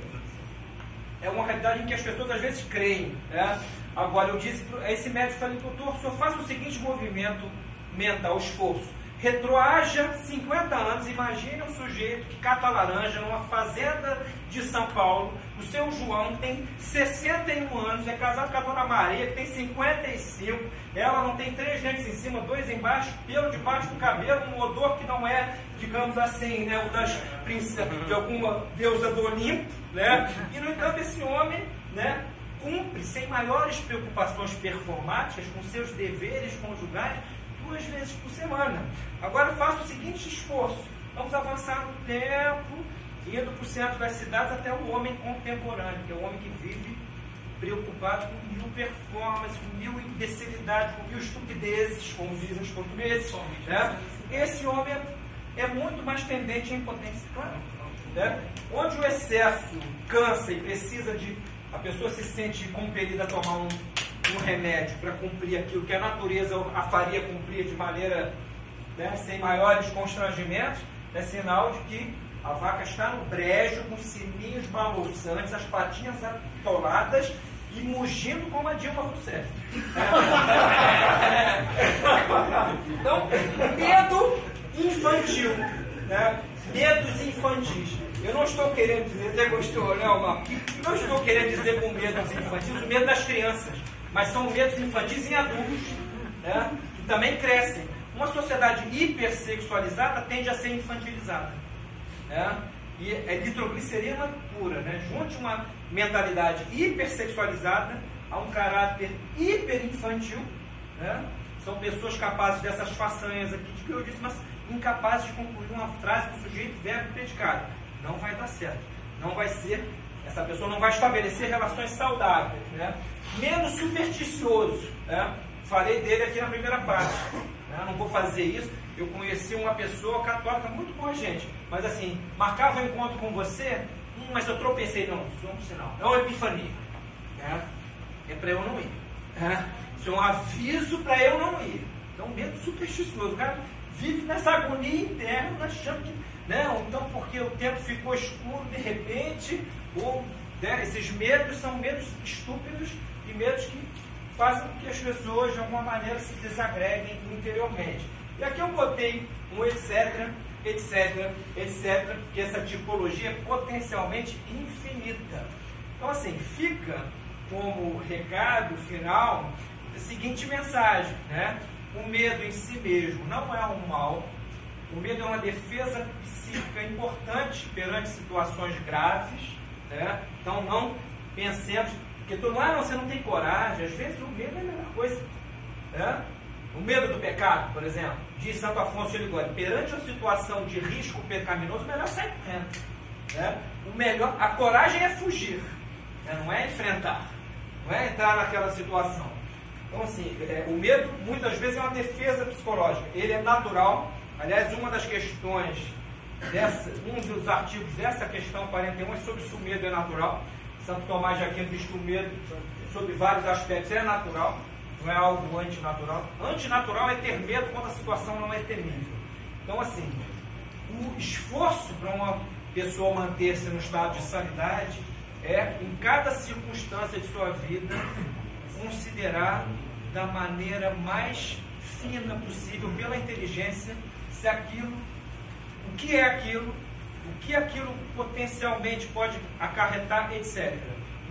é uma realidade em que as pessoas às vezes creem. Né? Agora, eu disse a esse médico, falei, doutor, só faça o seguinte movimento mental, esforço retroaja 50 anos, imagine um sujeito que cata laranja numa fazenda de São Paulo, o seu João tem 61 anos, é casado com a dona Maria, que tem 55, ela não tem três dentes em cima, dois embaixo, pelo debaixo do cabelo, um odor que não é, digamos assim, né, o das princesas, de alguma deusa do Olimpo, né? E no entanto esse homem, né, cumpre sem maiores preocupações performáticas com seus deveres conjugais duas vezes por semana. Agora faça o seguinte esforço: vamos avançar no tempo, indo para o centro das cidades até o homem contemporâneo, que é o homem que vive preocupado com mil performances, com mil imbecilidades, com mil estupidezes, como dizem os portugueses. Né? Esse homem é, é muito mais tendente à impotência, claro. Né? Onde o excesso cansa e precisa de. A pessoa se sente compelida a tomar um, um remédio para cumprir aquilo que a natureza a faria cumprir de maneira né, sem maiores constrangimentos, é sinal de que a vaca está no brejo, com os sininhos balançantes, as patinhas atoladas e mugindo como a Dilma Rousseff. *laughs* então, medo infantil. Né? Medos infantis. Eu não estou querendo dizer, você gostou, né, Omar? Não estou querendo dizer com medos infantis o medo das crianças mas são medos infantis em adultos, né, que também crescem. Uma sociedade hipersexualizada tende a ser infantilizada. Né? E é nitroglicerina pura. Né? Junte uma mentalidade hipersexualizada a um caráter hiperinfantil. Né? São pessoas capazes dessas façanhas aqui de que eu disse, mas incapazes de concluir uma frase com sujeito, verbo predicado. Não vai dar certo. Não vai ser, essa pessoa não vai estabelecer relações saudáveis. Né? menos supersticioso. Né? Falei dele aqui na primeira parte. Né? Não vou fazer isso. Eu conheci uma pessoa católica muito boa gente, mas assim, marcava um encontro com você, hum, mas eu tropecei. Não, isso é um sinal. É uma epifania. Né? É para eu não ir. Né? Isso é um aviso para eu não ir. Então, medo supersticioso. O cara vive nessa agonia interna, achando que. Né? Então, porque o tempo ficou escuro de repente, ou né? esses medos são medos estúpidos e medos que fazem com que as pessoas, de alguma maneira, se desagreguem interiormente. E aqui eu botei um etc, etc, etc, porque essa tipologia é potencialmente infinita. Então, assim, fica como recado final a seguinte mensagem, né? O medo em si mesmo não é um mal, o medo é uma defesa psíquica importante perante situações graves, né? Então não pensemos porque tu, ah, não, você não tem coragem. Às vezes o medo é a melhor coisa. Né? O medo do pecado, por exemplo, diz Santo Afonso de Ligório, perante uma situação de risco pecaminoso, melhor sair correndo. Né? O melhor, a coragem é fugir, né? não é enfrentar, não é entrar naquela situação. Então, assim, é, o medo muitas vezes é uma defesa psicológica. Ele é natural. Aliás, uma das questões, dessa, um dos artigos dessa questão 41 é sobre se o medo é natural. Santo Tomás de Aquino diz que o medo, sob vários aspectos, é natural, não é algo antinatural. Antinatural é ter medo quando a situação não é temível. Então, assim, o esforço para uma pessoa manter-se no estado de sanidade é, em cada circunstância de sua vida, considerar da maneira mais fina possível, pela inteligência, se aquilo, o que é aquilo o que aquilo potencialmente pode acarretar, etc.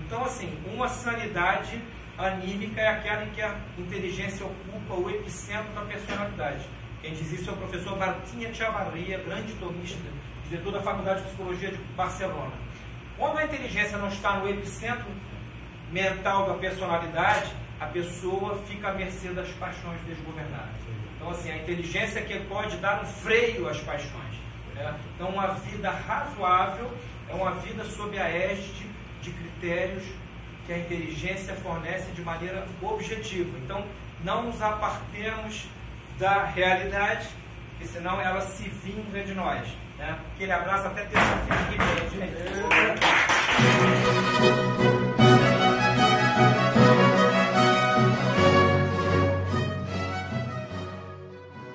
Então, assim, uma sanidade anímica é aquela em que a inteligência ocupa o epicentro da personalidade. Quem diz isso é o professor Martinha Chavarria, grande tomista, diretor da Faculdade de Psicologia de Barcelona. Quando a inteligência não está no epicentro mental da personalidade, a pessoa fica à mercê das paixões desgovernadas. Então, assim, a inteligência que pode dar um freio às paixões. né? Então, uma vida razoável é uma vida sob a égide de critérios que a inteligência fornece de maneira objetiva. Então, não nos apartemos da realidade, porque senão ela se vinga de nós. Né? Aquele abraço até terça-feira.